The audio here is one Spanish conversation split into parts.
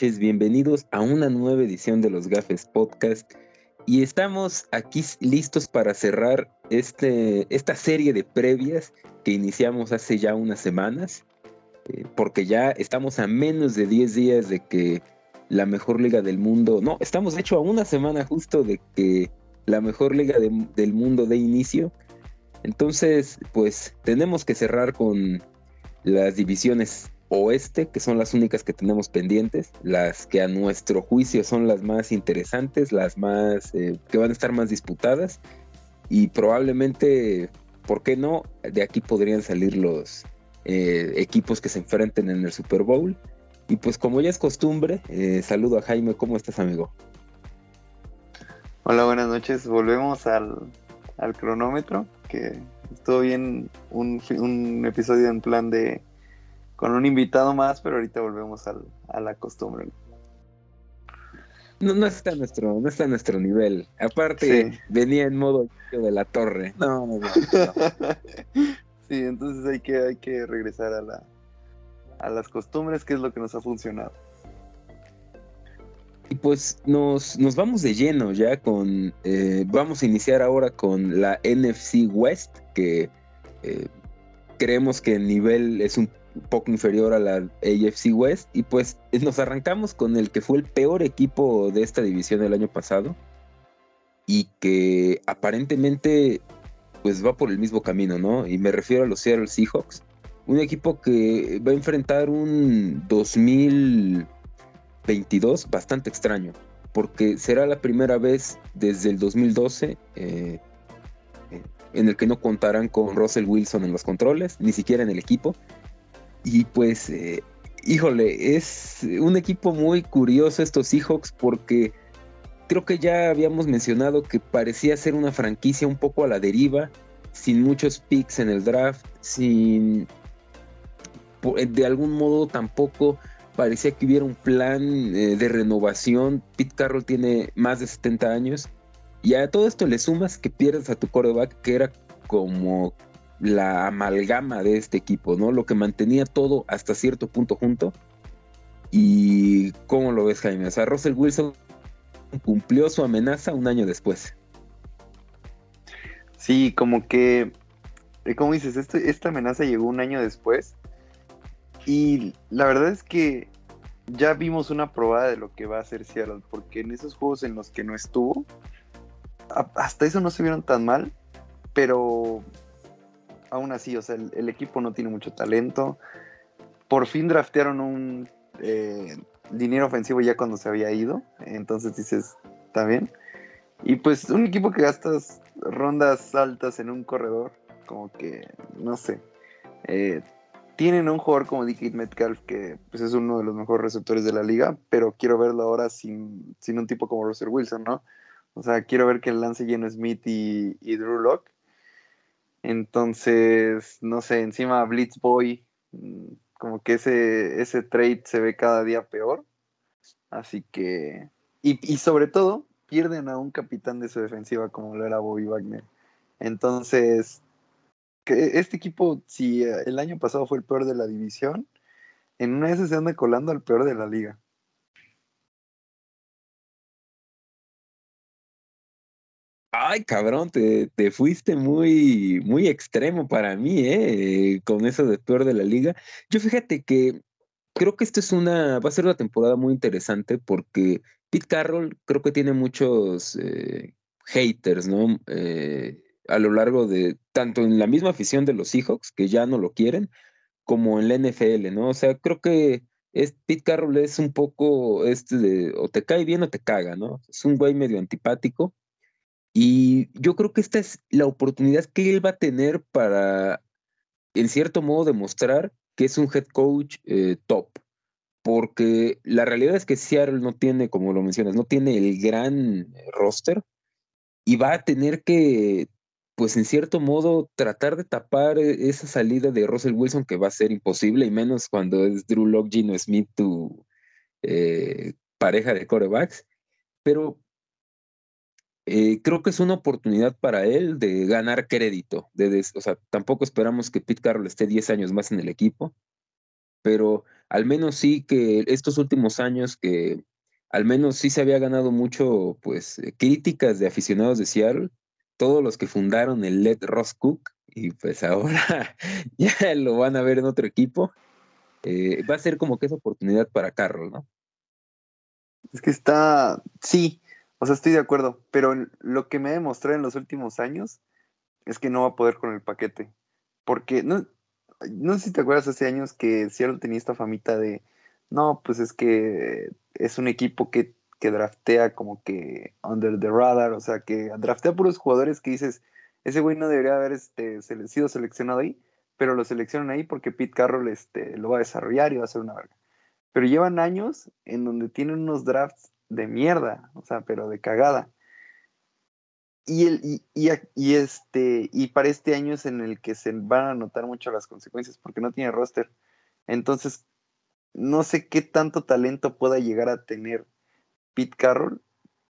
bienvenidos a una nueva edición de los Gafes Podcast. Y estamos aquí listos para cerrar este, esta serie de previas que iniciamos hace ya unas semanas, eh, porque ya estamos a menos de 10 días de que la mejor liga del mundo, no, estamos de hecho a una semana justo de que la mejor liga del mundo de inicio. Entonces, pues tenemos que cerrar con las divisiones oeste, que son las únicas que tenemos pendientes, las que a nuestro juicio son las más interesantes, las más eh, que van a estar más disputadas y probablemente, ¿por qué no? De aquí podrían salir los eh, equipos que se enfrenten en el Super Bowl. Y pues como ya es costumbre, eh, saludo a Jaime, ¿cómo estás amigo? Hola, buenas noches, volvemos al, al cronómetro, que estuvo bien un, un episodio en plan de con un invitado más, pero ahorita volvemos a la costumbre. No, no está a nuestro, no está a nuestro nivel. Aparte, venía en modo de la torre. No, no, no, sí, entonces hay que, hay que regresar a la a las costumbres, que es lo que nos ha funcionado. Y pues nos, nos vamos de lleno ya con. Eh, vamos a iniciar ahora con la NFC West, que eh, creemos que el nivel es un poco inferior a la AFC West. Y pues nos arrancamos con el que fue el peor equipo de esta división el año pasado. Y que aparentemente pues va por el mismo camino, ¿no? Y me refiero a los Seattle Seahawks. Un equipo que va a enfrentar un 2022 bastante extraño. Porque será la primera vez desde el 2012 eh, en el que no contarán con Russell Wilson en los controles, ni siquiera en el equipo. Y pues, eh, híjole, es un equipo muy curioso estos Seahawks porque creo que ya habíamos mencionado que parecía ser una franquicia un poco a la deriva, sin muchos picks en el draft, sin de algún modo tampoco parecía que hubiera un plan eh, de renovación. Pete Carroll tiene más de 70 años y a todo esto le sumas que pierdes a tu quarterback que era como la amalgama de este equipo, ¿no? Lo que mantenía todo hasta cierto punto junto. ¿Y cómo lo ves, Jaime? O sea, Russell Wilson cumplió su amenaza un año después. Sí, como que, eh, como dices, este, esta amenaza llegó un año después. Y la verdad es que ya vimos una probada de lo que va a hacer Seattle, porque en esos juegos en los que no estuvo, hasta eso no se vieron tan mal, pero aún así, o sea, el, equipo no tiene mucho talento. Por fin draftearon un eh, dinero ofensivo ya cuando se había ido. Entonces dices, está bien. Y pues un equipo que gastas rondas altas en un corredor, como que, no sé. Eh, tienen un jugador como Dickie Metcalf, que pues, es uno de los mejores receptores de la liga, pero quiero verlo ahora sin, sin un tipo como Russell Wilson, ¿no? O sea, quiero ver que lance lleno Smith y, y Drew Locke entonces, no sé, encima Blitz Boy, mm, como que ese, ese trade se ve cada día peor. Así que, y, sobre todo, pierden a un capitán de su defensiva como lo era Bobby Wagner. Entonces, este equipo, si el año pasado fue el peor de la división, en una vez se anda colando al peor de la liga. Ay, cabrón, te, fuiste muy, muy extremo para mí, ¿eh? Con eso de peor de la liga. Yo fíjate que creo que esto es una, va a ser una temporada muy interesante porque Pete Carroll creo que tiene muchos eh, haters, ¿no? Eh, a lo largo de, tanto en la misma afición de los Seahawks, que ya no lo quieren, como en la NFL, ¿no? O sea, creo que es, Pete Carroll es un poco este de, o te cae bien o te caga, ¿no? Es un güey medio antipático y yo creo que esta es la oportunidad que él va a tener para, en cierto modo, demostrar que es un head coach eh, top. Porque la realidad es que Seattle no tiene, como lo mencionas, no tiene el gran roster y va a tener que, pues en cierto modo, tratar de tapar e, esa salida de Russell Wilson que va a ser imposible, y menos cuando es Drew Locke, Gino Smith, tu eh, pareja de corebacks. Pero eh, creo que es una oportunidad para él de ganar crédito. De o sea, tampoco esperamos que Pete Carroll esté 10 años más en el equipo, pero al menos sí que estos últimos años que al menos sí se había ganado mucho, pues, eh, críticas de aficionados de Seattle, todos los que fundaron el Let Ross Cook, y pues ahora ya lo van a ver en otro equipo. Eh, va a ser como que esa oportunidad para Carroll, ¿no? Es que está, sí, o sea, estoy de acuerdo, pero lo que me ha demostrado en los últimos años es que no va a poder con el paquete. Porque no, no sé si te acuerdas hace años que Seattle tenía esta famita de, no, pues es que es un equipo que, que draftea como que under the radar, o sea, que draftea puros jugadores que dices, ese güey no debería haber este, sido seleccionado ahí, pero lo seleccionan ahí porque Pete Carroll este, lo va a desarrollar y va a ser una verga. Pero llevan años en donde tienen unos drafts de mierda, o sea, pero de cagada. Y, el, y, este, y para este año es en el que se van a notar mucho las consecuencias, porque no tiene roster. Entonces, no sé qué tanto talento pueda llegar a tener Pete Carroll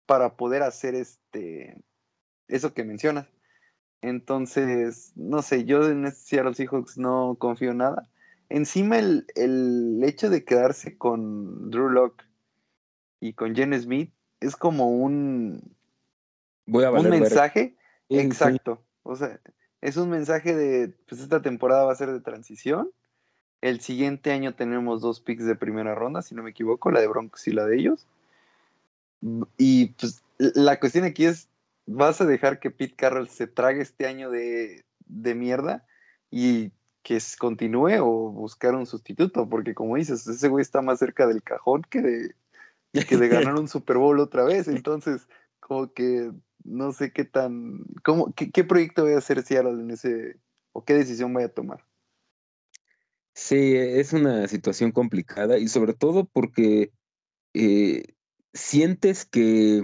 para poder hacer este eso que mencionas. Entonces, no sé, yo en este Seattle Seahawks no confío nada. Encima el, el hecho de quedarse con Drew Locke y con Jen Smith es como un, Voy a un mensaje. exacto. O sea, es un mensaje de, pues esta temporada va a ser de transición. El siguiente año tenemos dos picks de primera ronda, si no me equivoco, la de Broncos y la de ellos. Y pues la cuestión aquí es, ¿vas a dejar que Pete Carroll se trague este año de, de mierda y que continúe o buscar un sustituto? Porque como dices, ese güey está más cerca del cajón que de, que de ganar un Super Bowl otra vez. Entonces, como que no sé qué tan, cómo, qué, proyecto voy a hacer Seattle en ese, o qué decisión voy a tomar. Sí, es una situación complicada y sobre todo porque eh, sientes que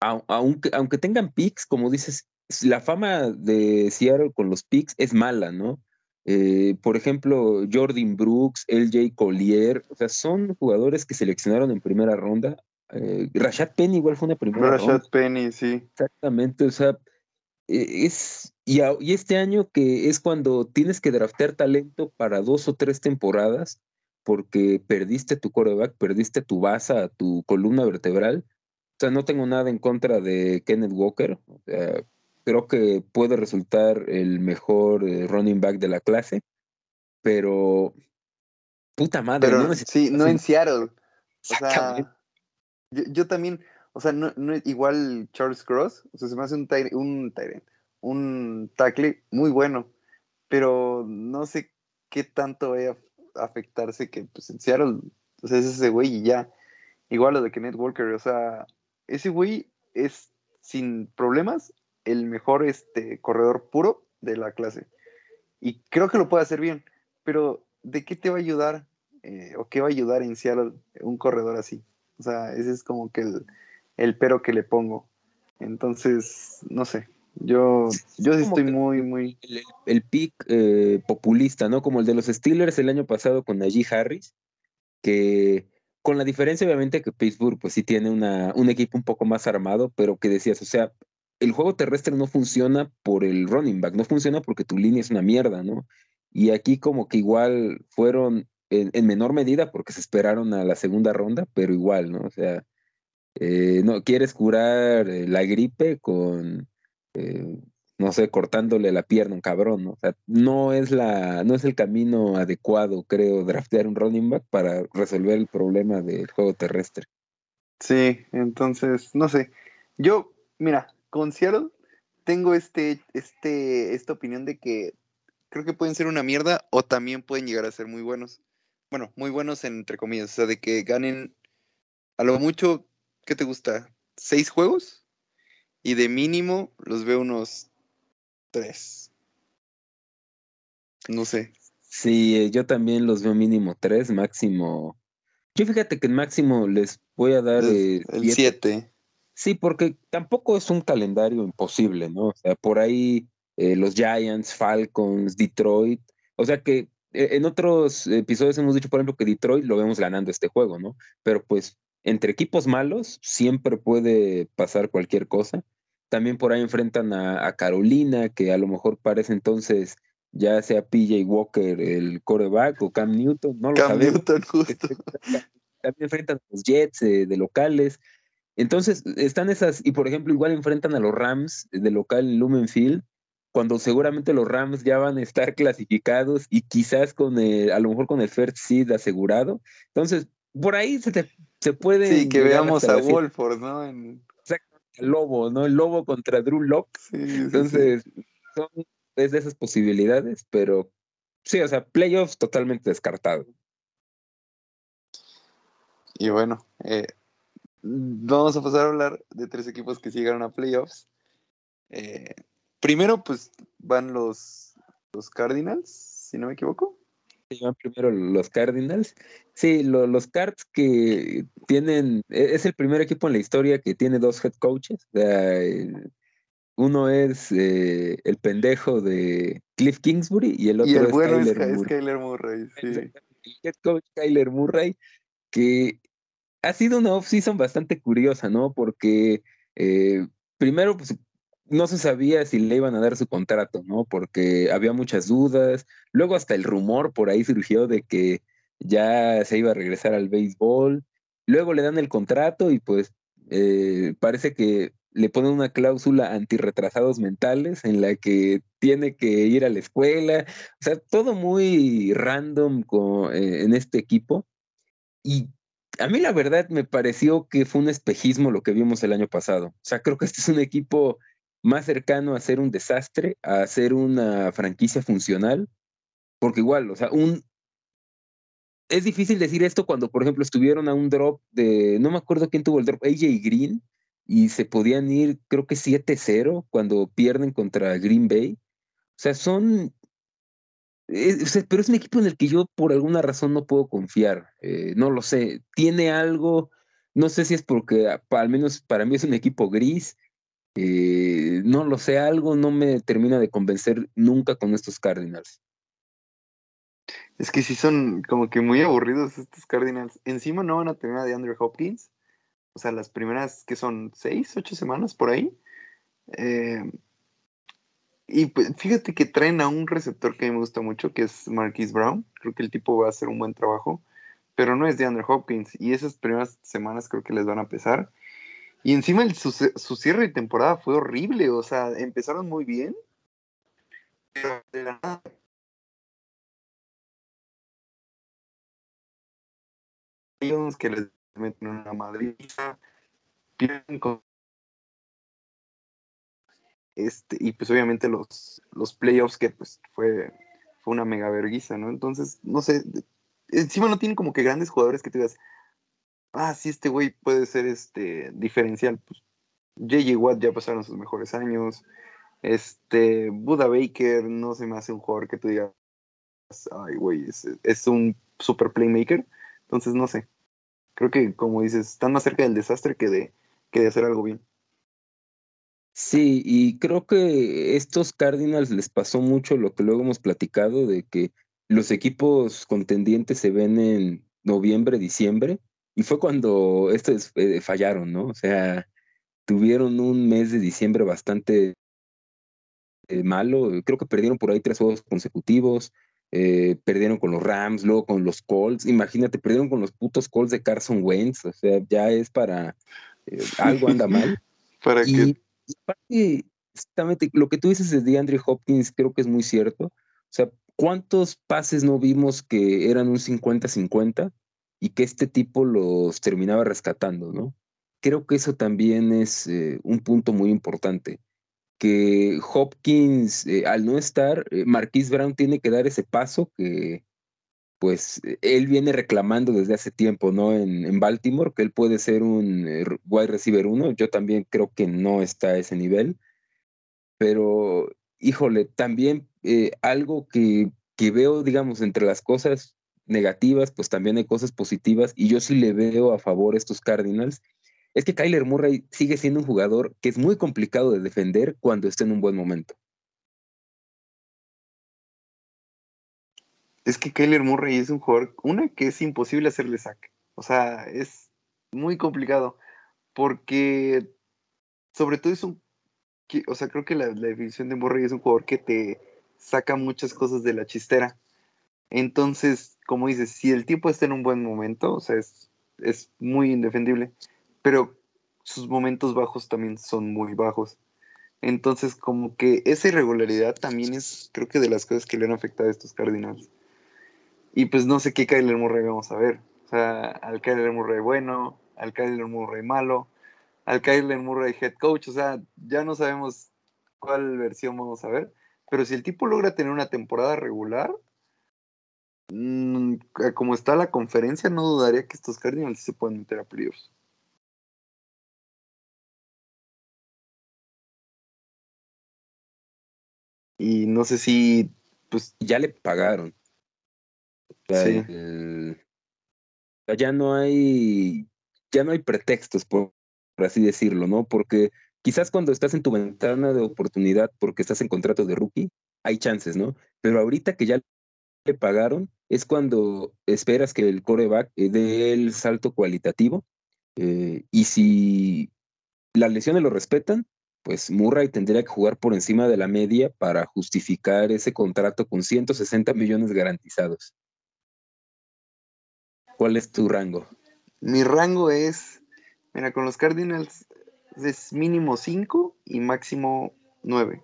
aunque, aunque tengan picks, como dices, la fama de Seattle con los picks es mala, ¿no? Eh, por ejemplo, Jordan Brooks, LJ Collier, o sea, son jugadores que seleccionaron en primera ronda. Eh, Rashad Penny igual fue una primera Rashad Penny, sí. Exactamente, o sea, e, es, y, y, este año que es cuando tienes que draftear talento para dos o tres temporadas, porque perdiste tu coreback, perdiste tu base, tu columna vertebral, o sea, no tengo nada en contra de Kenneth Walker. Creo que puede resultar el mejor eh, running back de la clase, pero puta madre. Pero, sí, no en Seattle. O sea, yo, también, o sea, no, no, igual Charles Cross, o sea, se me hace un, un, un tackle muy bueno, pero no sé qué tanto vaya a afectarse que pues en Seattle, o sea, es ese güey y ya. Igual lo de Kenneth Walker, o sea, ese güey es sin problemas el mejor este, corredor puro de la clase. Y creo que lo puede hacer bien, pero ¿de qué te va a ayudar eh, o qué va a ayudar en Seattle un corredor así? O sea, ese es como que el, pero que le pongo. Entonces, no sé, yo, yo sí estoy muy, muy... El, el pick eh, populista, ¿no? Como el de los Steelers el año pasado con Najee Harris, que con la diferencia, obviamente, que Pittsburgh, pues sí tiene una, un equipo un poco más armado, pero que decías, o sea, el juego terrestre no funciona por el running back, no funciona porque tu línea es una mierda, ¿no? Y aquí como que igual fueron en, menor medida porque se esperaron a la segunda ronda, pero igual, ¿no? O sea, eh, no quieres curar eh, la gripe con eh, no sé, cortándole la pierna a un cabrón, ¿no? O sea, no es, la, no es el camino adecuado, creo, draftear un running back para resolver el problema del juego terrestre. Sí, entonces, no sé. Yo, mira, con Seattle tengo este, este, esta opinión de que creo que pueden ser una mierda o también pueden llegar a ser muy buenos. Bueno, muy buenos entre comillas, o sea, de que ganen a lo mucho, ¿qué te gusta? ¿Seis juegos? Y de mínimo los veo unos tres. No sé. Sí, eh, yo también los veo mínimo tres, máximo. Yo fíjate que en máximo les voy a dar el eh, siete. Sí, porque tampoco es un calendario imposible, ¿no? O sea, por ahí eh, los Giants, Falcons, Detroit. O sea que en otros episodios hemos dicho, por ejemplo, que Detroit lo vemos ganando este juego, ¿no? Pero pues entre equipos malos siempre puede pasar cualquier cosa. También por ahí enfrentan a, Carolina, que a lo mejor parece entonces ya sea PJ Walker, el coreback, o Cam Newton, no lo Cam sabemos. Newton, justo. También enfrentan a los Jets eh, de locales. Entonces, están esas, y por ejemplo, igual enfrentan a los Rams de local en Lumen Field, cuando seguramente los Rams ya van a estar clasificados y quizás con el, a lo mejor con el first seed asegurado. Entonces, por ahí se, te- se puede. Sí, que veamos a. Wolford, ¿no? En- El lobo, ¿no? El lobo contra Drew Lock. Sí, sí, sí. Entonces, son es de esas posibilidades, pero sí, o sea, playoffs totalmente descartado. Y bueno, eh, vamos a pasar a hablar de tres equipos que sí llegaron a playoffs. Eh, primero, pues van los, los Cardinals, si no me equivoco. Se llaman primero los Cardinals. Sí, lo- los Cards que tienen, e- es el primer equipo en la historia que tiene dos head coaches. O sea, el- uno es eh, el pendejo de Cliff Kingsbury y el otro Y el es bueno es, Kyler es Murray. Kyler Murray, sí. El head coach Kyler Murray, que ha sido una off-season bastante curiosa, ¿no? Porque eh, primero, pues no se sabía si le iban a dar su contrato, ¿no? Porque había muchas dudas. Luego hasta el rumor por ahí surgió de que ya se iba a regresar al béisbol. Luego le dan el contrato y pues eh, parece que le ponen una cláusula antirretrasados mentales en la que tiene que ir a la escuela. O sea, todo muy random con- eh, en este equipo. Y a mí la verdad me pareció que fue un espejismo lo que vimos el año pasado. O sea, creo que este es un equipo más cercano a ser un desastre, a ser una franquicia funcional, porque igual, o sea, un... Es difícil decir esto cuando, por ejemplo, estuvieron a un drop de, no me acuerdo quién tuvo el drop, AJ Green, y se podían ir, creo que 7-0 cuando pierden contra Green Bay. O sea, son pero es un equipo en el que yo por alguna razón no puedo confiar. eh, no lo sé. Tiene algo, no sé si es porque a- pa- al menos para mí es un equipo gris. eh, no lo sé, algo no me termina de convencer nunca con estos Cardinals. Es que sí son como que muy aburridos estos Cardinals. Encima no van a tener a DeAndre Hopkins. O sea, las primeras que son seis, ocho semanas por ahí. Eh, y pues, fíjate que traen a un receptor que a mí me gusta mucho, que es Marquise Brown. Creo que el tipo va a hacer un buen trabajo. Pero no es DeAndre Hopkins. Y esas primeras semanas creo que les van a pesar. Y encima el, su, su cierre de temporada fue horrible. O sea, empezaron muy bien. Pero de la nada que les meten una madriza, pierden con este, y pues obviamente los, los playoffs que pues fue, fue una mega verguiza, ¿no? Entonces, no sé, encima no tienen como que grandes jugadores que te digas, ah, sí, este güey puede ser este diferencial, pues JJ Watt ya pasaron sus mejores años, este, Buda Baker no se me hace un jugador que tú digas, ay, güey, es, es un super playmaker, entonces no sé, creo que como dices, están más cerca del desastre que de, que de hacer algo bien. Sí, y creo que estos Cardinals les pasó mucho lo que luego hemos platicado de que los equipos contendientes se ven en noviembre, diciembre, y fue cuando estos eh, fallaron, ¿no? O sea, tuvieron un mes de diciembre bastante eh, malo. Creo que perdieron por ahí tres juegos consecutivos. eh, perdieron con los Rams, luego con los Colts. Imagínate, perdieron con los putos Colts de Carson Wentz. O sea, ya es para. algo anda mal. Para que Aparte, exactamente, lo que tú dices de DeAndre Hopkins creo que es muy cierto. O sea, ¿cuántos pases no vimos que eran un 50-50 y que este tipo los terminaba rescatando, ¿no? Creo que eso también es eh, un punto muy importante. Que Hopkins, eh, al no estar, eh, Marquise Brown tiene que dar ese paso que, pues, eh, él viene reclamando desde hace tiempo, ¿no? En, Baltimore, que él puede ser un eh, wide receiver uno. Yo también creo que no está a ese nivel. Pero, híjole, también eh, algo que, que veo, digamos, entre las cosas negativas, pues también hay cosas positivas, y yo sí le veo a favor a estos Cardinals, es que Kyler Murray sigue siendo un jugador que es muy complicado de defender cuando está en un buen momento. Es que Kyler Murray es un jugador, una que es imposible hacerle saque. O sea, es muy complicado. Porque, sobre todo, es un. o sea, creo que la, la definición de Murray es un jugador que te, saca muchas cosas de la chistera. Entonces, como dices, si el tipo está en un buen momento, o sea, es, es muy indefendible, pero sus momentos bajos también son muy bajos. Entonces, como que esa irregularidad también es, creo que de las cosas que le han afectado a estos Cardinals. Y pues no sé qué Kyler Murray vamos a ver. O sea, al Kyler Murray bueno, al Kyler Murray malo, al Kyler Murray head coach. O sea, ya no sabemos cuál versión vamos a ver. Pero si el tipo logra tener una temporada regular, mm, como está la conferencia, no dudaría que estos Cardinals se puedan meter a playoffs. Y no sé si, pues... Ya le pagaron. Sí. ya no hay, ya no hay pretextos, por, así decirlo, ¿no? Porque quizás cuando estás en tu ventana de oportunidad, porque estás en contrato de rookie, hay chances, ¿no? Pero ahorita que ya le pagaron, es cuando esperas que el coreback dé el salto cualitativo. Eh, y si las lesiones lo respetan, pues Murray tendría que jugar por encima de la media para justificar ese contrato con 160 millones garantizados. ¿Cuál es tu rango? Mi rango es, mira, con los Cardinals es mínimo 5 y máximo 9.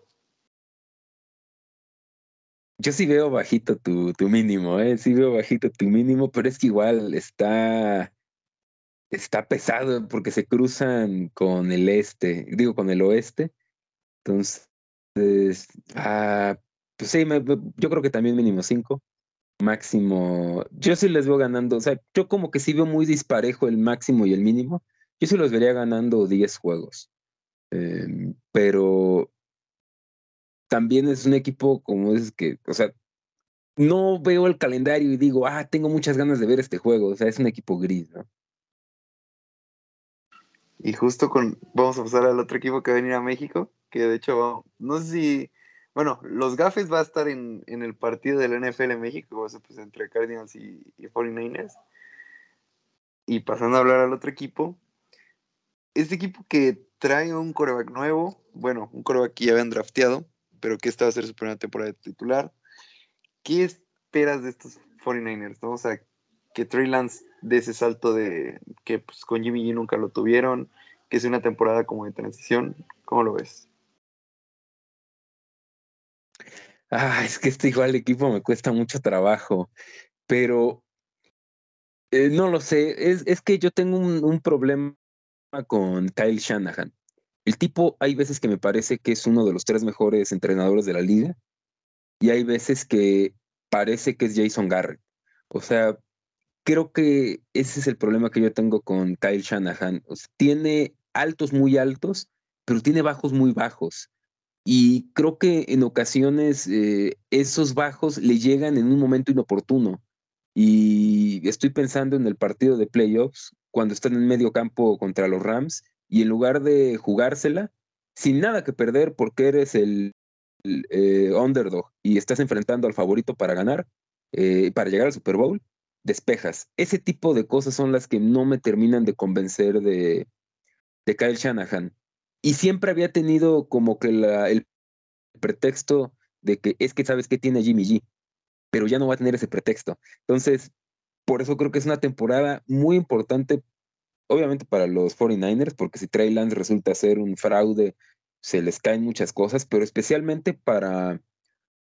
Yo sí veo bajito tu, tu mínimo, ¿eh? Sí veo bajito tu mínimo, pero es que igual está está pesado porque se cruzan con el este, digo, con el oeste. Entonces, ah, pues sí, yo creo que también mínimo cinco. Máximo, yo sí les veo ganando, o sea, yo como que sí veo muy disparejo el máximo y el mínimo. Yo sí los vería ganando 10 juegos. Em, pero también es un equipo como es que, o sea, no veo el calendario y digo, ah, tengo muchas ganas de ver este juego. O sea, es un equipo gris, ¿no? Y justo con, vamos a pasar al otro equipo que va a venir a México, que de hecho, no sé si, bueno, los Gafes va a estar en, el partido del NFL en México, pues, entre Cardinals y, y 49ers. Y pasando a hablar al otro equipo, este equipo que trae un coreback nuevo, bueno, un coreback que ya habían drafteado, pero que esta va a ser su primera temporada de titular. ¿Qué esperas de estos 49ers? ¿no? O sea, que Trey Lance de ese salto de que pues, con Jimmy G nunca lo tuvieron, que es una temporada como de transición. ¿Cómo lo ves? Ah, es que este igual equipo me cuesta mucho trabajo, pero eh, no lo sé, es, es que yo tengo un, un, problema con Kyle Shanahan. El tipo hay veces que me parece que es uno de los tres mejores entrenadores de la liga y hay veces que parece que es Jason Garrett. O sea, creo que ese es el problema que yo tengo con Kyle Shanahan. tiene altos muy altos, pero tiene bajos muy bajos. Y creo que en ocasiones eh, esos bajos le llegan en un momento inoportuno. Y estoy pensando en el partido de playoffs, cuando están en medio campo contra los Rams, y en lugar de jugársela, sin nada que perder porque eres el, eh, underdog y estás enfrentando al favorito para ganar, eh, para llegar al Super Bowl, despejas. Ese tipo de cosas son las que no me terminan de convencer de, de Kyle Shanahan. Y siempre había tenido como que la, el pretexto de que es que sabes que tiene Jimmy G, pero ya no va a tener ese pretexto. Entonces, por eso creo que es una temporada muy importante, obviamente para los 49ers, porque si Trey Lance resulta ser un fraude, se les caen muchas cosas, pero especialmente para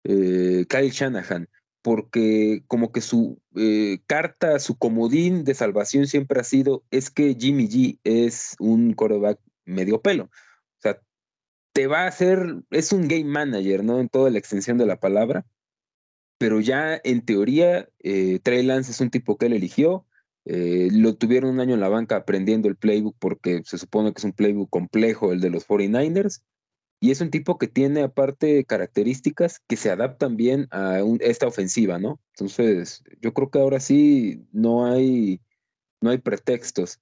eh, Kyle Shanahan, porque como que su eh, carta, su comodín de salvación siempre ha sido, es que Jimmy G es un quarterback medio pelo. Te va a hacer, es un game manager, ¿no? En toda la extensión de la palabra, pero ya en teoría, eh, Trey Lance es un tipo que él eligió, eh, lo tuvieron un año en la banca aprendiendo el playbook porque se supone que es un playbook complejo el de los 49ers y es un tipo que tiene aparte características que se adaptan bien a esta ofensiva, ¿no? Entonces, yo creo que ahora sí no hay, no hay pretextos.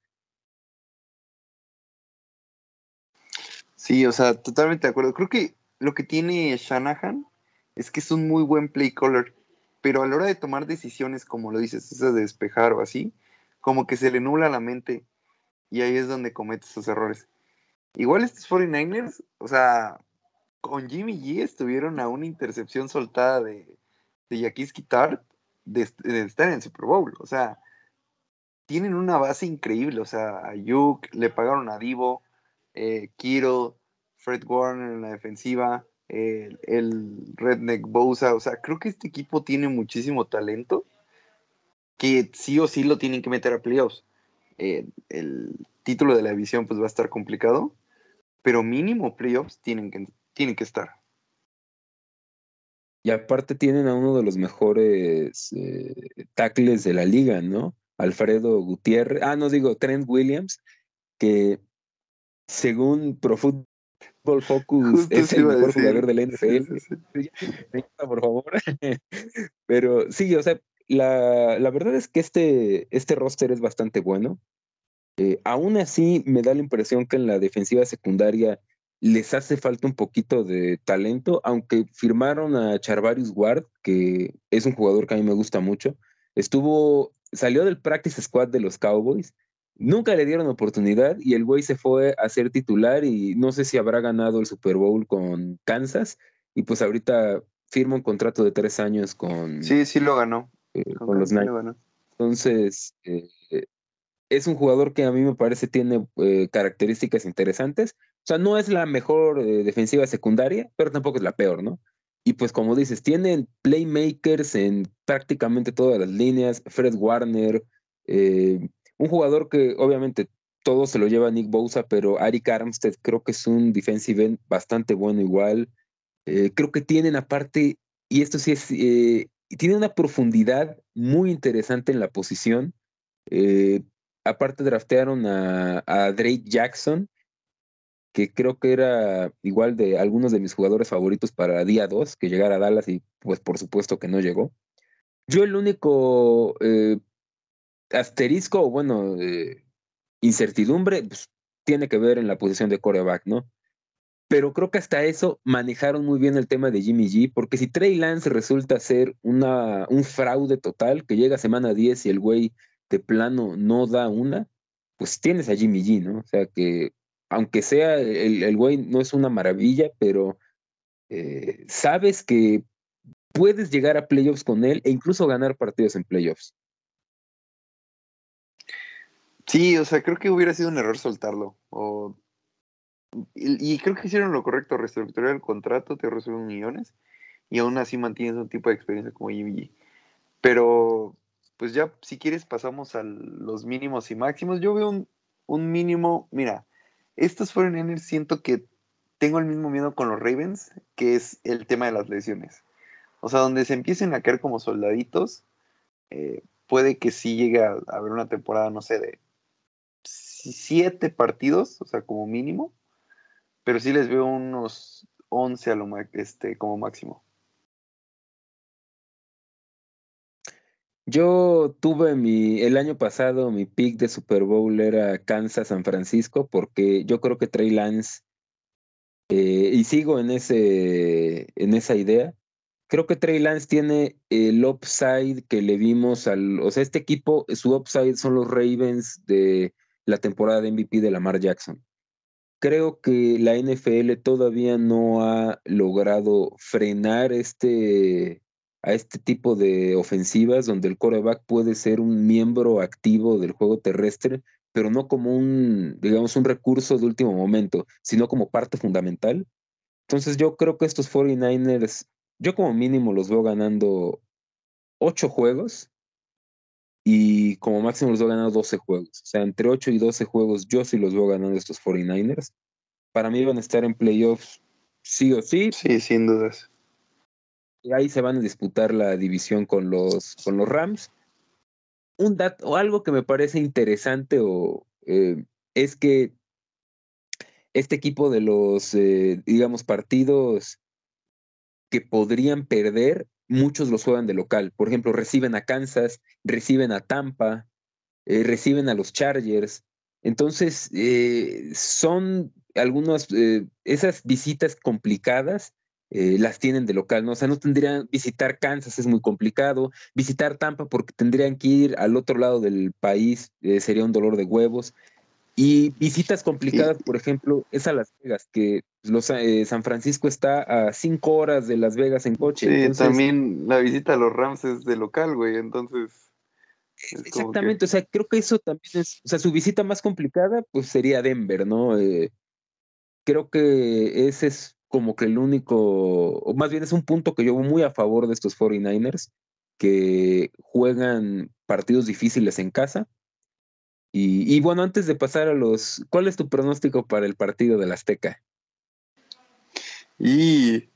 Sí, o sea, totalmente de acuerdo. Creo que lo que tiene Shanahan es que es un muy buen play caller, pero a la hora de tomar decisiones, como lo dices, esas de despejar o así, como que se le nubla la mente y ahí es donde comete esos errores. Igual estos 49ers, o sea, con Jimmy G estuvieron a una intercepción soltada de, de Tart de, estar en el Super Bowl. O sea, tienen una base increíble. O sea, a Yuk, le pagaron a Divo, eh, Kiro, Fred Warner en la defensiva, el, Redneck Bosa. O sea, creo que este equipo tiene muchísimo talento que sí o sí lo tienen que meter a playoffs. Eh, el título de la división pues va a estar complicado, pero mínimo playoffs tienen que, tienen que estar. Y aparte tienen a uno de los mejores eh, tackles de la liga, ¿no? Alfredo Gutiérrez, ah, no digo, Trent Williams, que según Pro Football Focus es el mejor jugador del NFL. por favor. Pero sí, o sea, la, la, verdad es que este, este roster es bastante bueno. Eh, aún así, me da la impresión que en la defensiva secundaria les hace falta un poquito de talento, aunque firmaron a Charvarius Ward, que es un jugador que a mí me gusta mucho. Estuvo, salió del practice squad de los Cowboys, nunca le dieron oportunidad y el güey se fue a ser titular y no sé si habrá ganado el Super Bowl con Kansas y pues ahorita firma un contrato de tres años con... Sí, sí lo ganó. Eh, con, los Niners. Entonces, eh, es un jugador que a mí me parece tiene eh, características interesantes. O sea, no es la mejor defensiva secundaria, pero tampoco es la peor, ¿no? Y pues como dices, tienen playmakers en prácticamente todas las líneas. Fred Warner, un jugador que obviamente todo se lo lleva Nick Bosa, pero Arik Armstead creo que es un defensive end bastante bueno igual. creo que tienen aparte, y esto sí es y tiene una profundidad muy interesante en la posición. Eh, aparte draftearon a, Drake Jackson, que creo que era igual de algunos de mis jugadores favoritos para día 2, que llegara a Dallas y pues por supuesto que no llegó. Yo el único eh, asterisco, bueno, eh, incertidumbre, pues, tiene que ver en la posición de coreback, ¿no? pero creo que hasta eso manejaron muy bien el tema de Jimmy G, porque si Trey Lance resulta ser una, un fraude total, que llega semana 10 y el güey de plano no da una, pues tienes a Jimmy G, ¿no? O sea que, aunque sea el, el güey no es una maravilla, pero eh, sabes que puedes llegar a playoffs con él e incluso ganar partidos en playoffs. Sí, o sea, creo que hubiera sido un error soltarlo. Y, creo que hicieron lo correcto, reestructurar el contrato, te resuelven millones y aún así mantienes un tipo de experiencia como Jimmy Pero, pues ya, si quieres, pasamos a los mínimos y máximos. Yo veo un, mínimo, mira, estos fueron en el siento que tengo el mismo miedo con los Ravens, que es el tema de las lesiones. O sea, donde se empiecen a caer como soldaditos, eh, puede que sí llegue a haber una temporada, no sé, de siete partidos, o sea, como mínimo, pero sí les veo unos 11 a lo este, como máximo. Yo tuve mi, el año pasado, mi pick de Super Bowl era Kansas San Francisco, porque yo creo que Trey Lance, eh, y sigo en, ese, en esa idea, creo que Trey Lance tiene el upside que le vimos al, o sea, este equipo, su upside son los Ravens de la temporada de MVP de Lamar Jackson creo que la NFL todavía no ha logrado frenar este, a este tipo de ofensivas donde el coreback puede ser un miembro activo del juego terrestre, pero no como un, digamos, un recurso de último momento, sino como parte fundamental. Entonces yo creo que estos 49ers, yo como mínimo los veo ganando ocho juegos y como máximo los veo ganando 12 juegos. O sea, entre 8 y 12 juegos yo sí los veo ganando estos 49ers. Para mí van a estar en playoffs sí o sí. Sí, sin dudas. Y ahí se van a disputar la división con los, con los Rams. Un dato o algo que me parece interesante o, eh, es que este equipo de los, eh, digamos, partidos que podrían perder muchos los juegan de local. Por ejemplo, reciben a Kansas, reciben a Tampa, eh, reciben a los Chargers. Entonces, eh, son algunas, eh, esas visitas complicadas las tienen de local, ¿no? O sea, no tendrían, visitar Kansas es muy complicado, visitar Tampa porque tendrían que ir al otro lado del país sería un dolor de huevos. Y visitas complicadas, por ejemplo, es a Las Vegas, que los, eh, San Francisco está a cinco horas de Las Vegas en coche. Sí, también la visita a los Rams es de local, güey, entonces... Exactamente, o sea, creo que eso también es, o sea, su visita más complicada, pues sería Denver, ¿no? Eh, creo que ese es como que el único, o más bien es un punto que yo voy muy a favor de estos 49ers, que juegan partidos difíciles en casa. Y, y bueno, antes de pasar a los, ¿cuál es tu pronóstico para el partido del Azteca? Y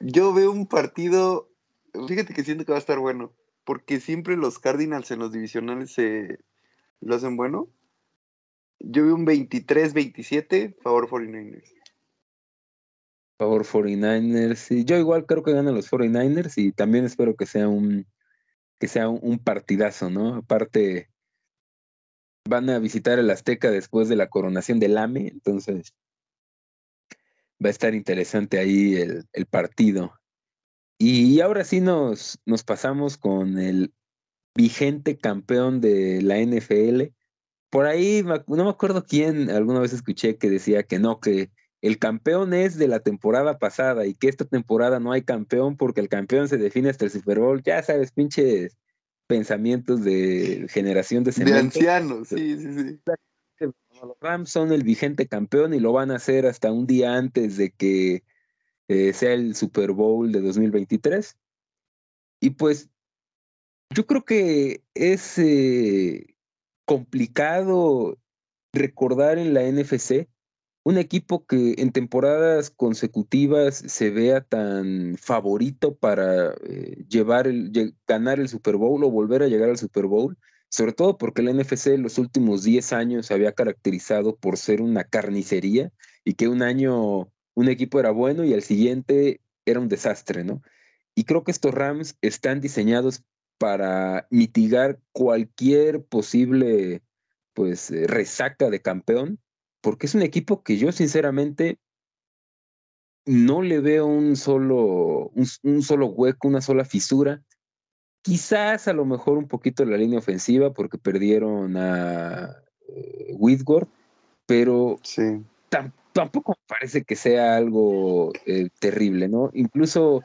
yo veo un partido, fíjate que siento que va a estar bueno, porque siempre los Cardinals en los divisionales se lo hacen bueno. Yo veo un 23-27 favor 49ers. Favor 49ers. Y yo igual creo que ganan los 49ers y también espero que sea un que sea un partidazo, ¿no? Aparte van a visitar el Azteca después de la coronación del AME, entonces va a estar interesante ahí el, el partido. Y ahora sí nos, nos pasamos con el vigente campeón de la NFL. Por ahí, no me acuerdo quién, alguna vez escuché que decía que no, que el campeón es de la temporada pasada y que esta temporada no hay campeón porque el campeón se define hasta el Super Bowl. Ya sabes, pinches pensamientos de generación de De ancianos, sí, sí, sí. Los Rams son el vigente campeón y lo van a hacer hasta un día antes de que eh, sea el Super Bowl de 2023. Y pues yo creo que es eh, complicado recordar en la NFC un equipo que en temporadas consecutivas se vea tan favorito para eh, llevar el, ganar el Super Bowl o volver a llegar al Super Bowl sobre todo porque el NFC en los últimos 10 años se había caracterizado por ser una carnicería y que un año un equipo era bueno y el siguiente era un desastre, ¿no? Y creo que estos Rams están diseñados para mitigar cualquier posible pues eh, resaca de campeón, porque es un equipo que yo sinceramente no le veo un solo, un solo hueco, una sola fisura Quizás a lo mejor un poquito la línea ofensiva porque perdieron a eh, Whitworth, pero tampoco parece que sea algo eh, terrible, ¿no? Incluso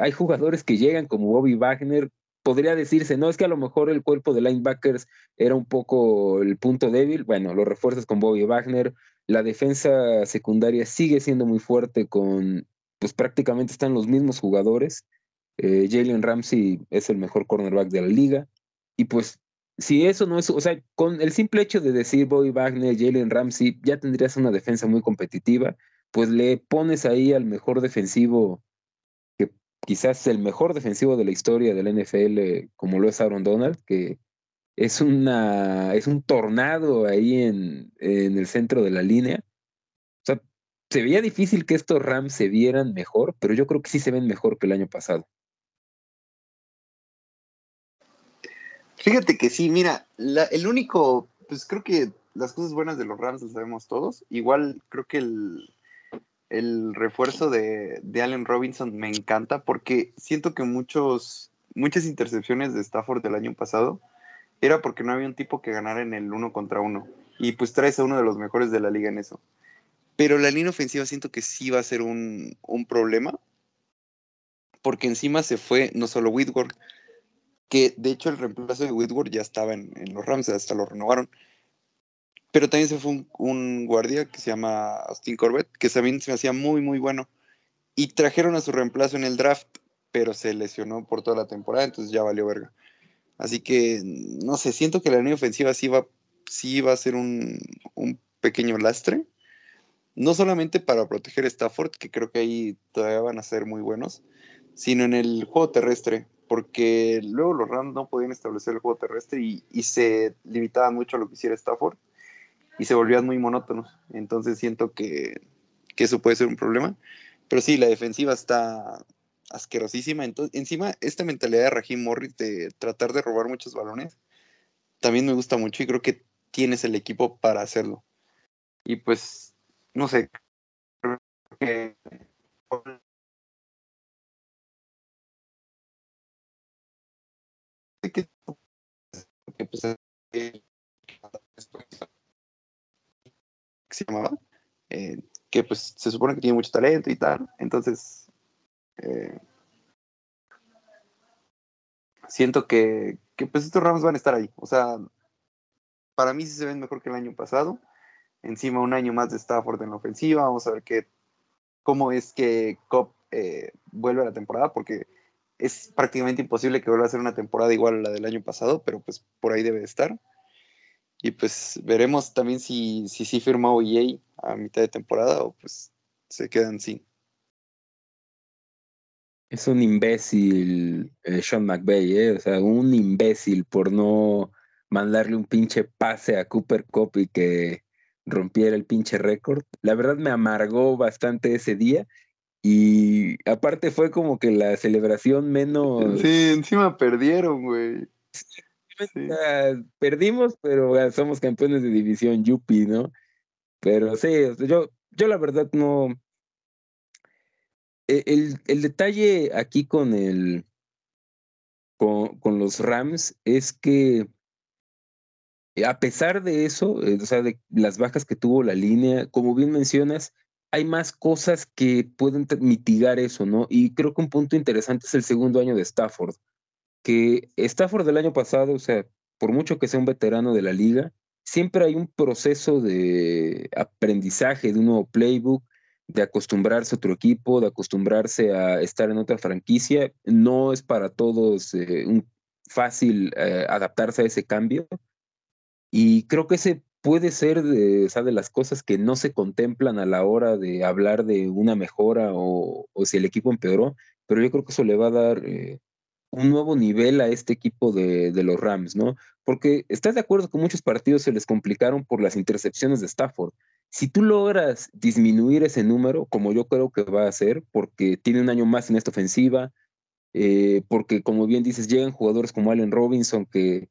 hay jugadores que llegan como Bobby Wagner, podría decirse, no, es que a lo mejor el cuerpo de linebackers era un poco el punto débil, bueno, los refuerzos con Bobby Wagner, la defensa secundaria sigue siendo muy fuerte con, pues prácticamente están los mismos jugadores, eh, Jalen Ramsey es el mejor cornerback de la liga. Y pues, si eso no es, o sea, con el simple hecho de decir Bobby Wagner, Jalen Ramsey, ya tendrías una defensa muy competitiva, pues le pones ahí al mejor defensivo, quizás el mejor defensivo de la historia del NFL, como lo es Aaron Donald, que es una, es un tornado ahí en, en el centro de la línea. O sea, se veía difícil que estos Rams se vieran mejor, pero yo creo que sí se ven mejor que el año pasado. Fíjate que sí, mira, el único, pues creo que las cosas buenas de los Rams las sabemos todos. Igual creo que el, el refuerzo de, de, Allen Robinson me encanta porque siento que muchos, muchas intercepciones de Stafford del año pasado era porque no había un tipo que ganara en el uno contra uno. Y pues traes a uno de los mejores de la liga en eso. Pero la línea ofensiva siento que sí va a ser un, un problema. Porque encima se fue no solo Whitworth, que de hecho el reemplazo de Whitworth ya estaba en, los Rams, hasta lo renovaron. Pero también se fue un, guardia que se llama Austin Corbett, que también se me hacía muy, muy bueno. Y trajeron a su reemplazo en el draft, pero se lesionó por toda la temporada, entonces ya valió verga. Así que, no sé, siento que la línea ofensiva sí va, sí va a ser un, un pequeño lastre. No solamente para proteger a Stafford, que creo que ahí todavía van a ser muy buenos, sino en el juego terrestre porque luego los Rams no podían establecer el juego terrestre y, se limitaban mucho a lo que hiciera Stafford y se volvían muy monótonos. Entonces siento que, eso puede ser un problema. Pero sí, la defensiva está asquerosísima. Entonces, encima, esta mentalidad de Raheem Morris de tratar de robar muchos balones, también me gusta mucho y creo que tienes el equipo para hacerlo. Y pues, no sé, creo que que, pues, que se llamaba, eh, que pues se supone que tiene mucho talento y tal. Entonces, eh, siento que, que, pues estos Rams van a estar ahí. O sea, para mí sí se ven mejor que el año pasado. Encima un año más de Stafford en la ofensiva. Vamos a ver qué, cómo es que Cop eh, vuelve a la temporada, porque es prácticamente imposible que vuelva a ser una temporada igual a la del año pasado, pero pues por ahí debe estar. Y pues veremos también si sí si, firma OEA a mitad de temporada o pues se quedan sin. Es un imbécil eh, Sean McVay, ¿eh? o sea, un imbécil por no mandarle un pinche pase a Cooper Cup y que rompiera el pinche récord. La verdad me amargó bastante ese día y aparte fue como que la celebración menos... Sí, encima perdieron, güey. Perdimos, pero somos campeones de división Yupi, ¿no? Pero sí, yo, yo la verdad no... E, el, el detalle aquí con el... Con, con los Rams es que a pesar de eso, eh, o sea, de las bajas que tuvo la línea, como bien mencionas, hay más cosas que pueden mitigar eso, ¿no? Y creo que un punto interesante es el segundo año de Stafford, que Stafford del año pasado, o sea, por mucho que sea un veterano de la liga, siempre hay un proceso de aprendizaje de un nuevo playbook, de acostumbrarse a otro equipo, de acostumbrarse a estar en otra franquicia. No es para todos eh, un fácil eh, adaptarse a ese cambio. Y creo que ese puede ser de, de las cosas que no se contemplan a la hora de hablar de una mejora o, si el equipo empeoró, pero yo creo que eso le va a dar eh, un nuevo nivel a este equipo de, los Rams, ¿no? Porque estás de acuerdo que muchos partidos se les complicaron por las intercepciones de Stafford. Si tú logras disminuir ese número, como yo creo que va a hacer, porque tiene un año más en esta ofensiva, eh, porque como bien dices, llegan jugadores como Allen Robinson que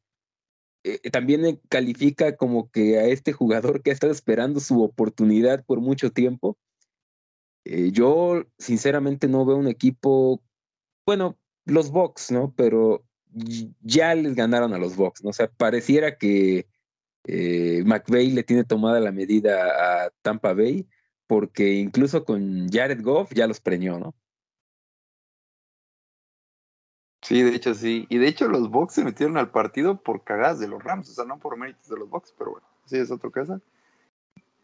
eh, también califica como que a este jugador que ha estado esperando su oportunidad por mucho tiempo. Eh, yo sinceramente no veo un equipo, bueno, los Bucks, ¿no? Pero ya les ganaron a los Bucks, ¿no? O sea, pareciera que eh, McVeigh le tiene tomada la medida a Tampa Bay, porque incluso con Jared Goff ya los preñó, ¿no? Sí, de hecho sí. Y de hecho los Bucks se metieron al partido por cagadas de los Rams, o sea, no por méritos de los Bucks, pero bueno, sí es otra cosa.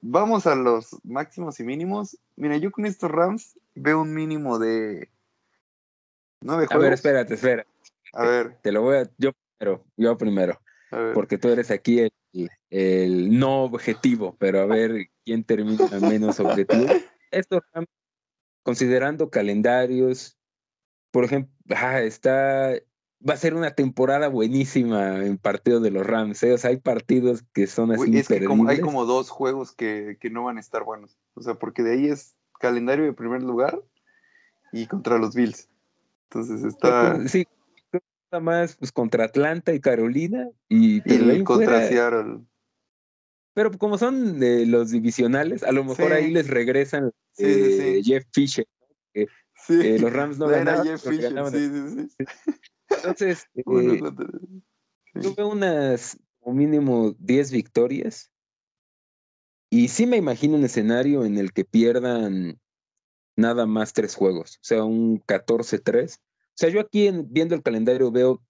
Vamos a los máximos y mínimos. Mira, yo con estos Rams veo un mínimo de nueve juegos. A ver, espérate, espera. A ver. Te lo voy a, yo primero, yo primero. Porque tú eres aquí el, el, no objetivo, pero a ver quién termina menos objetivo. Estos Rams, considerando calendarios, por ejemplo, está, va a ser una temporada buenísima en partido de los Rams, ¿eh? o sea, hay partidos que son así. es que como, hay como dos juegos que, que, no van a estar buenos, o sea, porque de ahí es calendario de primer lugar y contra los Bills. Entonces está... Sí, nada más pues, contra Atlanta y Carolina y, contra Seattle. Pero como son de los divisionales, a lo mejor ahí les regresan eh, Jeff Fisher, eh, los Rams no ganaban. Entonces, eh, tuve unas como mínimo 10 victorias. Y sí me imagino un escenario en el que pierdan nada más tres juegos, o sea, un 14-3. O sea, yo aquí viendo el calendario veo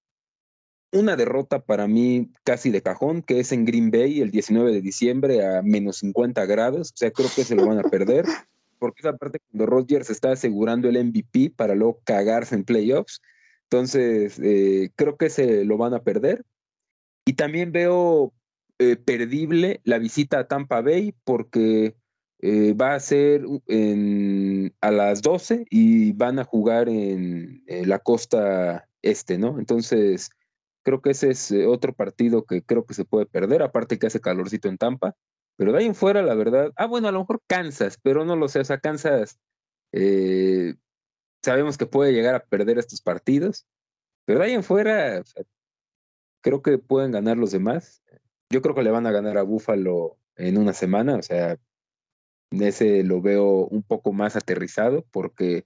una derrota para mí casi de cajón, que es en Green Bay el 19 de diciembre a menos 50 grados. O sea, creo que se lo van a perder porque esa parte cuando Rodgers está asegurando el MVP para luego cagarse en playoffs. Entonces, eh, creo que se lo van a perder. Y también veo eh, perdible la visita a Tampa Bay porque eh, va a ser a las 12 y van a jugar en, la costa este, ¿no? Entonces, creo que ese es otro partido que creo que se puede perder, aparte que hace calorcito en Tampa. Pero de ahí en fuera, la verdad, ah, bueno, a lo mejor Kansas, pero no lo sé, o sea, Kansas eh, sabemos que puede llegar a perder estos partidos, pero de ahí en fuera, creo que pueden ganar los demás. Yo creo que le van a ganar a Buffalo en una semana, o sea, ese lo veo un poco más aterrizado porque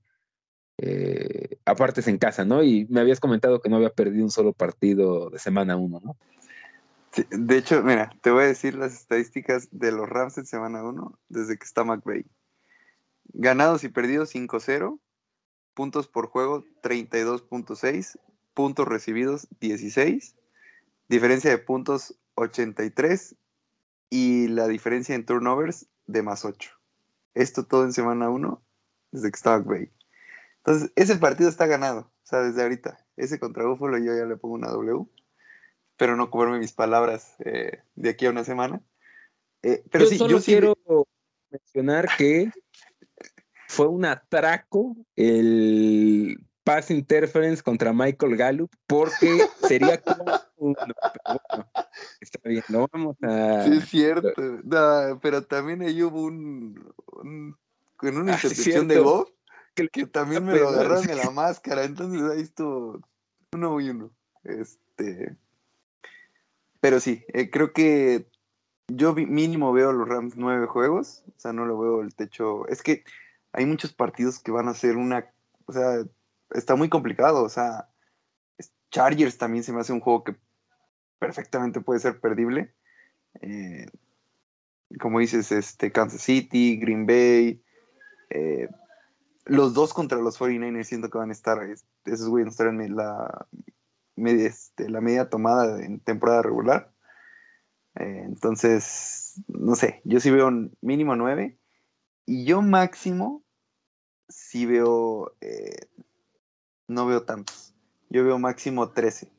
eh, aparte es en casa, ¿no? Y me habías comentado que no había perdido un solo partido de semana uno, ¿no? de hecho, mira, te voy a decir las estadísticas de los Rams en semana 1 desde que está McVay. Ganados y perdidos 5-0, puntos por juego 32.6, puntos recibidos 16, diferencia de puntos 83 y la diferencia en turnovers de más 8. Esto todo en semana 1 desde que está McVay. Entonces, ese partido está ganado, o sea, desde ahorita. Ese contra Buffalo yo ya le pongo una W. Pero no comerme mis palabras eh, de aquí a una semana. Eh, pero yo sí, solo yo sí quiero mencionar que fue un atraco el pass interference contra Michael Gallup porque sería como uno, pero bueno, está bien, lo vamos a... Sí, es cierto. No, pero también ahí hubo un, un con una Ah, intercepción de. Bob Que- que también me lo agarraron de la máscara. Entonces ahí estuvo uno y uno. Este. Pero sí, eh, creo que yo mínimo veo los Rams nueve juegos. O sea, no lo veo el techo. Es que hay muchos partidos que van a ser una. O sea, está muy complicado. O sea, Chargers también se me hace un juego que perfectamente puede ser perdible. Eh, como dices, este, Kansas City, Green Bay. eh, los dos contra los 49ers siento que van a estar. es- Esos güeyes estar en la media, este, media tomada en temporada regular. Eh, entonces, no sé, yo sí veo mínimo 9. Y yo máximo sí veo. No veo tantos. Yo veo máximo 13.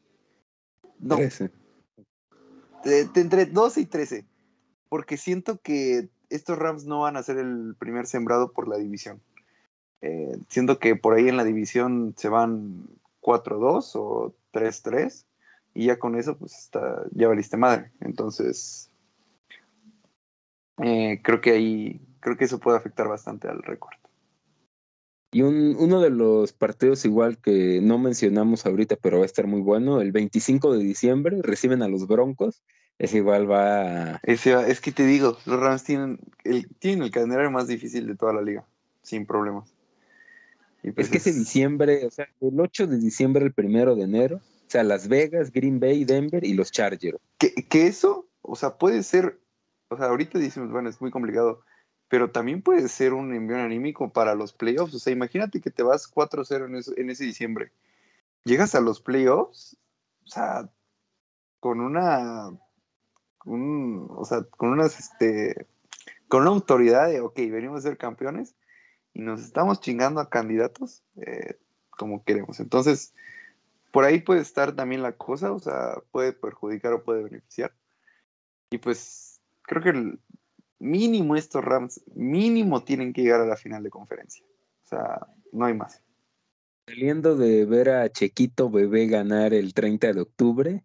No, 13. de- de entre 12 y 13. Porque siento que estos Rams no van a ser el primer sembrado por la división. Eh, siento que por ahí en la división se van 4-2 o 3-3. Y ya con eso, pues está, ya valiste madre. Entonces, eh, creo que ahí, creo que eso puede afectar bastante al récord. Y un, uno de los partidos igual que no mencionamos ahorita, pero va a estar muy bueno, el 25 de diciembre reciben a los Broncos. Es igual va a... Es que te digo, los Rams tienen el, tienen el calendario más difícil de toda la liga, sin problemas. Y pues Es que ese es- diciembre, o sea, el 8 de diciembre al primero de enero, o sea, Las Vegas, Green Bay, Denver y los Chargers. que, que eso, o sea, puede ser, o sea, ahorita decimos, bueno, es muy complicado, pero también puede ser un envío anímico para los playoffs. O sea, imagínate que te vas 4-0 en, en ese diciembre. Llegas a los playoffs, o sea, con una, un- o sea, con unas, este, con una autoridad de, ok, venimos a ser campeones y nos estamos chingando a candidatos eh, como queremos. Entonces, por ahí puede estar también la cosa, o sea, puede perjudicar o puede beneficiar. Y pues creo que mínimo estos Rams, mínimo tienen que llegar a la final de conferencia. O sea, no hay más. Saliendo de ver a Chequito Bebé ganar el 30 de octubre,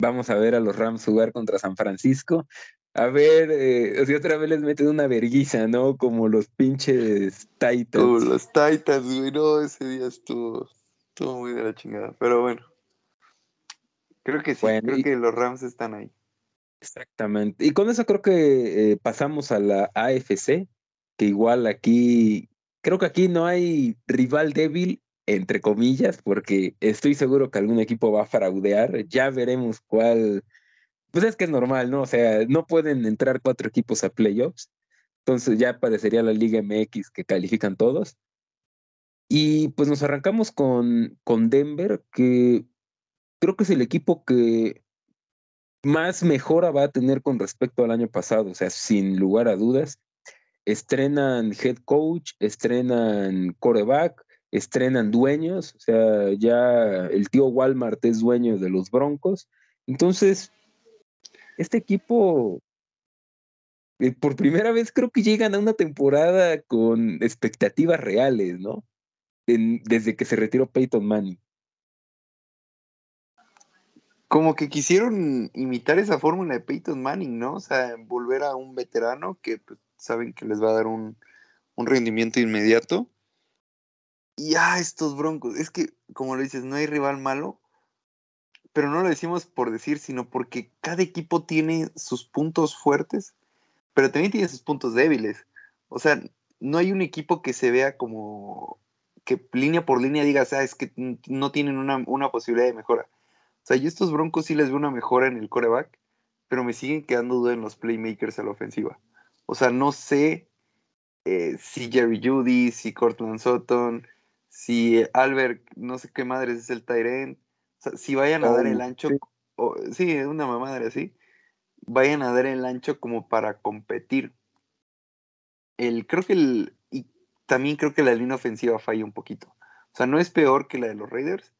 vamos a ver a los Rams jugar contra San Francisco. A ver, eh, sea, otra vez les meten una verguiza, ¿no? Como los pinches Titans. Los Titans, güey, no, ese día estuvo, estuvo muy de la chingada. Pero bueno, creo que sí, Bueno, creo y- que los Rams están ahí. Exactamente. Y con eso creo que eh, pasamos a la AFC, que igual aquí, creo que aquí no hay rival débil, entre comillas, porque estoy seguro que algún equipo va a fraudear. Ya veremos cuál. Pues es que es normal, ¿no? O sea, no pueden entrar cuatro equipos a playoffs. Entonces ya parecería la Liga MX que califican todos. Y pues nos arrancamos con, con Denver, que creo que es el equipo que más mejora va a tener con respecto al año pasado, o sea, sin lugar a dudas. Estrenan head coach, estrenan coreback, estrenan dueños, o sea, ya el tío Walmart es dueño de los Broncos. Entonces, este equipo, eh, por primera vez creo que llegan a una temporada con expectativas reales, ¿no? Desde que se retiró Peyton Manning. Como que quisieron imitar esa fórmula de Peyton Manning, ¿no? O sea, volver a un veterano que pues, saben que les va a dar un, un rendimiento inmediato. Y ah, estos broncos, es que, como lo dices, no hay rival malo, pero no lo decimos por decir, sino porque cada equipo tiene sus puntos fuertes, pero también tiene sus puntos débiles. O sea, no hay un equipo que se vea como que línea por línea digas, ah, es que no tienen una, una posibilidad de mejora. O sea, yo estos Broncos sí les veo una mejora en el coreback, pero me siguen quedando duda en los playmakers a la ofensiva. O sea, no sé eh, si Jerry Judy, si Cortland Sutton, si Albert, no sé qué madres es el Tyrant, o sea, si vayan a dar el ancho, sí, o, sí una mamadre así, vayan a dar el ancho como para competir. El, creo que el, y también creo que la línea ofensiva falla un poquito. O sea, no es peor que la de los Raiders,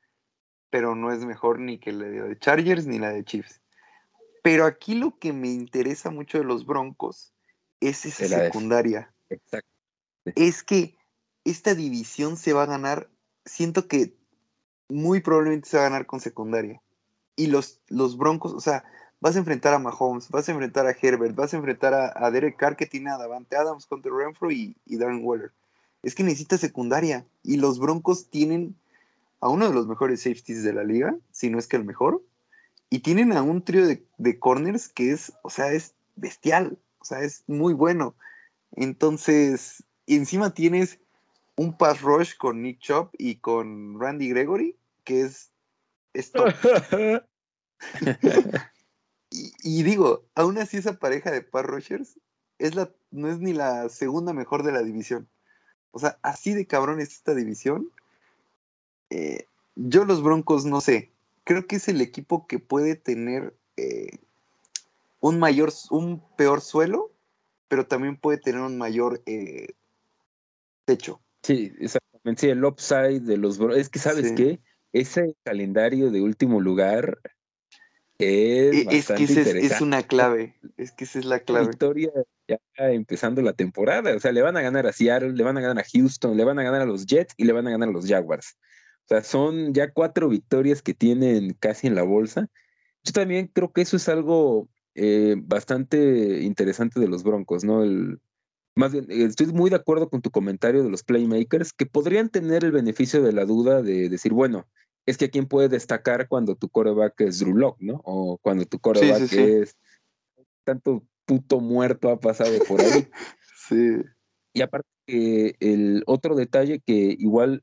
pero no es mejor ni que la de Chargers ni la de Chiefs. Pero aquí lo que me interesa mucho de los Broncos es esa secundaria. Exacto. Es que esta división se va a ganar, siento que muy probablemente se va a ganar con secundaria. Y los, los Broncos, o sea, vas a enfrentar a Mahomes, vas a enfrentar a Herbert, vas a enfrentar a, Derek Carr que tiene a Davante Adams contra Renfro y, y Darren Waller. Es que necesita secundaria. Y los Broncos tienen a uno de los mejores safeties de la liga, si no es que el mejor. Y tienen a un trío de, de corners que es, o sea, es bestial. O sea, es muy bueno. Entonces, encima tienes un pass rush con Nick Chop y con Randy Gregory, que es, esto. y, digo, aún así esa pareja de pass rushers es la, no es ni la segunda mejor de la división. O sea, así de cabrón es esta división. Eh, yo los Broncos no sé. Creo que es el equipo que puede tener eh, un mayor, un peor suelo pero también puede tener un mayor eh, techo. Sí, exactamente. Sí, el upside de los. Es que, ¿sabes qué? Ese calendario de último lugar es. E, es que es, una clave. Es que esa es la clave. Victoria ya empezando la temporada. O sea, le van a ganar a Seattle, le van a ganar a Houston, le van a ganar a los Jets y le van a ganar a los Jaguars. O sea, son ya cuatro victorias que tienen casi en la bolsa. Yo también creo que eso es algo eh, bastante interesante de los Broncos, ¿no? El, más bien, estoy muy de acuerdo con tu comentario de los playmakers, que podrían tener el beneficio de la duda de decir, bueno, es que a quién puede destacar cuando tu coreback es Drew Lock, ¿no? O cuando tu coreback es tanto puto muerto ha pasado por ahí. sí. Y aparte, el otro detalle que igual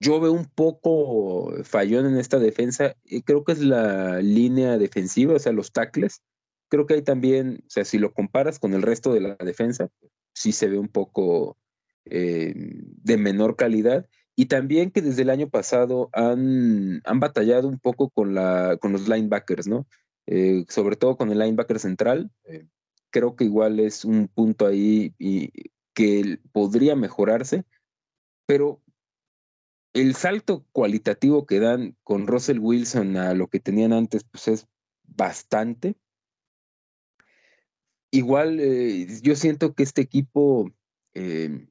yo veo un poco fallón en esta defensa, eh, creo que es la línea defensiva, o sea, los tackles creo que hay también, o sea, si lo comparas con el resto de la defensa, sí se ve un poco eh, de menor calidad. Y también que desde el año pasado han, han batallado un poco con, la, con los linebackers, ¿no? Eh, sobre todo con el linebacker central. Eh, creo que igual es un punto ahí y, que podría mejorarse, pero el salto cualitativo que dan con Russell Wilson a lo que tenían antes, pues es bastante igual eh, yo siento que este equipo eh,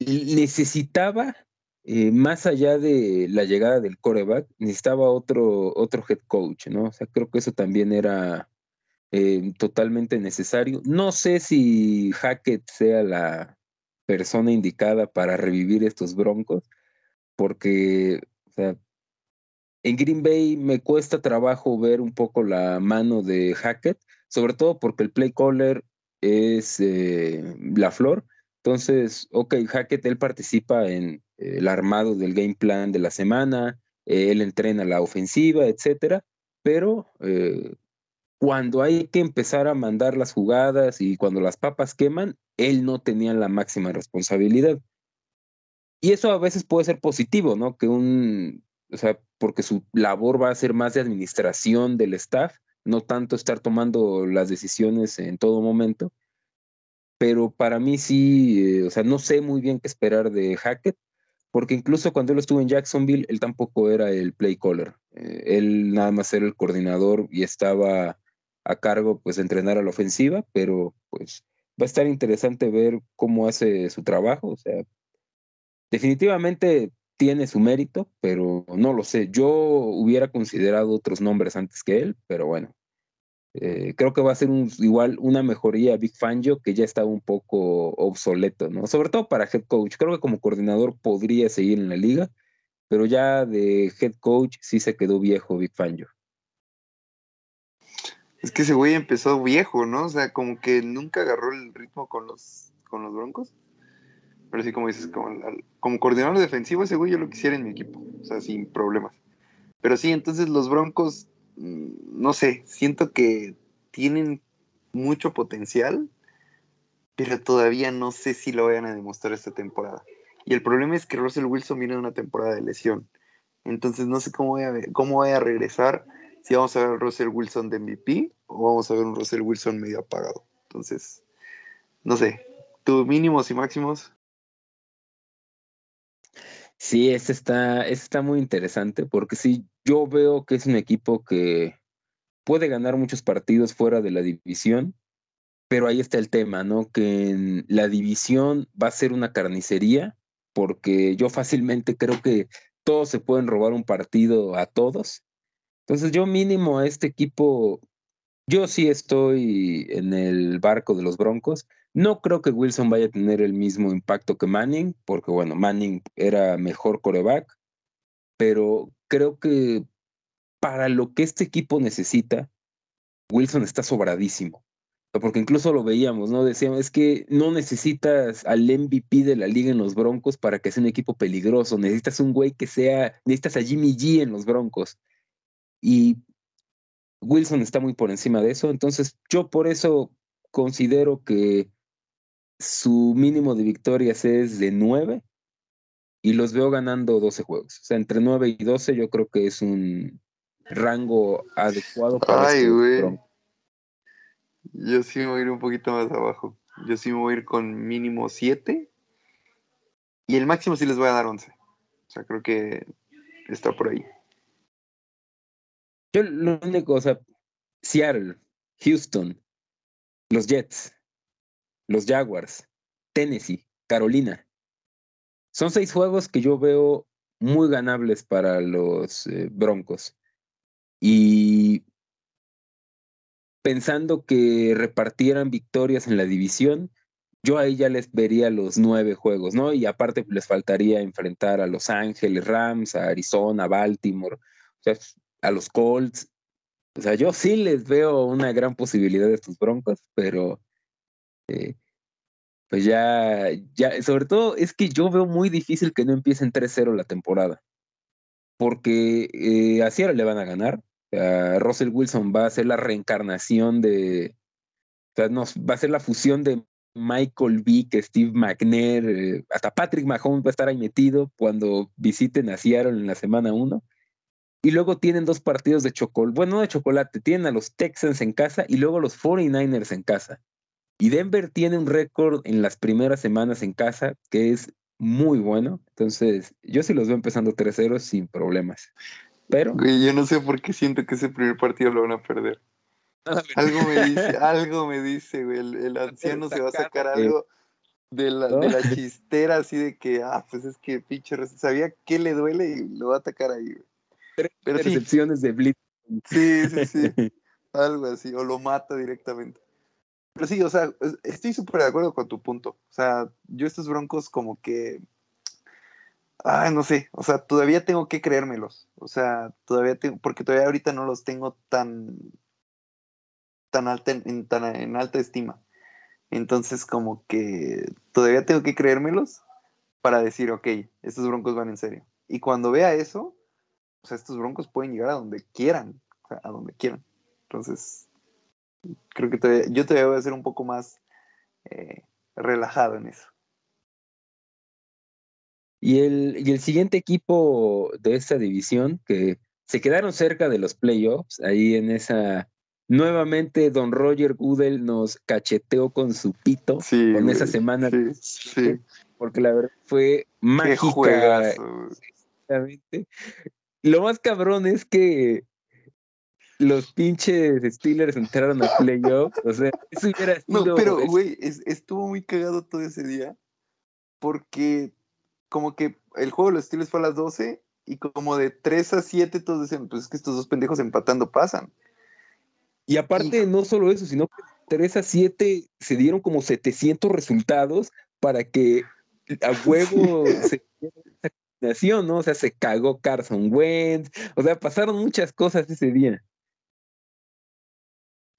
necesitaba, eh, más allá de la llegada del coreback, necesitaba otro, otro head coach, ¿no? O sea, creo que eso también era totalmente necesario. No sé si Hackett sea la persona indicada para revivir estos broncos, porque, en Green Bay me cuesta trabajo ver un poco la mano de Hackett, sobre todo porque el play caller es eh, la flor. Entonces, ok, Hackett, él participa en eh, el armado del game plan de la semana, eh, él entrena la ofensiva, etcétera, pero cuando hay que empezar a mandar las jugadas y cuando las papas queman, él no tenía la máxima responsabilidad. Y eso a veces puede ser positivo, ¿no? Que un, o sea, porque su labor va a ser más de administración del staff no tanto estar tomando las decisiones en todo momento. Pero para mí sí, eh, o sea, no sé muy bien qué esperar de Hackett, porque incluso cuando él estuvo en Jacksonville, él tampoco era el play caller. Eh, él nada más era el coordinador y estaba a cargo pues de entrenar a la ofensiva, pero pues va a estar interesante ver cómo hace su trabajo. O sea, definitivamente tiene su mérito, pero no lo sé. Yo hubiera considerado otros nombres antes que él, pero bueno. Eh, creo que va a ser un, igual una mejoría Big Fangio que ya está un poco obsoleto, ¿no? Sobre todo para head coach. Creo que como coordinador podría seguir en la liga, pero ya de head coach sí se quedó viejo Big Fangio. Es que ese güey empezó viejo, ¿no? O sea, como que nunca agarró el ritmo con los, con los Broncos. Pero sí, como dices, como, como coordinador defensivo, ese güey yo lo quisiera en mi equipo, o sea, sin problemas. Pero sí, entonces los Broncos, mm, no sé, siento que tienen mucho potencial, pero todavía no sé si lo vayan a demostrar esta temporada. Y el problema es que Russell Wilson viene de una temporada de lesión. Entonces no sé cómo voy cómo voy a regresar, si vamos a ver a Russell Wilson de MVP o vamos a ver un Russell Wilson medio apagado. Entonces, no sé, tus mínimos y máximos. Sí, ese está, ese está muy interesante porque sí, yo veo que es un equipo que puede ganar muchos partidos fuera de la división, pero ahí está el tema, ¿no? Que en la división va a ser una carnicería porque yo fácilmente creo que todos se pueden robar un partido a todos. Entonces yo mínimo a este equipo, yo sí estoy en el barco de los Broncos. No creo que Wilson vaya a tener el mismo impacto que Manning, porque bueno, Manning era mejor coreback, pero creo que para lo que este equipo necesita, Wilson está sobradísimo. Porque incluso lo veíamos, ¿no? Decíamos, es que no necesitas al MVP de la liga en los Broncos para que sea un equipo peligroso. Necesitas un güey que sea, necesitas a Jimmy G en los Broncos. Y Wilson está muy por encima de eso. Entonces, yo por eso considero que su mínimo de victorias es de 9 y los veo ganando 12 juegos. O sea, entre 9 y 12 yo creo que es un rango adecuado para Ay, este Yo sí me voy a ir un poquito más abajo. Yo sí me voy a ir con mínimo 7 y el máximo sí les voy a dar 11. O sea, creo que está por ahí. Yo lo único, o sea, Seattle, Houston, los Jets, los Jaguars, Tennessee, Carolina. Son seis juegos que yo veo muy ganables para los eh, Broncos. Y pensando que repartieran victorias en la división, yo ahí ya les vería los nueve juegos, ¿no? Y aparte les faltaría enfrentar a Los Ángeles, Rams, a Arizona, Baltimore, o sea, a los Colts. O sea, yo sí les veo una gran posibilidad de estos Broncos, pero eh, pues ya, ya, sobre todo es que yo veo muy difícil que no empiecen 3-0 la temporada, porque eh, así ahora le van a ganar. Russell Wilson va a ser la reencarnación de, o sea, nos, va a ser la fusión de Michael Vick, Steve McNair, eh, hasta Patrick Mahomes va a estar ahí metido cuando visiten a Seattle en la semana 1. Y luego tienen dos partidos de chocolate, bueno, no de chocolate, tienen a los Texans en casa y luego los 49ers en casa. Y Denver tiene un récord en las primeras semanas en casa que es muy bueno. Entonces, yo sí los veo empezando 3-0 sin problemas. Pero. yo no sé por qué siento que ese primer partido lo van a perder. algo me dice, algo me dice, güey. El, anciano se va a sacar algo de la, de la chistera, así de que, ah, pues es que pinche, sabía qué le duele y lo va a atacar ahí, güey. Pero recepciones de Blitz. Sí, sí, sí. algo así, o lo mata directamente. Pero sí, o sea, estoy súper de acuerdo con tu punto. O sea, yo estos broncos como que... Ay, no sé, o sea, todavía tengo que creérmelos. O sea, todavía tengo, porque todavía ahorita no los tengo tan, tan alta, en, tan en alta estima. Entonces, como que todavía tengo que creérmelos para decir, ok, estos broncos van en serio. Y cuando vea eso, o sea, estos broncos pueden llegar a donde quieran, o sea, a donde quieran. Entonces, creo que yo todavía voy a ser un poco más eh, relajado en eso. Y el, y el siguiente equipo de esta división, que se quedaron cerca de los playoffs, ahí en esa nuevamente Don Roger Goodell nos cacheteó con su pito con esa semana. Sí, Porque la verdad fue mágica. Lo más cabrón es que los pinches Steelers entraron a playoff. O sea, eso hubiera sido. No, pero, güey, estuvo muy cagado todo ese día. Porque, como que el juego de los Steelers fue a las 12 y como de 3 a 7 todos decían, pues es que estos dos pendejos empatando pasan. Y aparte, no solo eso, sino que 3 a 7 se dieron como 700 resultados para que a huevo se esa ¿no? O sea, se cagó Carson Wentz, o sea, pasaron muchas cosas ese día.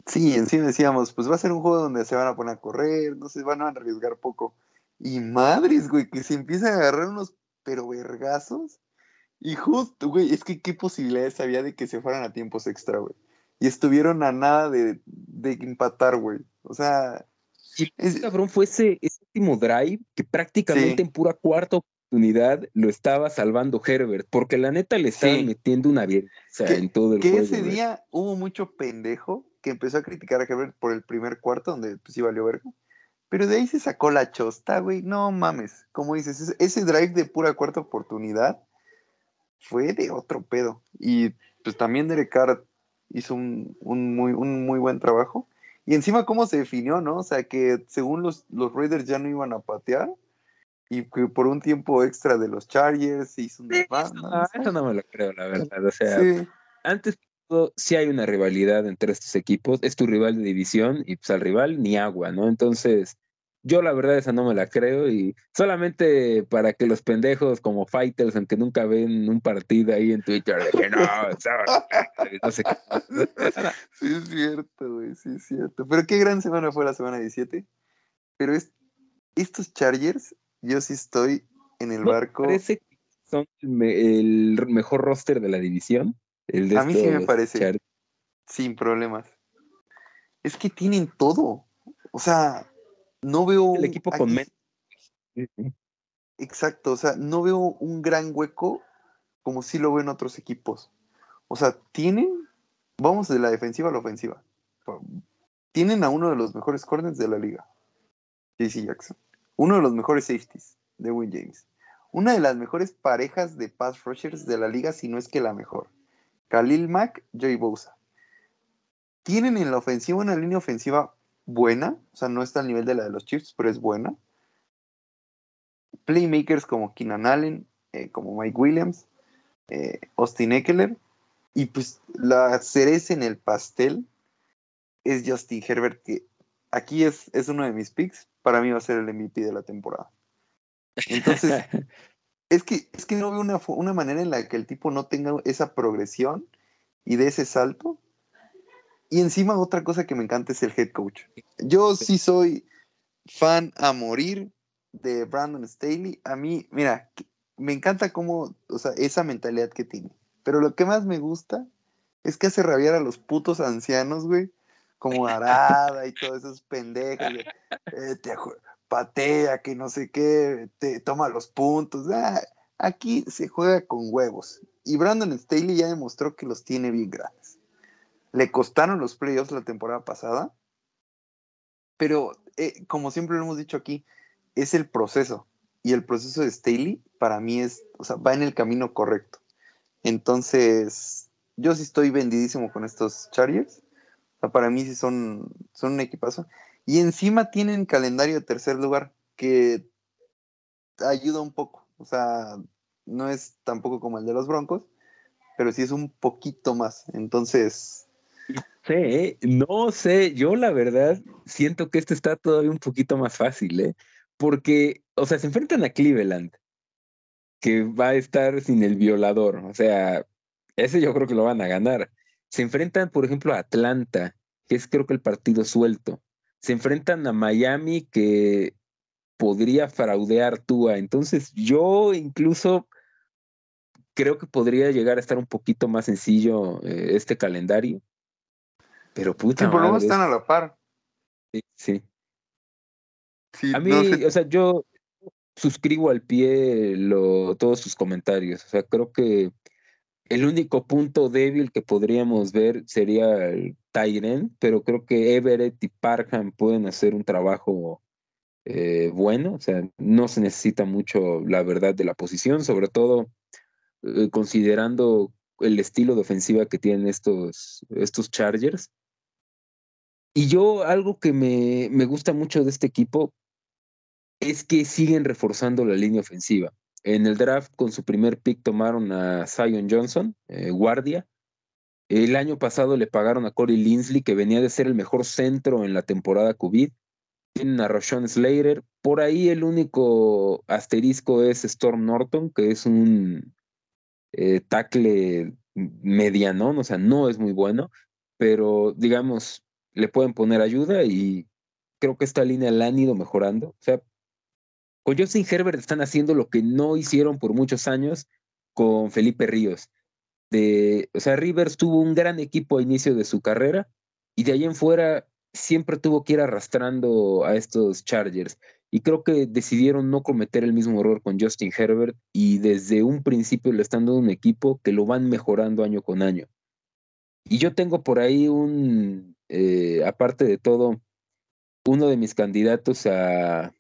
Sí, en sí decíamos, pues va a ser un juego donde se van a poner a correr, no se van a arriesgar poco. Y madres, güey, que se empiezan a agarrar unos pero vergazos. Y justo, güey, es que qué posibilidades había de que se fueran a tiempos extra, güey. Y estuvieron a nada de, de empatar, güey. O sea. Y ese cabrón fue ese, último drive que prácticamente en pura cuarta oportunidad lo estaba salvando Herbert, porque la neta le estaban metiendo una bien en todo el que juego. Que ese día hubo mucho pendejo que empezó a criticar a Herbert por el primer cuarto, donde pues sí valió verga. Pero de ahí se sacó la chosta, güey. No mames. Como dices, ese drive de pura cuarta oportunidad fue de otro pedo. Y pues también Derek Carr hizo un, muy, un muy buen trabajo. Y encima cómo se definió, ¿no? O sea, que según los, los Raiders ya no iban a patear y que por un tiempo extra de los Chargers hizo un... eso, no me lo creo, la verdad. O sea, antes todo, sí hay una rivalidad entre estos equipos. Es tu rival de división y pues al rival ni agua, ¿no? Entonces yo la verdad esa no me la creo y solamente para que los pendejos como fighters, aunque nunca ven un partido ahí en Twitter de que no, no sé Sí es cierto, güey, sí es cierto. Pero qué gran semana fue la semana 17. Pero es, estos Chargers, yo sí estoy en el barco. Parece que son el, mejor roster de la división. El de A mí sí me parece. Sin problemas. Es que tienen todo. O sea, no veo. El equipo con Exacto, o sea, no veo un gran hueco como si lo ven otros equipos. O sea, tienen, vamos de la defensiva a la ofensiva. Tienen a uno de los mejores corners de la liga, JC Jackson. Uno de los mejores safeties, de Win James. Una de las mejores parejas de pass rushers de la liga, si no es que la mejor. Khalil Mack, Joey Bosa. Tienen en la ofensiva una línea ofensiva buena, o sea, no está al nivel de la de los Chiefs, pero es buena. Playmakers como Keenan Allen, eh, como Mike Williams, eh, Austin Eckler, y pues la cereza en el pastel es Justin Herbert, que aquí es, es uno de mis picks, para mí va a ser el MVP de la temporada. Entonces, es que, es que no veo una, una manera en la que el tipo no tenga esa progresión y de ese salto y encima otra cosa que me encanta es el head coach. Yo sí soy fan a morir de Brandon Staley. A mí, mira, me encanta cómo, o sea, esa mentalidad que tiene. Pero lo que más me gusta es que hace rabiar a los putos ancianos, güey. Como Arada y todos esos pendejos. Eh, te patea, que no sé qué, te toma los puntos. Ah, aquí se juega con huevos. Y Brandon Staley ya demostró que los tiene bien grandes. Le costaron los playoffs la temporada pasada, pero eh, como siempre lo hemos dicho aquí, es el proceso. Y el proceso de Staley para mí es, o sea, va en el camino correcto. Entonces, yo sí estoy vendidísimo con estos Chargers. Para mí sí son, son un equipazo. Y encima tienen calendario de tercer lugar que ayuda un poco. O sea, no es tampoco como el de los Broncos, pero sí es un poquito más. Entonces, sé, no sé, yo la verdad siento que este está todavía un poquito más fácil, ¿eh? Porque, o sea, se enfrentan a Cleveland, que va a estar sin el violador, o sea, ese yo creo que lo van a ganar. Se enfrentan, por ejemplo, a Atlanta, que es creo que el partido suelto. Se enfrentan a Miami, que podría fraudear Tua. Entonces, yo incluso creo que podría llegar a estar un poquito más sencillo eh, este calendario. Pero puta. Sí, por lo menos están a la par. Sí, sí. a mí, o sea, yo suscribo al pie lo, todos sus comentarios. O sea, creo que el único punto débil que podríamos ver sería el Tyren, pero creo que Everett y Parham pueden hacer un trabajo eh, bueno. O sea, no se necesita mucho la verdad de la posición, sobre todo eh, considerando el estilo de ofensiva que tienen estos, estos Chargers. Y yo algo que me, me gusta mucho de este equipo es que siguen reforzando la línea ofensiva. En el draft, con su primer pick, tomaron a Zion Johnson, eh, guardia. El año pasado le pagaron a Corey Linsley, que venía de ser el mejor centro en la temporada COVID. Tienen a Rashawn Slater. Por ahí el único asterisco es Storm Norton, que es un eh, tackle mediano, o sea, no es muy bueno, pero digamos, le pueden poner ayuda y creo que esta línea la han ido mejorando. O sea, Justin Herbert están haciendo lo que no hicieron por muchos años con Felipe Ríos. De, o sea, Rivers tuvo un gran equipo a inicio de su carrera y de ahí en fuera siempre tuvo que ir arrastrando a estos Chargers. Y creo que decidieron no cometer el mismo error con Justin Herbert y desde un principio le están dando un equipo que lo van mejorando año con año. Y yo tengo por ahí un, eh, aparte de todo, uno de mis candidatos a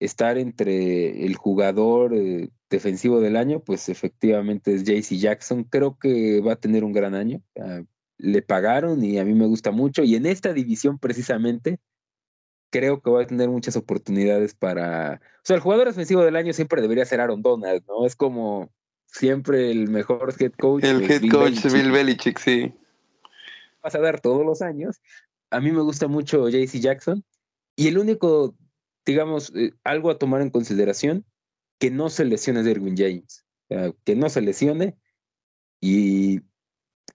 estar entre el jugador eh, defensivo del año, pues efectivamente es JC Jackson. Creo que va a tener un gran año. le pagaron y a mí me gusta mucho. Y en esta división precisamente, creo que va a tener muchas oportunidades para... O sea, el jugador defensivo del año siempre debería ser Aaron Donald, ¿no? Es como siempre el mejor head coach. El head coach Bill Belichick, sí. Vas a dar todos los años. A mí me gusta mucho JC Jackson. Y el único, digamos, eh, algo a tomar en consideración, que no se lesione Derwin James. Sea, que no se lesione. Y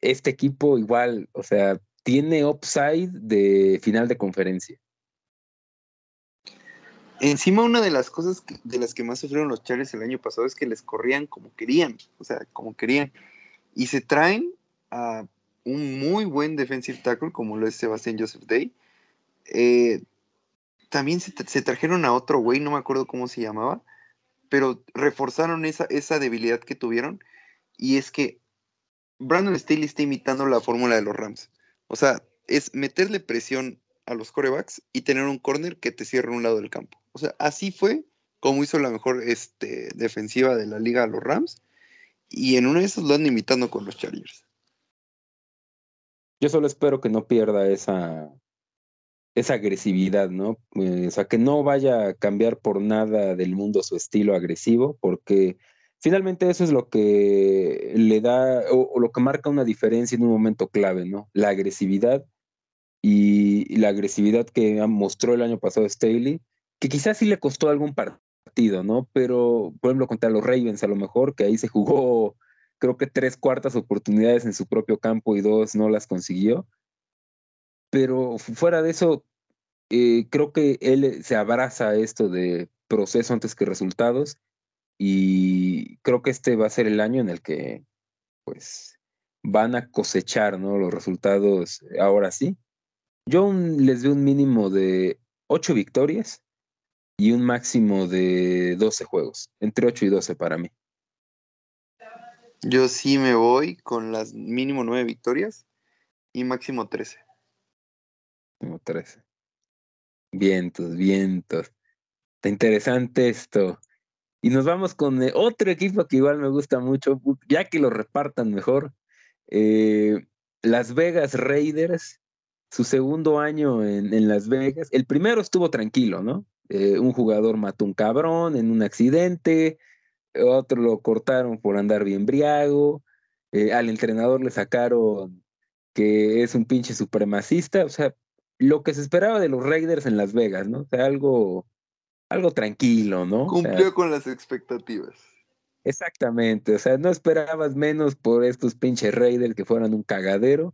este equipo igual, o sea, tiene upside de final de conferencia. Encima una de las cosas de las que más sufrieron los Chargers el año pasado es que les corrían como querían, o sea, como querían. Y se traen a un muy buen defensive tackle como lo es Sebastián Joseph Day. Eh, también se, trajeron a otro güey, no me acuerdo cómo se llamaba, pero reforzaron esa, esa debilidad que tuvieron. Y es que Brandon Staley está imitando la fórmula de los Rams. O sea, es meterle presión a los corebacks y tener un corner que te cierre un lado del campo. O sea, así fue como hizo la mejor este, defensiva de la liga a los Rams. Y en uno de esos lo han imitando con los Chargers. Yo solo espero que no pierda esa, esa agresividad, ¿no? Eh, o sea, que no vaya a cambiar por nada del mundo su estilo agresivo, porque finalmente eso es lo que le da o lo que marca una diferencia en un momento clave, ¿no? La agresividad y, la agresividad que mostró el año pasado Staley, que quizás sí le costó algún partido, ¿no? Pero, por ejemplo, contra los Ravens a lo mejor, que ahí se jugó creo que tres cuartas oportunidades en su propio campo y dos no las consiguió. Pero fuera de eso, eh, creo que él se abraza a esto de proceso antes que resultados y creo que este va a ser el año en el que pues van a cosechar ¿no? los resultados ahora sí yo les doy un mínimo de 8 victorias y un máximo de 12 juegos, entre 8 y 12 para mí. Yo sí me voy con las mínimo 9 victorias y máximo 13. Máximo 13. Vientos, vientos. Está interesante esto. Y nos vamos con eh, otro equipo que igual me gusta mucho, ya que lo repartan mejor. Eh, Las Vegas Raiders su segundo año en, Las Vegas. El primero estuvo tranquilo, ¿no? Eh, un jugador mató un cabrón en un accidente, otro lo cortaron por andar bien briago, al entrenador le sacaron que es un pinche supremacista, o sea, lo que se esperaba de los Raiders en Las Vegas, ¿no? O sea, algo, algo tranquilo, ¿no? Cumplió con las expectativas. Exactamente, o sea, no esperabas menos por estos pinches Raiders que fueran un cagadero.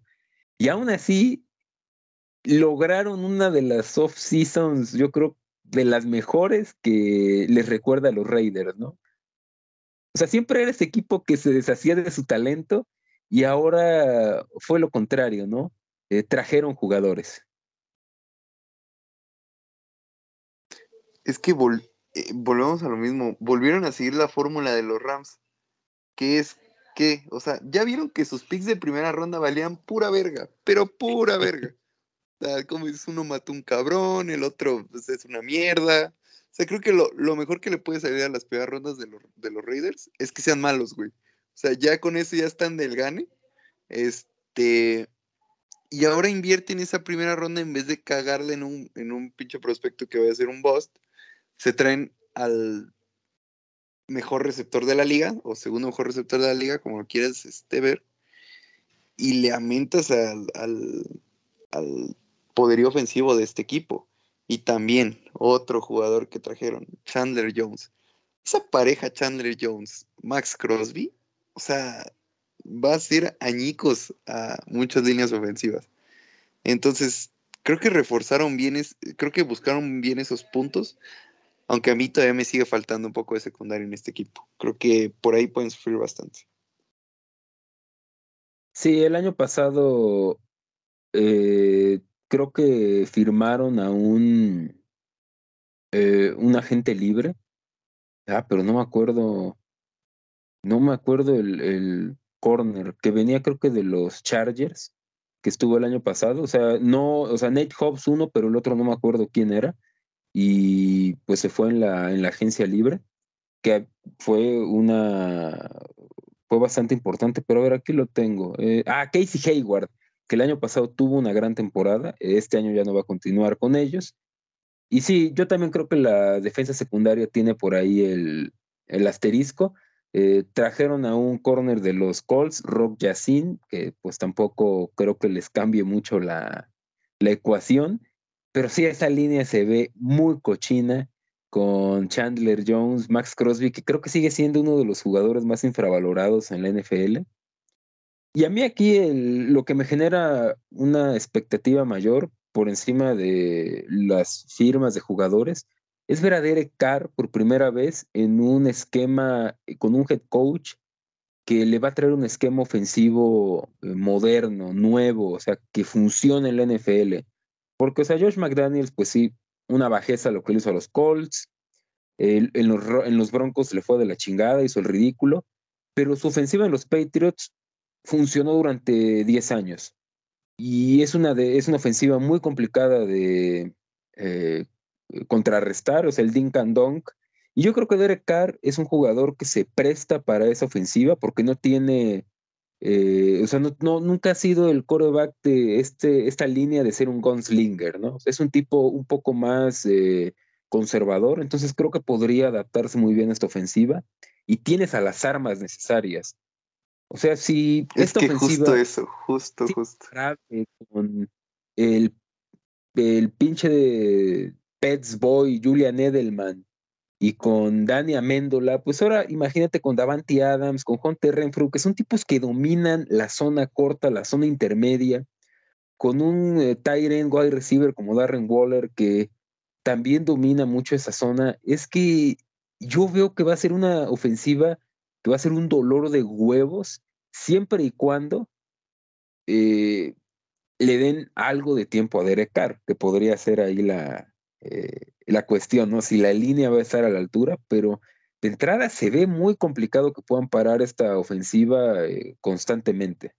Y aún así, lograron una de las off seasons, yo creo, de las mejores que les recuerda a los Raiders, ¿no? O sea, siempre era ese equipo que se deshacía de su talento y ahora fue lo contrario, ¿no? Eh, trajeron jugadores. Es que eh, volvemos a lo mismo, volvieron a seguir la fórmula de los Rams, que es que, o sea, ya vieron que sus picks de primera ronda valían pura verga, pero pura verga como dices, uno mató un cabrón, el otro pues, es una mierda. O sea, creo que lo, mejor que le puede salir a las primeras rondas de, los Raiders es que sean malos, güey. O sea, ya con eso ya están del gane. Este. Y ahora invierten esa primera ronda en vez de cagarle en un, en pinche prospecto que va a ser un bust. Se traen al mejor receptor de la liga, o segundo mejor receptor de la liga, como lo quieras este, ver. Y le aumentas al, al poderío ofensivo de este equipo. Y también otro jugador que trajeron, Chandler Jones. Esa pareja Chandler Jones, Max Crosby, o sea, va a ser añicos a muchas líneas ofensivas. Entonces, creo que reforzaron bien, creo que buscaron bien esos puntos. Aunque a mí todavía me sigue faltando un poco de secundaria en este equipo. Creo que por ahí pueden sufrir bastante. Sí, el año pasado eh, creo que firmaron a un, eh, un agente libre. Ah, pero no me acuerdo. No me acuerdo el, el corner que venía, creo que de los Chargers, que estuvo el año pasado. O sea, no, o sea, Nate Hobbs uno, pero el otro no me acuerdo quién era. Y pues se fue en la, en la agencia libre, que fue una fue bastante importante, pero a ver, aquí lo tengo. Eh, ah, Casey Hayward, que el año pasado tuvo una gran temporada, este año ya no va a continuar con ellos. Y sí, yo también creo que la defensa secundaria tiene por ahí el, el asterisco. Eh, trajeron a un corner de los Colts, Rock Yacine, que pues tampoco creo que les cambie mucho la, la ecuación, pero sí esa línea se ve muy cochina con Chandler Jones, Max Crosby, que creo que sigue siendo uno de los jugadores más infravalorados en la NFL. Y a mí aquí lo que me genera una expectativa mayor por encima de las firmas de jugadores es ver a Derek Carr por primera vez en un esquema con un head coach que le va a traer un esquema ofensivo eh, moderno, nuevo, o sea, que funcione en la NFL. Porque, o sea, Josh McDaniels, pues sí, una bajeza lo que le hizo a los Colts. en, los, en los Broncos le fue de la chingada, hizo el ridículo. Pero su ofensiva en los Patriots funcionó durante 10 años. Y es una, de, es una ofensiva muy complicada de eh, contrarrestar, o sea, el dink and dunk. Y yo creo que Derek Carr es un jugador que se presta para esa ofensiva porque no tiene eh, o sea, no, nunca ha sido el coreback de este, esta línea de ser un gunslinger, ¿no? Es un tipo un poco más eh, conservador, entonces creo que podría adaptarse muy bien a esta ofensiva y tienes a las armas necesarias. O sea, si es esta que ofensiva justo eso, justo, justo. con el, el pinche de Pets Boy, Julian Edelman, y con Dani Améndola, pues ahora imagínate con Davanti Adams, con Hunter Renfrew, que son tipos que dominan la zona corta, la zona intermedia, con un eh, Tyrant wide receiver como Darren Waller, que también domina mucho esa zona, es que yo veo que va a ser una ofensiva que va a ser un dolor de huevos, siempre y cuando eh, le den algo de tiempo a Derek Carr, que podría ser ahí la, eh, la cuestión, ¿no? Si la línea va a estar a la altura, pero de entrada se ve muy complicado que puedan parar esta ofensiva eh, constantemente.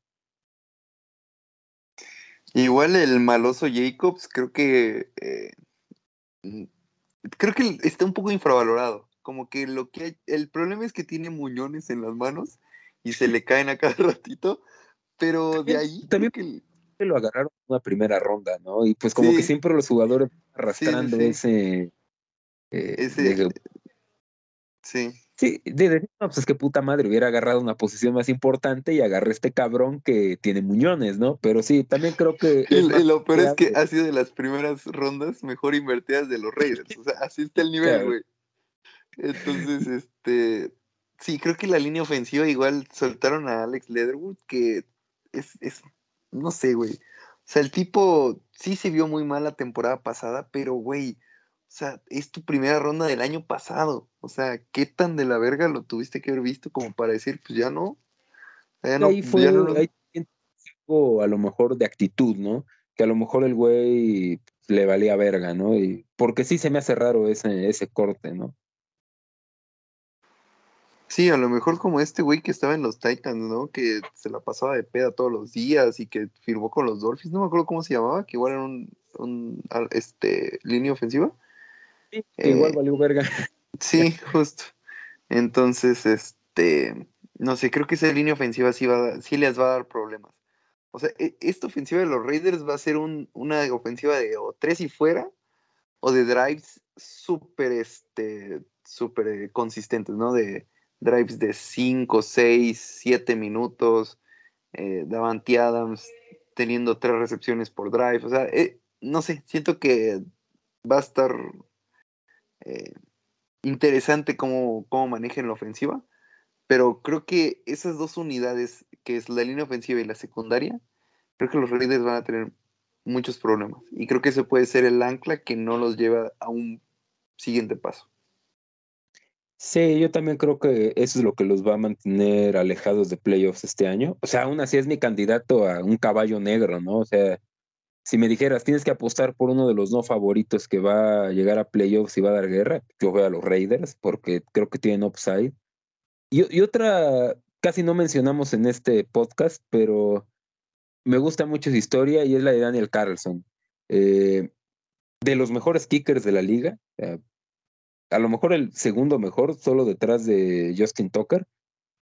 Igual el maloso Jacobs, creo que eh, mm, creo que está un poco infravalorado. Como que lo que el problema es que tiene muñones en las manos y se le caen a cada ratito, pero de ahí también que lo agarraron en una primera ronda, ¿no? Y pues como que siempre los jugadores arrastrando ese, eh, ese... sí. Sí, de, no, pues es que puta madre hubiera agarrado una posición más importante y agarré este cabrón que tiene muñones, ¿no? Pero sí, también creo que. Y, lo peor es que ha sido de las primeras rondas mejor invertidas de los Raiders. O sea, así está el nivel, güey. Entonces, este. Sí, creo que la línea ofensiva igual soltaron a Alex Leatherwood, que es, es no sé, güey. O sea, el tipo sí se vio muy mal la temporada pasada, pero, güey, o sea, es tu primera ronda del año pasado. O sea, ¿qué tan de la verga lo tuviste que haber visto como para decir, pues ya no? Ya no ahí fue, a lo mejor de actitud, ¿no? Que a lo mejor el güey le valía verga, ¿no? Y porque sí se me hace raro ese, ese corte, ¿no? Sí, a lo mejor como este güey que estaba en los Titans, ¿no? Que se la pasaba de peda todos los días y que firmó con los Dolphins, no me acuerdo cómo se llamaba, que igual era un, un este, línea ofensiva. Sí, igual eh, valió verga. Sí, justo. Entonces, este, no sé, creo que esa línea ofensiva sí, va, sí les va a dar problemas. O sea, e, esta ofensiva de los Raiders va a ser un, una ofensiva de o tres y fuera o de drives súper, este, súper consistentes, ¿no? De drives de 5, 6, 7 minutos, eh, Davanti Adams teniendo tres recepciones por drive, o sea, eh, no sé, siento que va a estar eh, interesante cómo, cómo manejen la ofensiva, pero creo que esas dos unidades, que es la línea ofensiva y la secundaria, creo que los Raiders van a tener muchos problemas y creo que ese puede ser el ancla que no los lleva a un siguiente paso. Sí, yo también creo que eso es lo que los va a mantener alejados de playoffs este año. O sea, aún así es mi candidato a un caballo negro, ¿no? O sea, si me dijeras, tienes que apostar por uno de los no favoritos que va a llegar a playoffs y va a dar guerra, yo voy a los Raiders porque creo que tienen upside. Y, otra, casi no mencionamos en este podcast, pero me gusta mucho su historia y es la de Daniel Carlson. Eh, de los mejores kickers de la liga, a lo mejor el segundo mejor, solo detrás de Justin Tucker,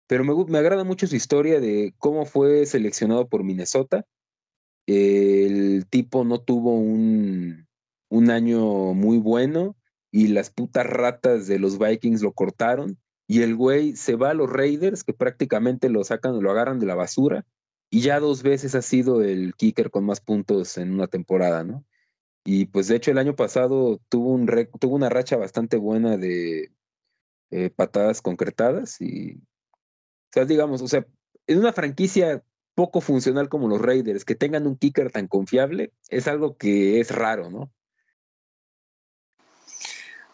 pero me, me agrada mucho su historia de cómo fue seleccionado por Minnesota el tipo no tuvo un, un año muy bueno y las putas ratas de los Vikings lo cortaron y el güey se va a los Raiders que prácticamente lo sacan, lo agarran de la basura y ya dos veces ha sido el kicker con más puntos en una temporada, ¿no? Y pues de hecho el año pasado tuvo, un tuvo una racha bastante buena de eh, patadas concretadas y, o sea, digamos, o sea, en una franquicia poco funcional como los Raiders, que tengan un kicker tan confiable, es algo que es raro, ¿no?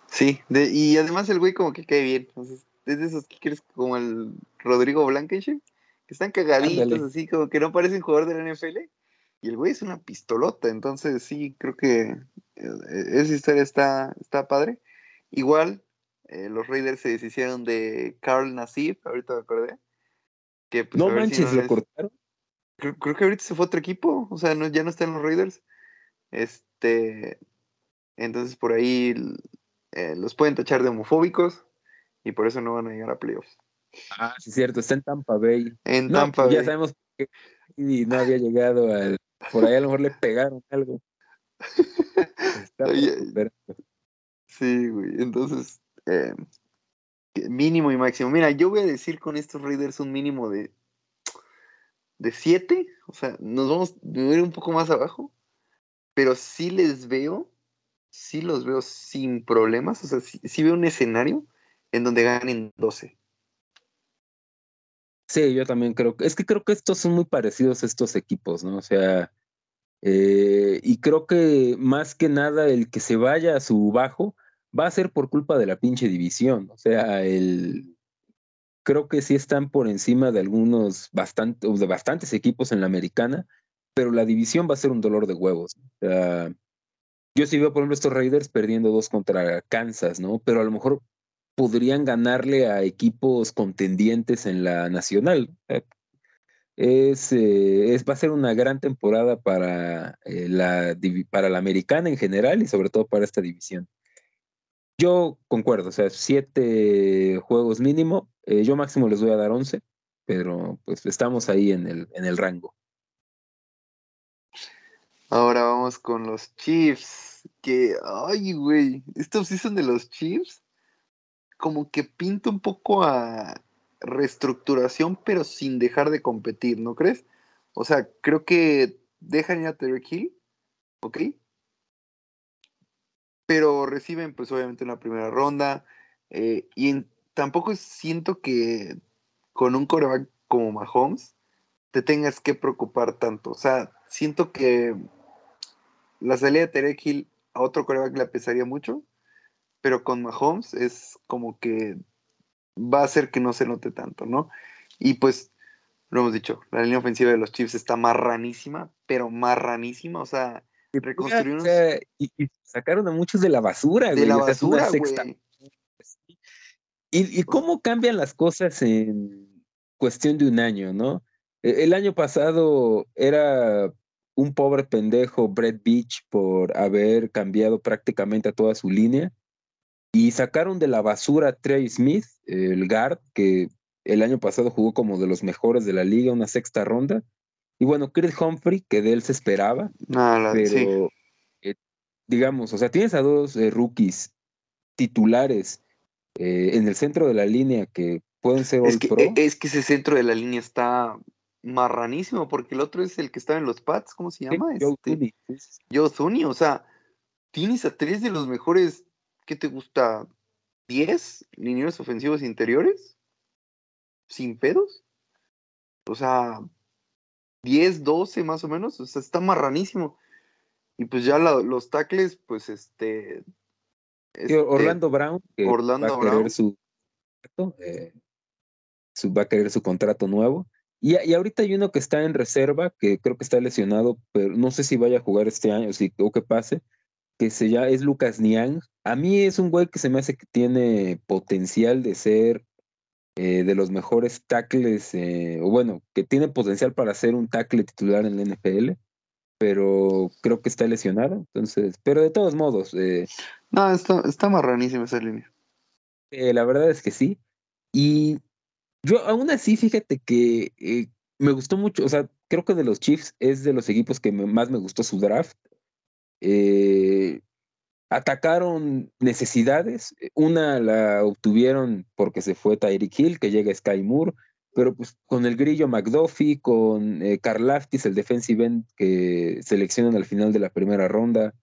Sí, y además el güey como que cae bien. es de esos kickers como el Rodrigo Blankenship, que están cagaditos, así como que no parecen jugador de la NFL. Y el güey es una pistolota, entonces sí, creo que eh, esa historia está, está padre. Igual, eh, los Raiders se deshicieron de Carl Nassif, ahorita me acordé. Que, pues, no manches, lo cortaron. Creo, que ahorita se fue otro equipo, o sea, no, ya no está en los Raiders. Este, entonces por ahí eh, los pueden tachar de homofóbicos y por eso no van a llegar a playoffs. Ah, sí, es cierto, está en Tampa Bay. En Tampa Bay. Ya sabemos que no había llegado al. Por ahí a lo mejor le pegaron algo. sí, güey. Entonces, eh, mínimo y máximo. Mira, yo voy a decir con estos Raiders un mínimo de de 7, o sea, nos vamos a ir un poco más abajo, pero sí les veo, sí los veo sin problemas, o sea, sí, veo un escenario en donde ganen 12. Sí, yo también creo es que creo que estos son muy parecidos estos equipos, ¿no? O sea, eh, y creo que más que nada el que se vaya a su bajo va a ser por culpa de la pinche división, o sea, el, creo que sí están por encima de algunos bastante, de bastantes equipos en la americana, pero la división va a ser un dolor de huevos. yo sí veo, por ejemplo, estos Raiders perdiendo dos contra Kansas, ¿no? Pero a lo mejor podrían ganarle a equipos contendientes en la nacional. Es, eh, va a ser una gran temporada para, eh, la, para la americana en general y sobre todo para esta división. Yo concuerdo, o sea, siete juegos mínimo. Eh, yo máximo les voy a dar once, pero pues estamos ahí en el, en el rango. Ahora vamos con los Chiefs. Que, ay, güey, estos son de los Chiefs, como que pinta un poco a reestructuración, pero sin dejar de competir, ¿no crees? O sea, creo que dejan ya a Terry Hill, ¿ok? pero reciben pues obviamente en la primera ronda eh, y tampoco siento que con un coreback como Mahomes te tengas que preocupar tanto. O sea, siento que la salida de Terek Hill a otro coreback le pesaría mucho, pero con Mahomes es como que va a hacer que no se note tanto, ¿no? Y pues, lo hemos dicho, la línea ofensiva de los Chiefs está marranísima, pero marranísima, o sea, y, sacaron a muchos de la basura, De la basura, Y, cómo cambian las cosas en cuestión de un año, ¿no? E, el año pasado era un pobre pendejo Brett Beach por haber cambiado prácticamente a toda su línea. Y sacaron de la basura a Trey Smith, el guard, que el año pasado jugó como de los mejores de la liga, una sexta ronda. Y bueno, Chris Humphrey, que de él se esperaba, pero eh, digamos, o sea, tienes a dos eh, rookies titulares eh, en el centro de la línea que pueden ser es que, Es que ese centro de la línea está marranísimo, porque el otro es el que estaba en los Pats, ¿cómo se llama? Joe este, Joe Zuni, o sea, tienes a tres de los mejores, ¿qué te gusta? ¿10 lineros ofensivos interiores? ¿Sin pedos? O sea, 10, 12 más o menos, o sea, está marranísimo. Y pues ya los tackles, pues este, este Orlando Brown, Orlando Brown. su eh, va a querer su contrato nuevo. Y, y, ahorita hay uno que está en reserva, que creo que está lesionado, pero no sé si vaya a jugar este año si, o que pase, que se llama, es Lucas Niang. A mí es un güey que se me hace que tiene potencial de ser eh, de los mejores tackles, eh, o bueno, que tiene potencial para ser un tackle titular en la NFL, pero creo que está lesionado, entonces, pero de todos modos. Eh, no, está, está marranísima esa línea. la verdad es que sí. Y yo aún así, fíjate que me gustó mucho, o sea, creo que de los Chiefs es de los equipos que más me gustó su draft. Eh, atacaron necesidades. Una la obtuvieron porque se fue Tyreek Hill, que llega Sky Moore, pero pues con el grillo McDuffie, con eh, Carl Laftis, el defensive end que seleccionan al final de la primera ronda.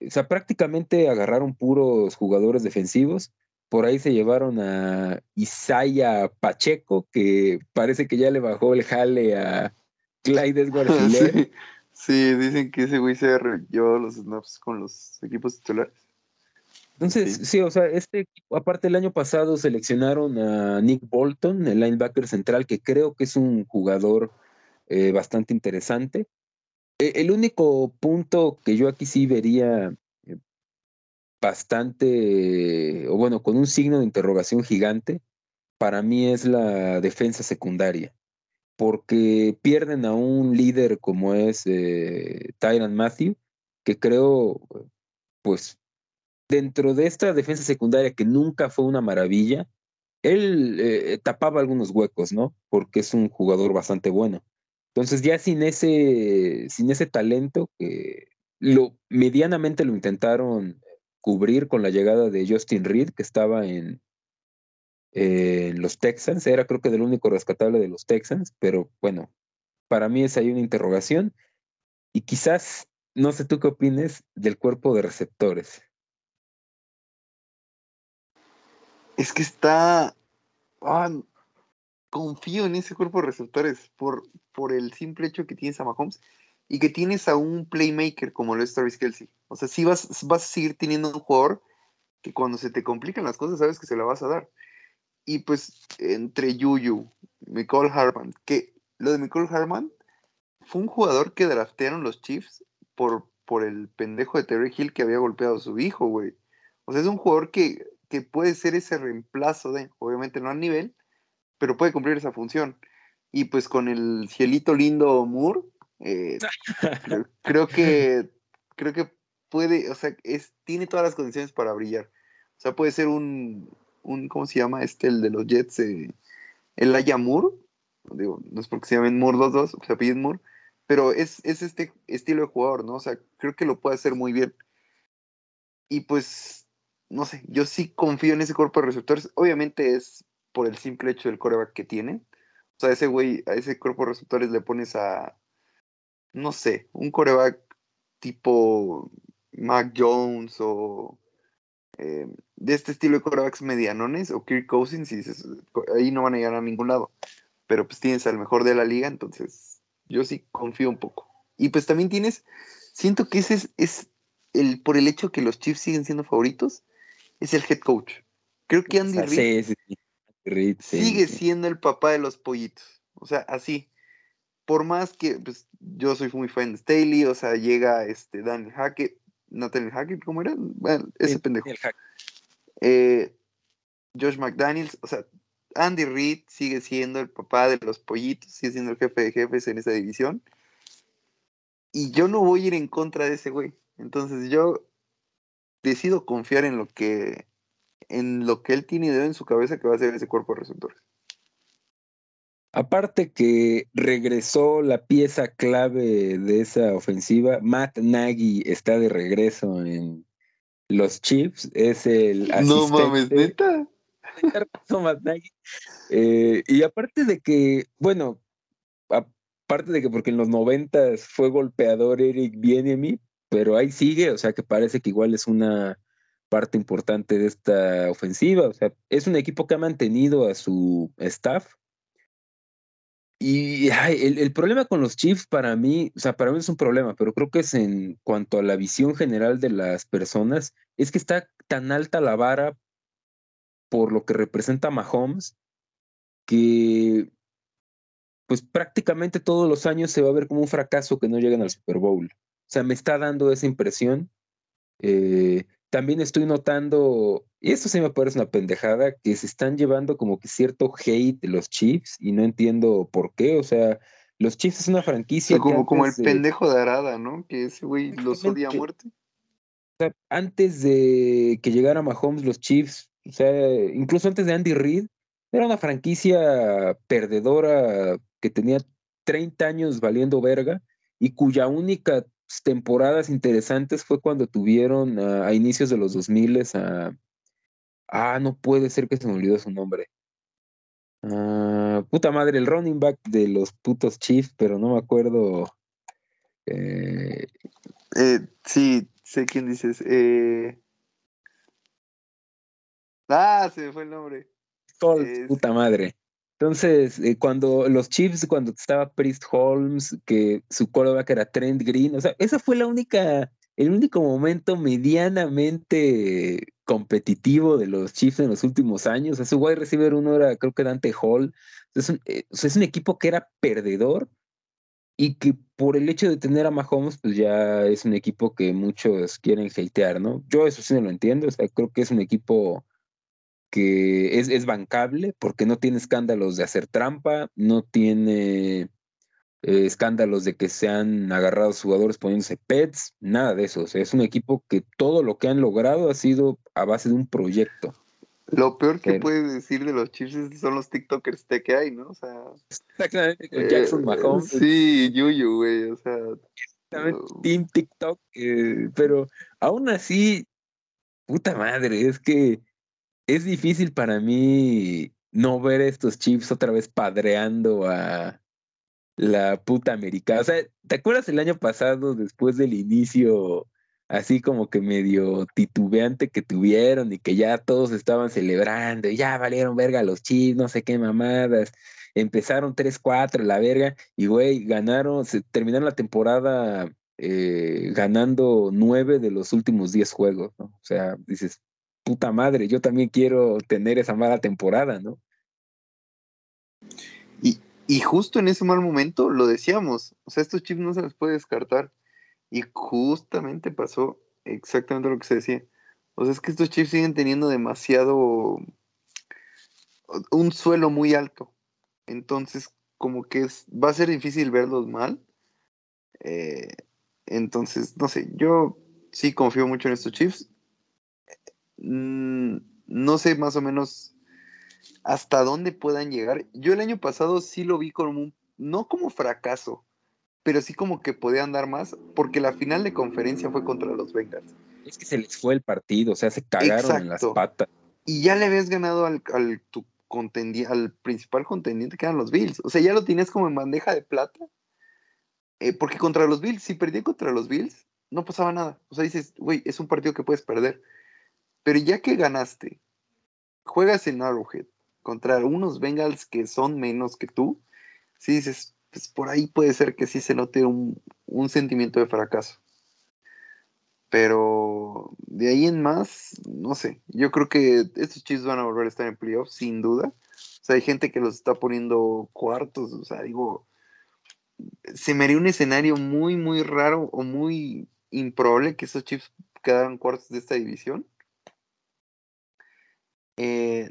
O sea, prácticamente agarraron puros jugadores defensivos. Por ahí se llevaron a Isaiah Pacheco, que parece que ya le bajó el jale a Clyde Edwards Sí, dicen que ese güey se los snaps con los equipos titulares. Entonces, sí. o sea, este aparte el año pasado seleccionaron a Nick Bolton, el linebacker central, que creo que es un jugador eh, bastante interesante. E, el único punto que yo aquí sí vería eh, bastante, o bueno, con un signo de interrogación gigante, para mí es la defensa secundaria porque pierden a un líder como es eh, Tyron Matthew, que creo, pues, dentro de esta defensa secundaria que nunca fue una maravilla, él eh, tapaba algunos huecos, ¿no? Porque es un jugador bastante bueno. Entonces, ya sin ese, sin ese talento, que medianamente lo intentaron cubrir con la llegada de Justin Reed, que estaba en, eh, los Texans, era creo que del único rescatable de los Texans, pero bueno, para mí es ahí una interrogación. Y quizás, no sé tú qué opines del cuerpo de receptores. Es que está. Ah, confío en ese cuerpo de receptores por, por el simple hecho que tienes a Mahomes y que tienes a un playmaker como lo es Travis Kelsey. O sea, sí vas, vas a seguir teniendo un jugador que cuando se te complican las cosas sabes que se la vas a dar. Y pues entre Yuyu, Nicole Harman, que lo de Nicole Harman fue un jugador que draftearon los Chiefs por, por el pendejo de Terry Hill que había golpeado a su hijo, güey. O sea, es un jugador que, que puede ser ese reemplazo de, obviamente no a nivel, pero puede cumplir esa función. Y pues con el cielito lindo Moore, eh, creo, que creo que puede, o sea, es, tiene todas las condiciones para brillar. O sea, puede ser un, un, ¿cómo se llama? Este, el de los Jets, eh, el Ayamur, digo, no es porque se llamen Moore los dos, se piden Moore, pero es, es este estilo de jugador, ¿no? O sea, creo que lo puede hacer muy bien. Y pues, no sé, yo sí confío en ese cuerpo de receptores. Obviamente es por el simple hecho del coreback que tiene. O sea, ese güey, a ese cuerpo de receptores le pones a, no sé, un coreback tipo Mac Jones o eh, de este estilo de corebacks medianones o Kirk Cousins y dices, ahí no van a llegar a ningún lado. Pero pues tienes al mejor de la liga, entonces yo sí confío un poco. Y pues también tienes, siento que ese es, es el, por el hecho que los Chiefs siguen siendo favoritos, es el head coach. Creo que Andy Reid, sigue siendo el papá de los pollitos. O sea, así. Por más que pues, yo soy muy fan de Staley, o sea, llega este Daniel Hackett, Nathaniel Hackett, ¿cómo era? Bueno, ese pendejo. Eh, Josh McDaniels, o sea, Andy Reid sigue siendo el papá de los pollitos, sigue siendo el jefe de jefes en esa división. Y yo no voy a ir en contra de ese güey. Entonces yo decido confiar en lo que en lo que él tiene idea en su cabeza que va a ser ese cuerpo de receptores. Aparte que regresó la pieza clave de esa ofensiva, Matt Nagy está de regreso en los Chiefs, es el asistente. No mames, neta. Matt Nagy. Eh, y aparte de que, bueno, aparte de que porque en los noventas fue golpeador Eric Bienemi, pero ahí sigue, o sea que parece que igual es una parte importante de esta ofensiva, o sea, es un equipo que ha mantenido a su staff y el, problema con los Chiefs para mí, o sea, para mí es un problema, pero creo que es en cuanto a la visión general de las personas, es que está tan alta la vara por lo que representa Mahomes, que pues prácticamente todos los años se va a ver como un fracaso que no lleguen al Super Bowl. O sea, me está dando esa impresión. Eh, también estoy notando, y esto sí me parece una pendejada, que se están llevando como que cierto hate de los Chiefs y no entiendo por qué. O sea, los Chiefs es una franquicia. como, como el pendejo de Arada, ¿no? Que ese güey los odia a muerte. O sea, antes de que llegara Mahomes, los Chiefs, o sea, incluso antes de Andy Reid, era una franquicia perdedora que tenía 30 años valiendo verga y cuya única temporadas interesantes fue cuando tuvieron a inicios de los 2000 a... Ah, no puede ser que se me olvidó su nombre. Ah, puta madre, el running back de los putos Chiefs, pero no me acuerdo. Eh, eh, sí, sé quién dices. Eh... Ah, se me fue el nombre. puta madre. Entonces, eh, cuando los Chiefs, cuando estaba Priest Holmes, que su que era Trent Green, o sea, esa fue la única, el único momento medianamente competitivo de los Chiefs en los últimos años. O sea, su wide receiver uno era, creo que Dante Hall. Es un, eh, o sea, es un equipo que era perdedor y que por el hecho de tener a Mahomes, pues ya es un equipo que muchos quieren hatear, ¿no? Yo eso sí no lo entiendo, o sea, creo que es un equipo que es, es bancable porque no tiene escándalos de hacer trampa, no tiene eh, escándalos de que se han agarrado jugadores poniéndose pets, nada de eso. O sea, es un equipo que todo lo que han logrado ha sido a base de un proyecto. Lo peor que puedes decir de los Chiefs son los TikTokers que hay, ¿no? O sea. Exactamente, con Jackson eh, Mahomes. Sí, Yuyu, güey, o sea. Team TikTok, eh, pero aún así, puta madre, es que es difícil para mí no ver estos Chiefs otra vez padreando a, la puta americana. O sea, ¿te acuerdas el año pasado, después del inicio, así como que medio titubeante que tuvieron y que ya todos estaban celebrando, y ya valieron verga los chips, no sé qué mamadas. Empezaron 3-4 la verga y güey, ganaron, se terminaron la temporada eh, ganando 9 de los últimos 10 juegos, ¿no? O sea, dices, puta madre, yo también quiero tener esa mala temporada, ¿no? Y, justo en ese mal momento lo decíamos, o sea, estos chips no se los puede descartar. Y justamente pasó exactamente lo que se decía. O sea, es que estos chips siguen teniendo demasiado, un suelo muy alto. Entonces, como que es, va a ser difícil verlos mal. Eh, entonces, no sé, yo sí confío mucho en estos chips. Mm, no sé más o menos hasta dónde puedan llegar. Yo el año pasado sí lo vi como un, no como fracaso, pero sí como que podían dar más, porque la final de conferencia fue contra los Bengals. Es que se les fue el partido, o sea, se cagaron en las patas. Y ya le habías ganado al, al, tu al principal contendiente que eran los Bills. O sea, ya lo tienes como en bandeja de plata. Eh, porque contra los Bills, si perdía contra los Bills, no pasaba nada. O sea, dices, güey, es un partido que puedes perder. Pero ya que ganaste, juegas en Arrowhead, contra unos Bengals que son menos que tú, si dices, pues por ahí puede ser que sí se note un, sentimiento de fracaso. Pero de ahí en más, no sé. Yo creo que estos Chiefs van a volver a estar en playoffs, sin duda. O sea, hay gente que los está poniendo cuartos. O sea, digo, se me haría un escenario muy, muy raro o muy improbable que estos Chiefs quedaran cuartos de esta división. Eh,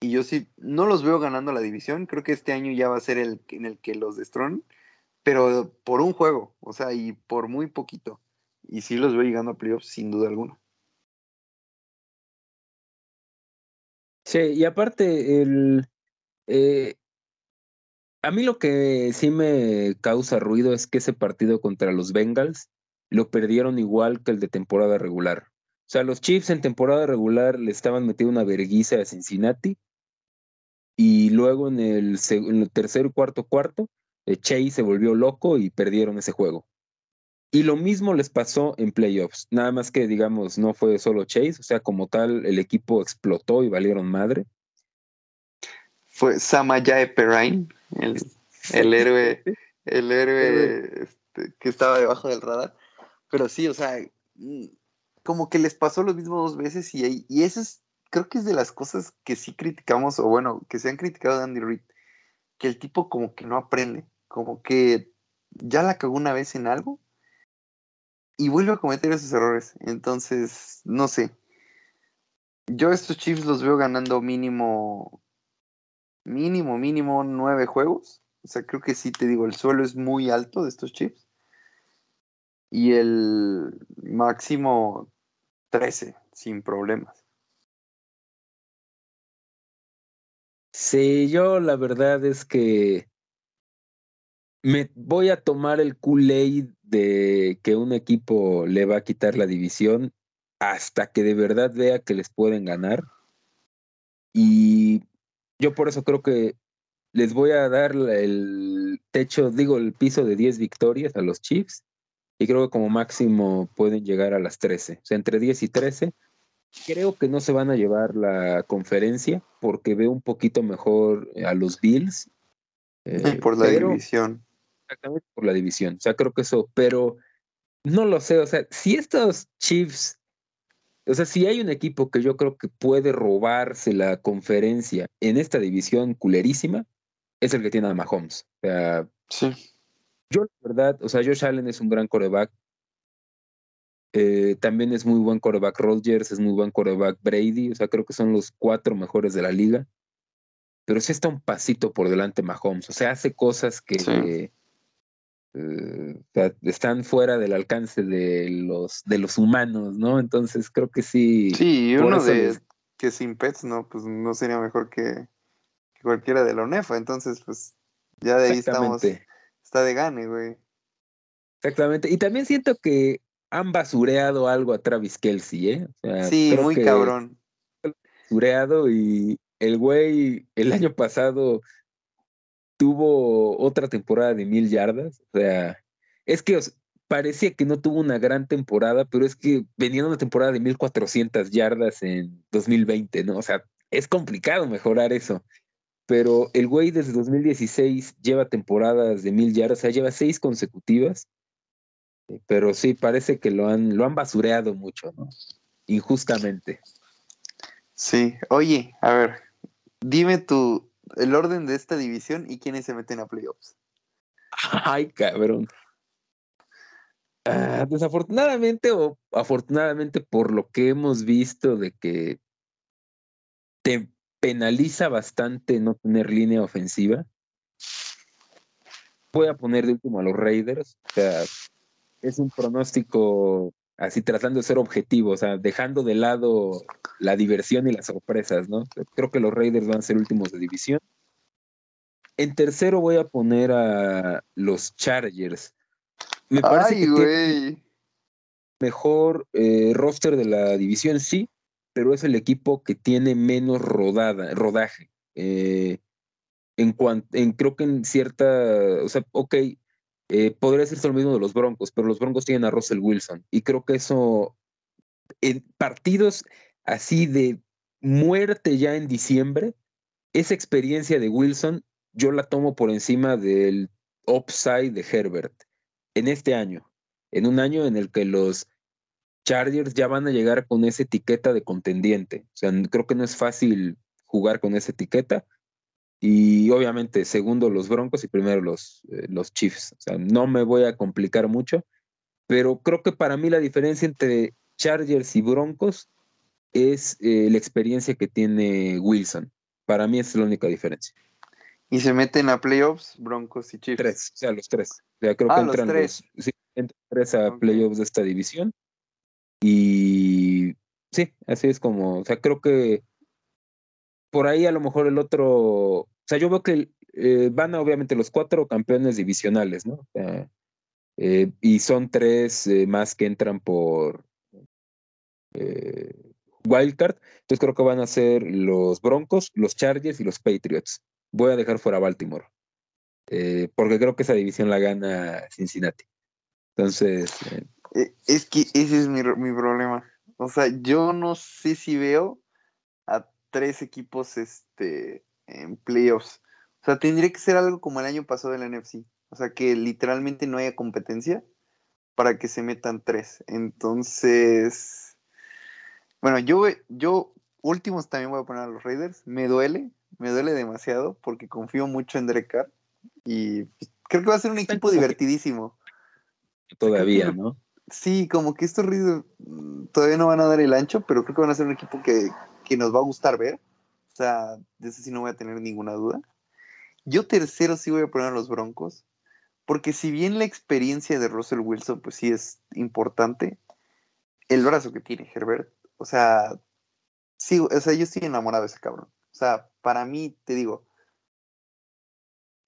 y yo sí, no los veo ganando la división. Creo que este año ya va a ser el en el que los destronen, pero por un juego, o sea, y por muy poquito. Y sí los veo llegando a playoffs sin duda alguna. Sí, y aparte, el, eh, a mí lo que sí me causa ruido es que ese partido contra los Bengals lo perdieron igual que el de temporada regular. O sea, los Chiefs en temporada regular le estaban metiendo una verguiza a Cincinnati y luego en el, en el tercer y cuarto cuarto, eh, Chase se volvió loco y perdieron ese juego. Y lo mismo les pasó en playoffs, nada más que digamos, no fue solo Chase, o sea, como tal, el equipo explotó y valieron madre. Fue Samayae Perrine, el, el héroe, el héroe este, que estaba debajo del radar. Pero sí, o sea, como que les pasó lo mismo dos veces y, y eso es creo que es de las cosas que sí criticamos, o bueno, que se han criticado de Andy Reid, que el tipo como que no aprende, como que ya la cagó una vez en algo y vuelve a cometer esos errores. Entonces, no sé. Yo estos Chiefs los veo ganando mínimo, mínimo, mínimo nueve juegos. O sea, creo que sí te digo, el suelo es muy alto de estos Chiefs. Y el máximo 13, sin problemas. Sí, yo la verdad es que me voy a tomar el Kool-Aid de que un equipo le va a quitar la división hasta que de verdad vea que les pueden ganar. Y yo por eso creo que les voy a dar el techo, digo, el piso de 10 victorias a los Chiefs. Y creo que como máximo pueden llegar a las 13. O sea, entre 10 y 13. Creo que no se van a llevar la conferencia porque veo un poquito mejor a los Bills. Eh, por la división exactamente por la división. O sea, creo que eso, pero no lo sé. O sea, si estos Chiefs, o sea, si hay un equipo que yo creo que puede robarse la conferencia en esta división culerísima, es el que tiene a Mahomes. O sea, sí. Yo la verdad, o sea, Josh Allen es un gran coreback. Eh, también es muy buen coreback Rodgers, es muy buen coreback Brady. O sea, creo que son los cuatro mejores de la liga. Pero sí está un pasito por delante Mahomes. O sea, hace cosas que, eh, están fuera del alcance de los, de los humanos, ¿no? Entonces creo que sí. Sí, uno de que sin pets, no, pues no sería mejor que, cualquiera de la UNEFA. Entonces, pues ya de ahí estamos. Está de gane, güey. Exactamente. Y también siento que han basureado algo a Travis Kelsey, ¿eh? sí, muy cabrón. Basureado y el güey el año pasado tuvo otra temporada de mil yardas. O sea, es que parecía que no tuvo una gran temporada, pero es que venía una temporada de 1400 yardas en 2020, ¿no? O sea, es complicado mejorar eso. Pero el güey desde 2016 lleva temporadas de mil yardas, o sea, lleva seis consecutivas. Eh, pero sí, parece que lo han, lo han basureado mucho, ¿no? Injustamente. Sí, oye, a ver, dime tu, el orden de esta división y quiénes se meten a playoffs. Ay, cabrón. Ah, desafortunadamente o afortunadamente por lo que hemos visto de que te penaliza bastante no tener línea ofensiva. Voy a poner de último a los Raiders. O sea, es un pronóstico así tratando de ser objetivo, o sea, dejando de lado la diversión y las sorpresas, ¿no? Creo que los Raiders van a ser últimos de división. En tercero voy a poner a los Chargers. Me parece que mejor eh, roster de la división, sí, pero es el equipo que tiene menos rodada, rodaje. Eh, en cuanto, en, creo que en cierta, o sea, ok, eh, podría ser lo mismo de los Broncos, pero los Broncos tienen a Russell Wilson y creo que eso, en partidos así de muerte ya en diciembre, esa experiencia de Wilson yo la tomo por encima del upside de Herbert en este año, en un año en el que los Chargers ya van a llegar con esa etiqueta de contendiente. O sea, creo que no es fácil jugar con esa etiqueta. Y obviamente, segundo los Broncos y primero los, eh, los Chiefs. O sea, no me voy a complicar mucho, pero creo que para mí la diferencia entre Chargers y Broncos es eh, la experiencia que tiene Wilson. Para mí es la única diferencia. ¿Y se meten a playoffs, Broncos y Chiefs? Tres, o sea, los tres. O sea, creo que ah, entran los tres. sí, entran tres a playoffs de esta división. Y sí, así es como, o sea, creo que por ahí a lo mejor el otro, o sea, yo veo que eh, van obviamente los cuatro campeones divisionales, ¿no? Eh, y son tres eh, más que entran por Wildcard. Entonces creo que van a ser los Broncos, los Chargers y los Patriots. Voy a dejar fuera Baltimore. porque creo que esa división la gana Cincinnati. Entonces, es que ese es mi, problema. O sea, yo no sé si veo a tres equipos este, en playoffs. O sea, tendría que ser algo como el año pasado del NFC. O sea, que literalmente no haya competencia para que se metan tres. Entonces, bueno, yo, yo últimos también voy a poner a los Raiders. Me duele, me duele demasiado porque confío mucho en Derek Carr y creo que va a ser un equipo divertidísimo. Todavía, ¿no? Sí, como que estos Raiders mm, todavía no van a dar el ancho, pero creo que van a ser un equipo que, que nos va a gustar ver. O sea, de ese sí no voy a tener ninguna duda. Yo tercero sí voy a poner a los Broncos, porque si bien la experiencia de Russell Wilson, pues sí es importante, el brazo que tiene Herbert, o sea, sí, o sea, yo estoy enamorado de ese cabrón. O sea, para mí, te digo,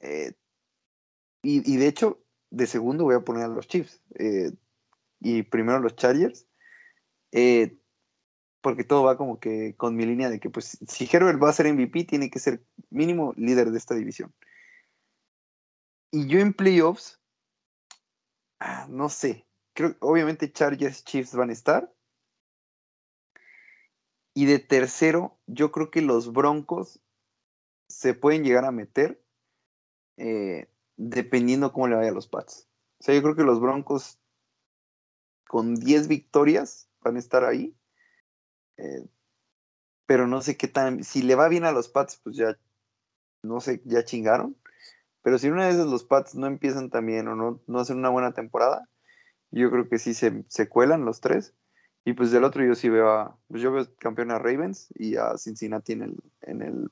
eh, y, de hecho, de segundo voy a poner a los Chiefs. Eh, y primero los Chargers. Eh, porque todo va como que con mi línea de que, pues, si Herbert va a ser MVP, tiene que ser mínimo líder de esta división. Y yo en playoffs, ah, no sé, creo obviamente Chargers, Chiefs van a estar. Y de tercero, yo creo que los Broncos se pueden llegar a meter eh, dependiendo cómo le vaya a los Pats. O sea, yo creo que los Broncos con 10 victorias van a estar ahí. Eh, pero no sé qué tan. Si le va bien a los Pats, pues ya. No sé, ya chingaron. Pero si una vez los Pats no empiezan también o no, no hacen una buena temporada, yo creo que sí se, se cuelan los tres. Y pues del otro yo sí veo a. Pues yo veo campeón a Ravens y a Cincinnati en el, en el,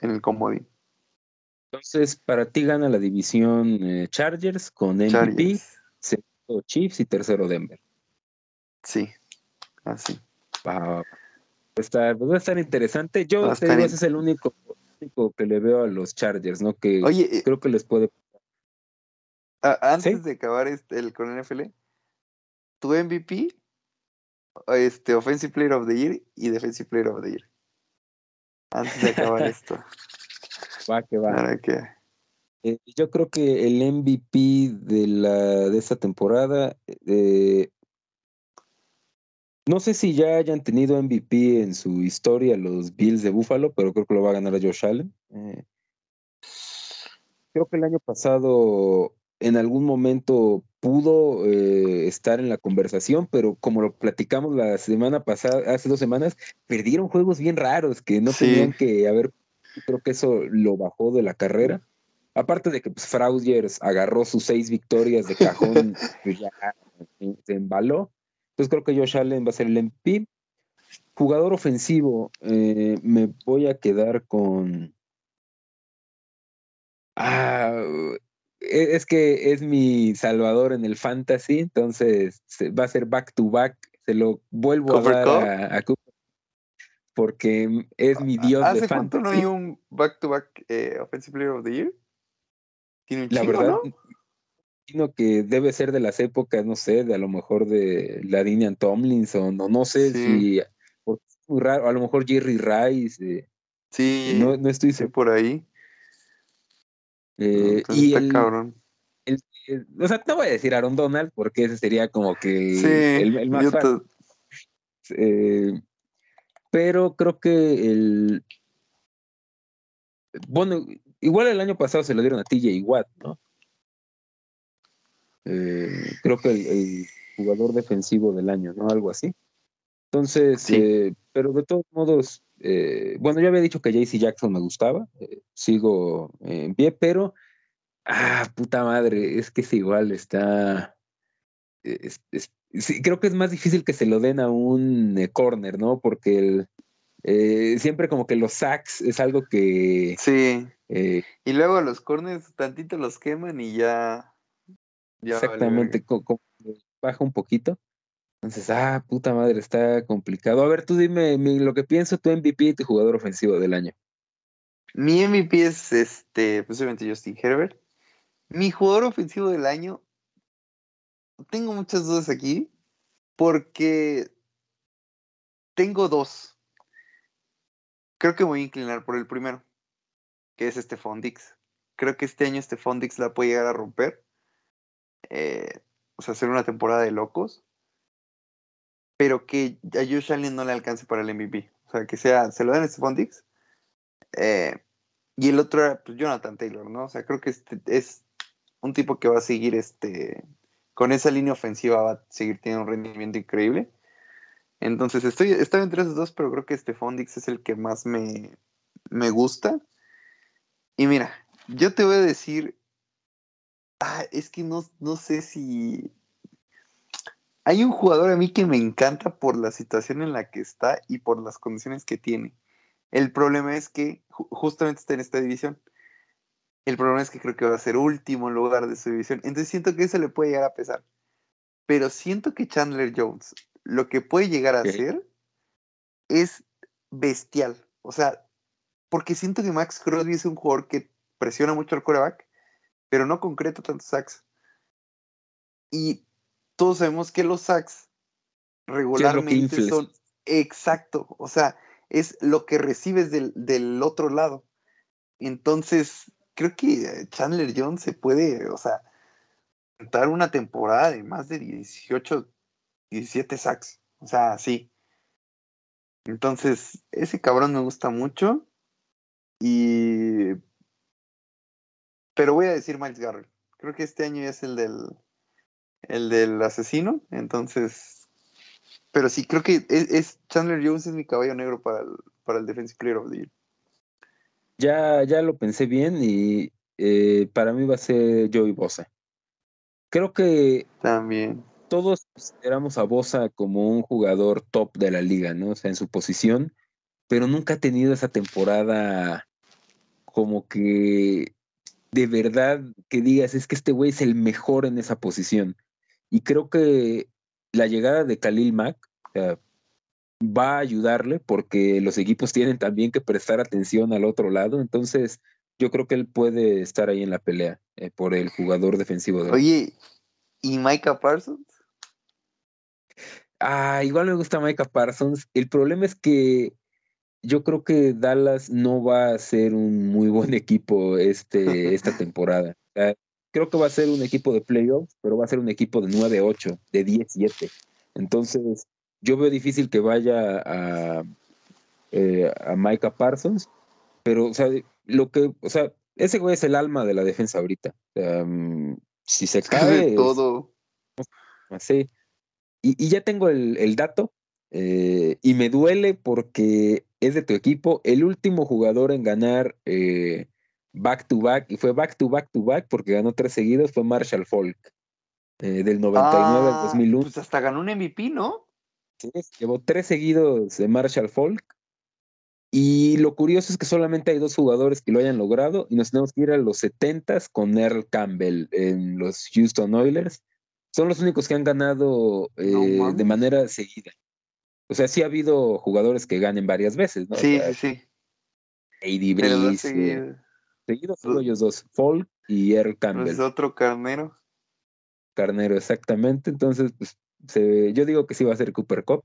en el comodín. Entonces, para ti gana la división eh, Chargers con MVP, segundo Chiefs y tercero Denver. Sí, así. Va, a estar, va a estar interesante. Yo te digo, ese es el único, que le veo a los Chargers, ¿no? Que Oye, creo que les puede. antes de acabar este, el con NFL, tu MVP, este, Offensive Player of the Year y Defensive Player of the Year. Antes de acabar esto. Va que va. Eh, yo creo que el MVP de la de esta temporada, eh, no sé si ya hayan tenido MVP en su historia los Bills de Buffalo, pero creo que lo va a ganar a Josh Allen. Eh, creo que el año pasado en algún momento pudo estar en la conversación, pero como lo platicamos la semana pasada, hace dos semanas, perdieron juegos bien raros que no tenían que haber creo que eso lo bajó de la carrera. Aparte de que pues, agarró sus seis victorias de cajón, pues ya se embaló. Entonces creo que Josh Allen va a ser el MP. Jugador ofensivo, eh, me voy a quedar con. Ah, e, es que es mi salvador en el fantasy, entonces va a ser back to back. Se lo vuelvo a dar a, a porque es mi dios ¿Hace de cuánto no hay un back-to-back eh, Offensive Player of the Year? Tiene un La verdad, ¿no? que debe ser de las épocas, no sé, de a lo mejor de la Dinian Tomlinson, o no sé si es muy raro, a lo mejor Jerry Rice. Eh, sí, no, no estoy seguro. por ahí. Eh, y el, cabrón. o sea, no voy a decir Aaron Donald porque ese sería como que el, más fácil. Eh, pero creo que el. Bueno, igual el año pasado se lo dieron a TJ Watt, ¿no? Eh, creo que el, jugador defensivo del año, ¿no? Algo así. Entonces, eh, pero de todos modos, eh, bueno, yo había dicho que JC Jackson me gustaba, sigo en pie, pero, ah, puta madre, es que es igual, está, sí, creo que es más difícil que se lo den a un corner, ¿no? Porque el, siempre como que los sacks es algo que... Sí. Eh, y luego los corners tantito los queman y ya... exactamente, baja un poquito. Entonces, ah, puta madre, está complicado. A ver, tú dime lo que pienso, tu MVP y tu jugador ofensivo del año. Mi MVP es, este, posiblemente Justin Herbert. Mi jugador ofensivo del año tengo muchas dudas aquí porque tengo dos. Creo que voy a inclinar por el primero, es este Dix. Creo que este año este Dix la puede llegar a romper. Eh, o sea, hacer una temporada de locos. Pero que a Josh Allen no le alcance para el MVP. O sea, que sea, se lo den a este Dix. Eh, y el otro era pues, Jonathan Taylor, ¿no? O sea, creo que este es un tipo que va a seguir este con esa línea ofensiva va a seguir teniendo un rendimiento increíble. Entonces, estoy, estoy entre esos dos, pero creo que este Fondix es el que más me, me gusta. Y mira, yo te voy a decir, ah, es que no, no sé si... Hay un jugador a mí que me encanta por la situación en la que está y por las condiciones que tiene. El problema es que justamente está en esta división. El problema es que creo que va a ser último lugar de su división. Entonces siento que eso le puede llegar a pesar. Pero siento que Chandler Jones, lo que puede llegar a hacer es bestial. O sea, porque siento que Max Crosby es un jugador que presiona mucho al coreback, pero no concreta tantos sacks. Y todos sabemos que los sacks regularmente son exacto, o sea, es lo que recibes del, del, otro lado. Entonces, creo que Chandler Jones se puede, o sea, dar una temporada de más de 18, 17 sacks. O sea, sí. Entonces, ese cabrón me gusta mucho. Y. Pero voy a decir Miles Garrett. Creo que este año es el del. El del asesino. Entonces. Pero sí, creo que es, Chandler Jones es mi caballo negro para el, para el Defensive Player of the Year. Ya, ya lo pensé bien y eh, para mí va a ser Joey Bosa. Creo que también todos consideramos a Bosa como un jugador top de la liga, ¿no? O sea, en su posición, pero nunca ha tenido esa temporada como que de verdad que digas, es que este güey es el mejor en esa posición. Y creo que la llegada de Khalil Mack va a ayudarle porque los equipos tienen también que prestar atención al otro lado. Entonces, yo creo que él puede estar ahí en la pelea eh, por el jugador defensivo de Oye, ¿y Micah Parsons? Ah, igual me gusta Micah Parsons. El problema es que yo creo que Dallas no va a ser un muy buen equipo este, esta temporada. creo que va a ser un equipo de playoffs, pero va a ser un equipo de 9-8, de 10-7. Entonces, yo veo difícil que vaya a, eh, a Micah Parsons, pero, o sea, lo que, o sea, ese güey es el alma de la defensa ahorita. Mm, si se cae. todo. Así. Y, ya tengo el, dato. Eh, y me duele porque es de tu equipo. El último jugador en ganar eh, back to back, y fue back to back to back porque ganó tres seguidos, fue Marshall Falk. Eh, del 99 al 2001. Ah, pues hasta ganó un MVP, ¿no? Sí, llevó tres seguidos de Marshall Falk. Y lo curioso es que solamente hay dos jugadores que lo hayan logrado y nos tenemos que ir a los 70 con Earl Campbell en los Houston Oilers. Son los únicos que han ganado eh, de manera seguida. O sea, sí ha habido jugadores que ganen varias veces, ¿no? Sí, sí, sí. Eddie Breeze. Eh, seguidos solo ellos dos, Folk y Earl Campbell. Es otro carnero. Carnero, exactamente. Entonces, pues, yo digo que sí va a ser Cooper Cup.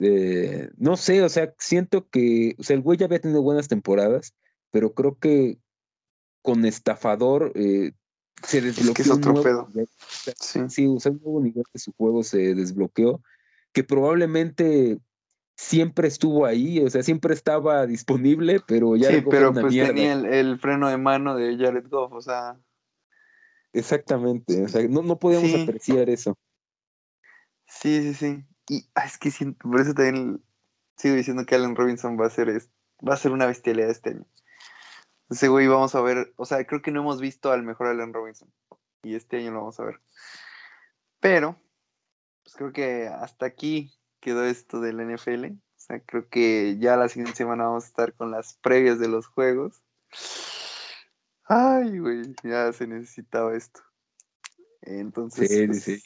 Eh, no sé, o sea, siento que, o sea, el güey ya había tenido buenas temporadas, pero creo que con estafador eh, se desbloqueó. Es, otro pedo. Sí. sí, o sea, un nuevo nivel de su juego se desbloqueó, que probablemente siempre estuvo ahí, o sea, siempre estaba disponible, pero ya sí, pero pues tenía el, freno de mano de Jared Goff, o sea. Exactamente, o sea, no, no podíamos apreciar eso. Sí, sí, sí. Y ah, es que por eso también sigo diciendo que Allen Robinson va a ser, va a ser una bestialidad este año. Ese güey vamos a ver, o sea, creo que no hemos visto al mejor Allen Robinson. Y este año lo vamos a ver. Pero, pues creo que hasta aquí quedó esto del NFL. O sea, creo que ya la siguiente semana vamos a estar con las previas de los juegos. Ay, güey, ya se necesitaba esto. Entonces, sí, pues, sí.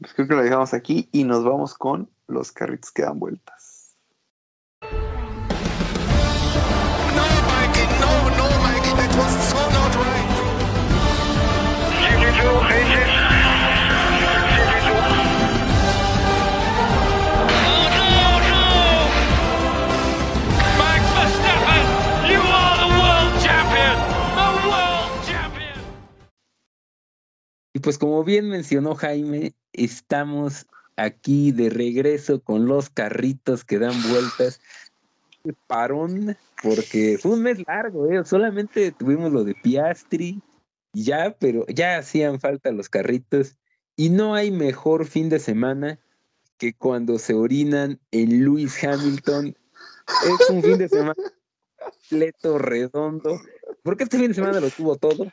Pues creo que lo dejamos aquí y nos vamos con los carritos que dan vueltas. Y pues como bien mencionó Jaime, estamos aquí de regreso con los carritos que dan vueltas. Parón, porque fue un mes largo, ¿eh? solamente tuvimos lo de Piastri, ya, pero ya hacían falta los carritos y no hay mejor fin de semana que cuando se orinan en Lewis Hamilton es un fin de semana completo, redondo, porque este fin de semana lo tuvo todo.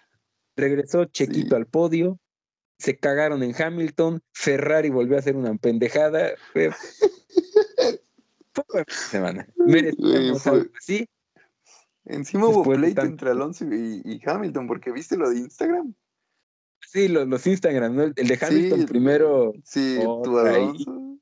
Regresó Chequito al podio, se cagaron en Hamilton, Ferrari volvió a hacer una pendejada. Fue, fue semana. Sí. Encima hubo pleito entre Alonso y, Hamilton, porque viste lo de Instagram. Sí, los, Instagram, ¿no? El de Hamilton primero. Sí, tu Alonso.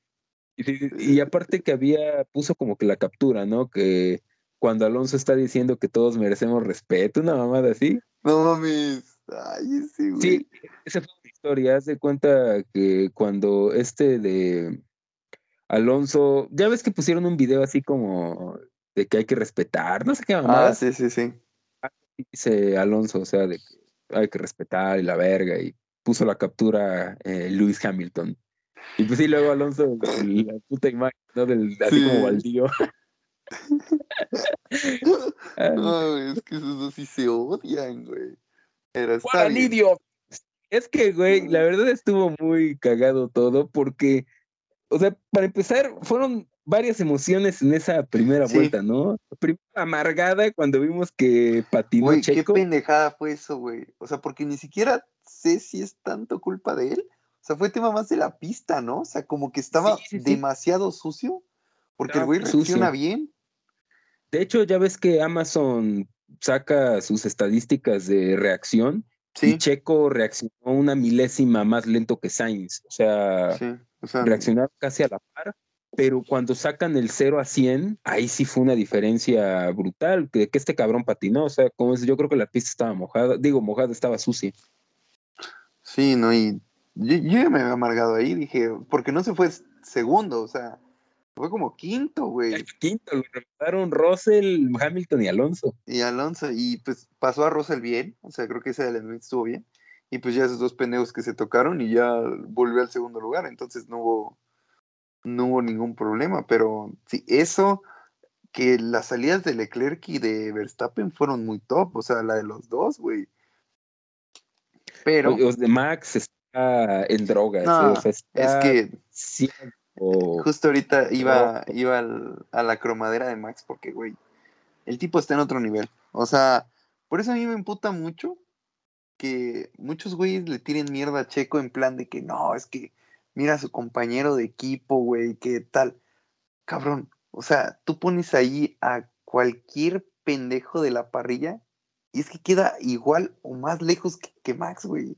Y, y, aparte que había, puso como que la captura, ¿no? Que cuando Alonso está diciendo que todos merecemos respeto, una mamada así. No mames. Ay, sí, güey. Sí, esa fue historia. Haz de cuenta que cuando este de Alonso, ya ves que pusieron un video así como de que hay que respetar, no sé qué mamada. Ah, sí, sí, sí. Dice Alonso, o sea, de que hay que respetar y la verga, y puso la captura eh, Lewis Hamilton. Y pues sí, luego Alonso, la puta imagen, ¿no? Del, así como baldío. no, es que esos dos sí se odian, güey. Pero está Es que, güey, la verdad estuvo muy cagado todo porque, o sea, para empezar, fueron varias emociones en esa primera vuelta, ¿no? Primera amargada cuando vimos que patinó güey, qué pendejada fue eso, güey. O sea, porque ni siquiera sé si es tanto culpa de él. O sea, fue tema más de la pista, ¿no? O sea, como que estaba demasiado sucio. Porque el güey reacciona bien. De hecho, ya ves que Amazon saca sus estadísticas de reacción y Checo reaccionó una milésima más lento que Sainz. O sea, reaccionaron casi a la par, pero cuando sacan el 0 a 100, ahí sí fue una diferencia brutal, que, que este cabrón patinó. O sea, como es, yo creo que la pista estaba mojada, digo, mojada, estaba sucia. Sí, no, y yo, yo ya me había amargado ahí, dije, porque no se fue segundo, o sea, fue como quinto, güey. Quinto, lo remontaron Russell, Hamilton y Alonso. Y Alonso, y pues pasó a Russell bien, o sea, creo que ese elemento estuvo bien. Y pues ya esos dos pendejos que se tocaron y ya volvió al segundo lugar, entonces no hubo, no hubo ningún problema. Pero sí, eso, que las salidas de Leclerc y de Verstappen fueron muy top, o sea, la de los dos, güey. Pero. Los de Max está en drogas. ¿eh? es que. Justo ahorita iba, iba a la cromadera de Max porque, güey, el tipo está en otro nivel. O sea, por eso a mí me emputa mucho que muchos güeyes le tiren mierda a Checo en plan de que no, es que mira a su compañero de equipo, güey, que tal. Cabrón, o sea, tú pones ahí a cualquier pendejo de la parrilla y es que queda igual o más lejos que, que Max, güey.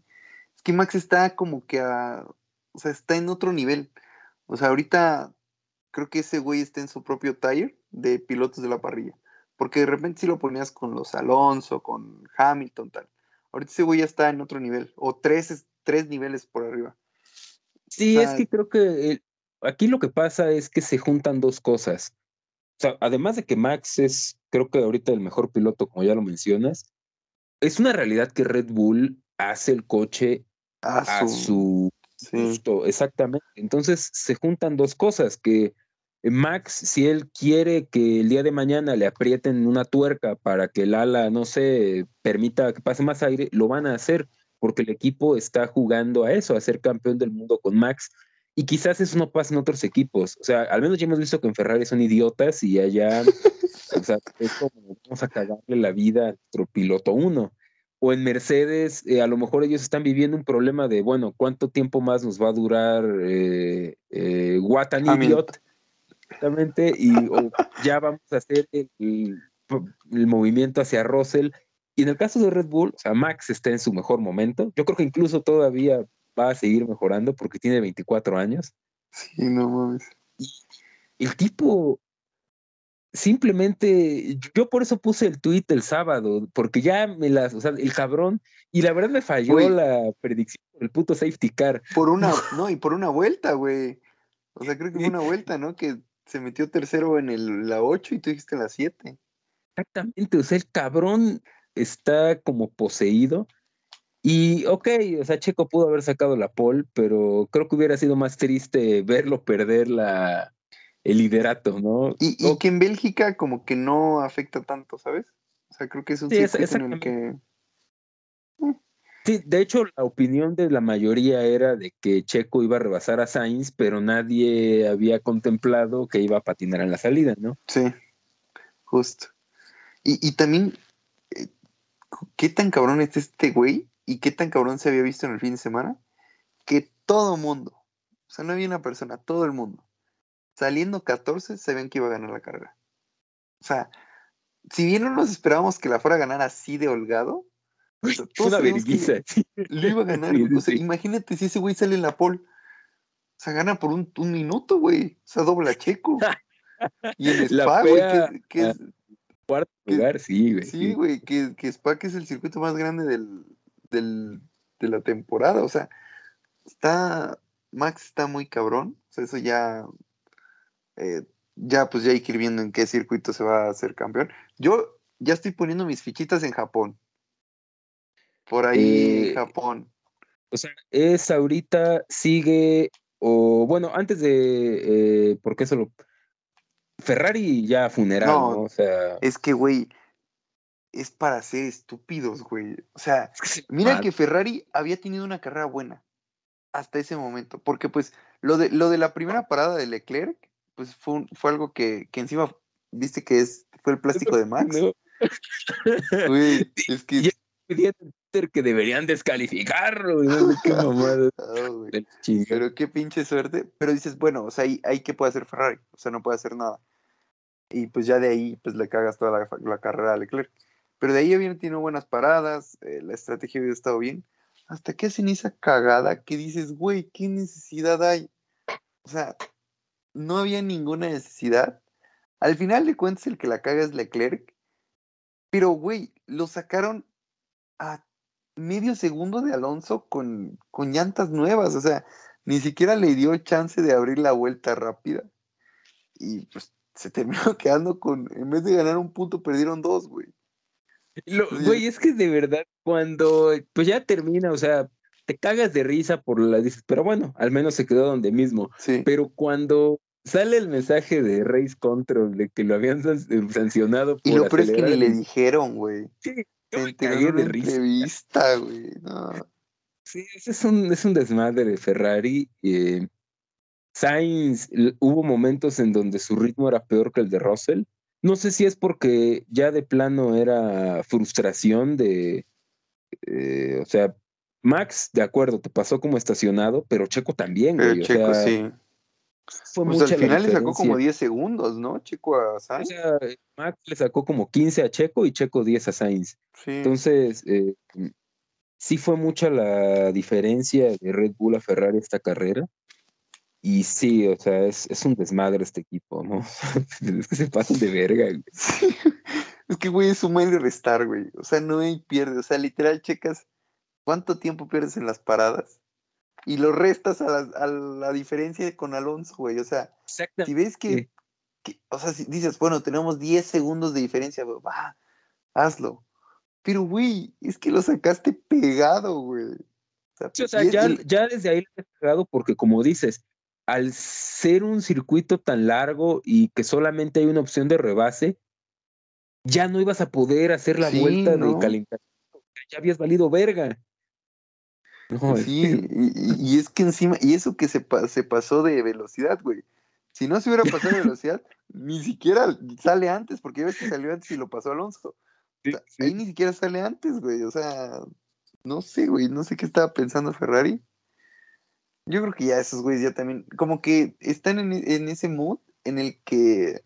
Es que Max está como que a, o sea, está en otro nivel. O sea, ahorita creo que ese güey está en su propio tire de pilotos de la parrilla. Porque de repente si lo ponías con los Alonso, con Hamilton, tal. Ahorita ese güey ya está en otro nivel. O tres, tres niveles por arriba. Sí, es que creo que aquí lo que pasa es que se juntan dos cosas. O sea, además de que Max es, creo que ahorita el mejor piloto, como ya lo mencionas, es una realidad que Red Bull hace el coche a su Justo, exactamente. Entonces se juntan dos cosas, que Max, si él quiere que el día de mañana le aprieten una tuerca para que el ala, no sé, permita que pase más aire, lo van a hacer, porque el equipo está jugando a eso, a ser campeón del mundo con Max. Y quizás eso no pasa en otros equipos. O sea, al menos ya hemos visto que en Ferrari son idiotas y allá, o sea, es como vamos a cagarle la vida a nuestro piloto uno o en Mercedes, eh, a lo mejor ellos están viviendo un problema de, bueno, ¿cuánto tiempo más nos va a durar eh, eh, What an Idiot? Exactamente, y ya vamos a hacer el, movimiento hacia Russell. Y en el caso de Red Bull, o sea, Max está en su mejor momento. Yo creo que incluso todavía va a seguir mejorando porque tiene 24 años. Sí, no mames. Y el tipo, simplemente, yo por eso puse el tweet el sábado, porque ya me las, o sea, el cabrón, y la verdad me falló la predicción del puto safety car. Por una, no, y por una vuelta, güey. O sea, creo que fue una vuelta, ¿no? Que se metió tercero en el, la 8 y tú dijiste la 7. Exactamente, o sea, el cabrón está como poseído. Y ok, o sea, Checo pudo haber sacado la pole, pero creo que hubiera sido más triste verlo perder la, el liderato, ¿no? Y, que en Bélgica como que no afecta tanto, ¿sabes? O sea, creo que es un sí, en el que... Sí, de hecho, la opinión de la mayoría era de que Checo iba a rebasar a Sainz, pero nadie había contemplado que iba a patinar en la salida, ¿no? Sí, justo. Y, y también, eh, ¿qué tan cabrón es este güey? ¿Y qué tan cabrón se había visto en el fin de semana? Que todo mundo, o sea, no había una persona, todo el mundo, saliendo 14, sabían que iba a ganar la carrera. O sea, si bien no nos esperábamos que la fuera a ganar así de holgado, o sea, todos Una vergüenza. lo iba a ganar. Sí, sí, o sea, sí. imagínate si ese güey sale en la pole. O sea, gana por un, un minuto, güey. O sea, dobla Checo. Y en La Spa, güey, que, es, Cuarto lugar, sí, güey. sí, güey, que, que Spa que es el circuito más grande del, del, de la temporada. O sea, está, Max está muy cabrón. O sea, eso ya, eh, ya pues ya hay que ir viendo en qué circuito se va a hacer campeón. Yo ya estoy poniendo mis fichitas en Japón. Por ahí, Eh, Japón. O sea, es ahorita, sigue, o bueno, antes de, eh, porque eso lo... Ferrari ya funeral, No. ¿no? O sea... Es que, güey, es para ser estúpidos, güey. O sea, mira que Ferrari había tenido una carrera buena hasta ese momento, porque pues lo de, lo de la primera parada de Leclerc, pues fue, un- fue algo que, que encima, viste que es, fue el plástico de Max. No, Güey, es que... Y- decían en Twitter que deberían descalificarlo, no qué mamada chingado. Pero qué pinche suerte. Pero dices, bueno, o sea, ahí, ahí qué puede hacer Ferrari. O sea, no puede hacer nada. Y pues ya de ahí, pues le cagas toda la, la carrera a Leclerc. Pero de ahí habían tenido buenas paradas, eh, la estrategia había estado bien. Hasta que hacen esa cagada que dices, güey, ¿qué necesidad hay? O sea, no había ninguna necesidad. Al final de cuentas, el que la caga es Leclerc. Pero, güey, lo sacaron a medio segundo de Alonso con, con llantas nuevas. O sea, ni siquiera le dio chance de abrir la vuelta rápida. Y pues se terminó quedando con, en vez de ganar un punto, perdieron dos, güey. Lo-. Güey, es que de verdad, cuando pues ya termina, o sea, te cagas de risa por la dices, pero bueno, al menos se quedó donde mismo. Sí. Pero cuando sale el mensaje de Race Control de que lo habían eh, sancionado Y por lo peor es que ni le dijeron, güey. Sí, yo me cagué de una risa. entrevista, güey. No. Sí, ese es un, es un desmadre de Ferrari. eh, Sainz, hubo momentos en donde su ritmo era peor que el de Russell. No sé si es porque ya de plano era frustración de, eh, o sea, Max, de acuerdo, te pasó como estacionado, pero Checo también, Pero güey. o Checo sea, sí. Fue Pues mucha al la final le sacó como 10 segundos, ¿no? Checo a O Sainz. sea, Max le sacó como 15 a Checo y Checo 10 a Sainz. Sí. Entonces, eh, sí fue mucha la diferencia de Red Bull a Ferrari esta carrera. Y sí, o sea, es, es un desmadre este equipo, ¿no? es que se pasan de verga. güey. Sí. Es que, güey, es sumar y restar, güey. O sea, no hay pierde. O sea, literal, checas cuánto tiempo pierdes en las paradas y lo restas a la, a la diferencia con Alonso, güey. O sea, si ves que, o sea, si dices, bueno, tenemos 10 segundos de diferencia, güey, va, hazlo. Pero, güey, es que lo sacaste pegado, güey. O Sí, o sea, ya, ya desde ahí le he pegado porque como dices, al ser un circuito tan largo y que solamente hay una opción de rebase, ya no ibas a poder hacer la Sí, vuelta ¿no? de calentamiento. Ya habías valido verga. No, Sí, y, es que encima, y eso que se, pa- se pasó de velocidad, güey. Si no se hubiera pasado de velocidad, ni siquiera sale antes, porque ya ves que salió antes y lo pasó Alonso. O sí, sea, sí. Ahí ni siquiera sale antes, güey. O sea, no sé, güey, no sé qué estaba pensando Ferrari. Yo creo que ya esos güeyes ya también, como que están en, en ese mood en el que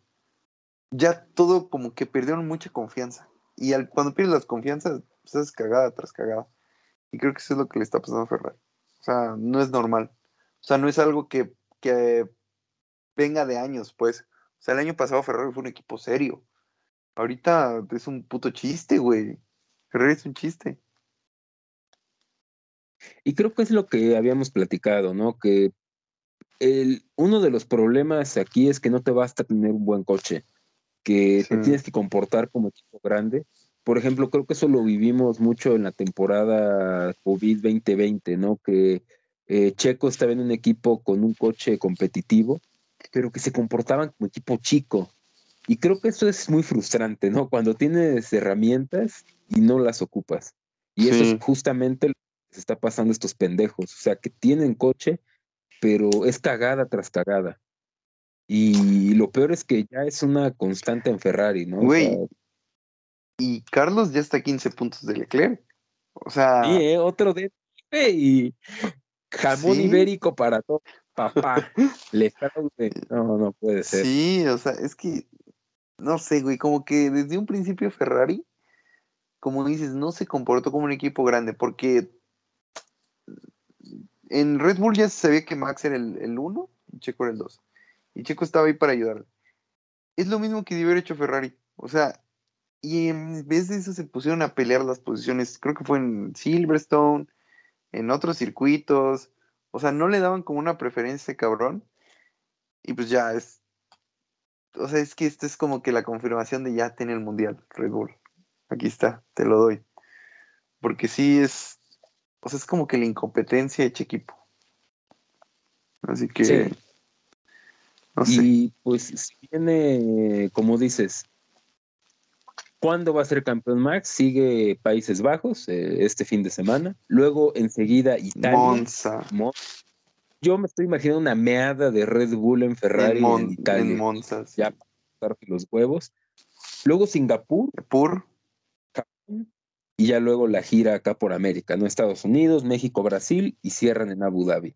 ya todo como que perdieron mucha confianza. Y al, cuando pierdes las confianzas, pues es cagada tras cagada. Y creo que eso es lo que le está pasando a Ferrari. O sea, no es normal. O sea, no es algo que, que venga de años, pues. O sea, el año pasado Ferrari fue un equipo serio. Ahorita es un puto chiste, güey. Ferrari es un chiste. Y creo que es lo que habíamos platicado, ¿no? Que el, uno de los problemas aquí es que no te basta tener un buen coche, que te tienes que comportar como equipo grande. Por ejemplo, creo que eso lo vivimos mucho en la temporada COVID 2020, ¿no? Que eh, Checo estaba en un equipo con un coche competitivo, pero que se comportaban como equipo chico. Y creo que eso es muy frustrante, ¿no? Cuando tienes herramientas y no las ocupas. Y eso es justamente lo se está pasando estos pendejos. O sea, que tienen coche, pero es cagada tras cagada. Y lo peor es que ya es una constante en Ferrari, ¿no? Güey. Y Carlos ya está a 15 puntos de Leclerc. O sea. Sí, ¿eh? otro de. Y jamón ibérico para todo. Papá. Le No, no puede ser. Sí, o sea, es que. No sé, güey. Como que desde un principio Ferrari, como dices, no se comportó como un equipo grande. Porque en Red Bull ya se sabía que Max era el 1 y Checo era el 2 y Checo estaba ahí para ayudarle. Es lo mismo que debió haber hecho Ferrari. O sea, y en vez de eso se pusieron a pelear las posiciones. Creo que fue en Silverstone, en otros circuitos. O sea, no le daban como una preferencia cabrón. Y pues ya es. O sea, es que esto es como que la confirmación de ya tener el mundial, Red Bull. Aquí está, te lo doy. Porque sí es. O sea, es como que la incompetencia de equipo. Así que y pues si viene, como dices, ¿cuándo va a ser campeón Max? Sigue Países Bajos eh, este fin de semana. Luego enseguida Italia. Monza. Yo me estoy imaginando una meada de Red Bull en Ferrari en, Italia. En Monza. Ya para los huevos. Luego Singapur. Singapur. Y ya luego la gira acá por América, ¿no? Estados Unidos, México, Brasil y cierran en Abu Dhabi.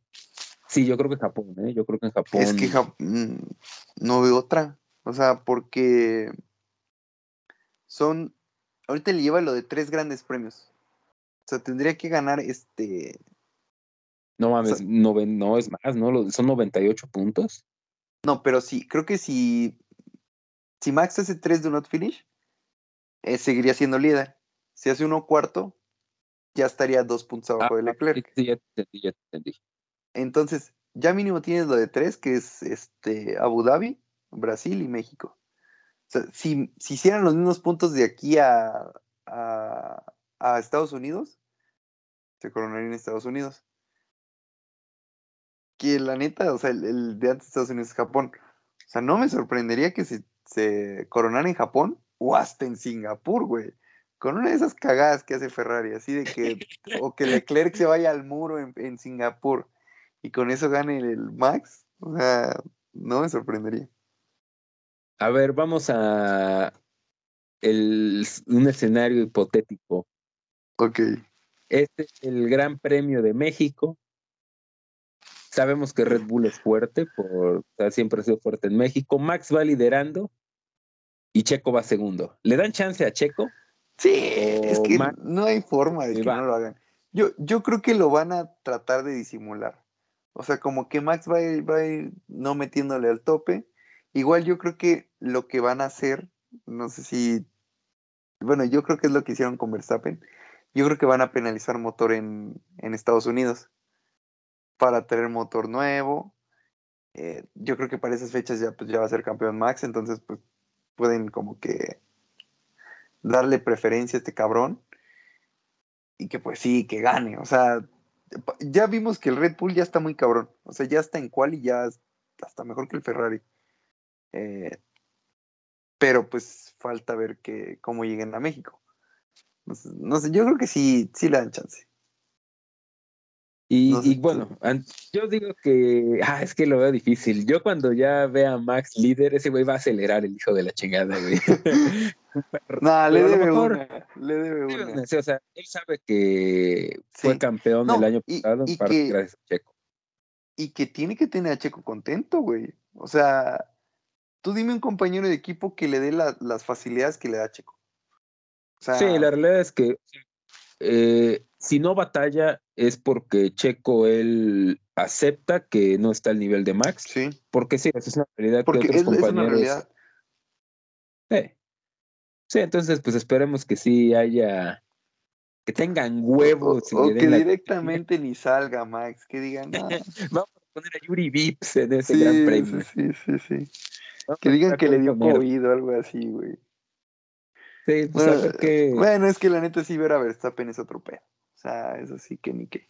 Sí, yo creo que Japón, ¿eh? Yo creo que en Japón. Es que mm, no veo otra. O sea, porque son. Ahorita le lleva lo de tres grandes premios. O sea, tendría que ganar este. No mames, no, es más, ¿no? Son 98 puntos. No, pero sí, creo que si. Si Max hace tres do not finish, eh, seguiría siendo líder. Si hace uno cuarto, ya estaría dos puntos abajo de ah, Leclerc. Sí, ya entendí, ya entendí. Entonces, ya mínimo tienes lo de tres, que es este Abu Dhabi, Brasil y México. Sea, si, si hicieran los mismos puntos de aquí a, a, Estados Unidos, se coronaría en Estados Unidos. Que la neta, o sea, el, de antes de Estados Unidos es Japón. O sea, no me sorprendería que se, se coronara en Japón o hasta en Singapur, güey. Con una de esas cagadas que hace Ferrari, así de que, o que Leclerc se vaya al muro en, en Singapur y con eso gane el Max, o sea, no me sorprendería. A ver, vamos a el, un escenario hipotético. Ok. Este es el Gran Premio de México. Sabemos que Red Bull es fuerte, por, siempre ha sido fuerte en México. Max va liderando y Checo va segundo. ¿Le dan chance a Checo? Sí, es que no hay forma de que no lo hagan. Yo, yo creo que lo van a tratar de disimular. O sea, como que Max va a, ir, va a ir no metiéndole al tope. Igual yo creo que lo que van a hacer, no sé si, bueno, yo creo que es lo que hicieron con Verstappen. Yo creo que van a penalizar motor en, Estados Unidos para tener motor nuevo. Eh, yo creo que para esas fechas ya, pues, ya va a ser campeón Max, entonces pues pueden como que darle preferencia a este cabrón y que pues sí, que gane. O sea, ya vimos que el Red Bull ya está muy cabrón. O sea, ya está en cual y ya hasta mejor que el Ferrari. Eh, pero pues falta ver que, cómo lleguen a México. No sé, yo creo que sí, sí le dan chance. Y, bueno, yo digo que, ah, es que lo veo difícil. Yo cuando ya vea a Max líder, ese güey va a acelerar el hijo de la chingada, güey. no, le debe una, le debe una. o sea, él sabe que fue campeón el año pasado, y, que, gracias a Checo. Y que tiene que tener a Checo contento, güey. O sea, tú dime un compañero de equipo que le dé las facilidades que le da Checo. sí, la realidad es que eh, si no batalla es porque Checo él acepta que no está al nivel de Max. Sí. Porque sí, es una realidad que otros compañeros. Sí. sí, entonces pues esperemos que sí haya que tengan huevos. O, que directamente ni salga Max, que digan, vamos a poner a Yuri Vips en ese gran premio. Sí, sí, sí. Que digan que le dio COVID o algo así, güey. Sí, pues bueno, es que la neta sí ver a Verstappen es otro pedo sea, eso sí que ni qué.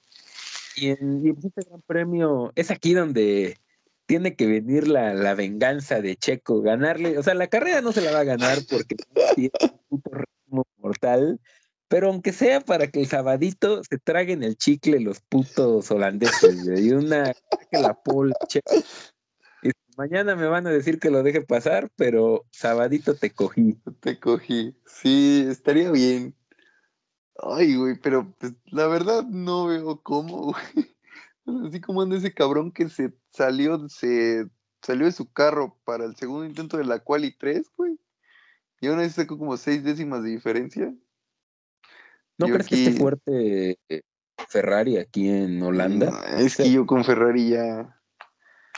Y en, este gran premio es aquí donde tiene que venir la, venganza de Checo, ganarle, o sea, la carrera no se la va a ganar porque tiene un puto ritmo mortal, pero aunque sea para que el sabadito se traguen el chicle los putos holandeses, y una que la polche. Y mañana me van a decir que lo deje pasar, pero sabadito te cogí. Te cogí. Sí, estaría bien. Ay, güey, pero pues, la verdad no veo cómo, güey. Así como anda ese cabrón que se salió, se salió de su carro para el segundo intento de la quali 3, güey. Y aún así sacó como seis décimas de diferencia. ¿No crees que esté fuerte eh, Ferrari aquí en Holanda? es que yo con Ferrari ya.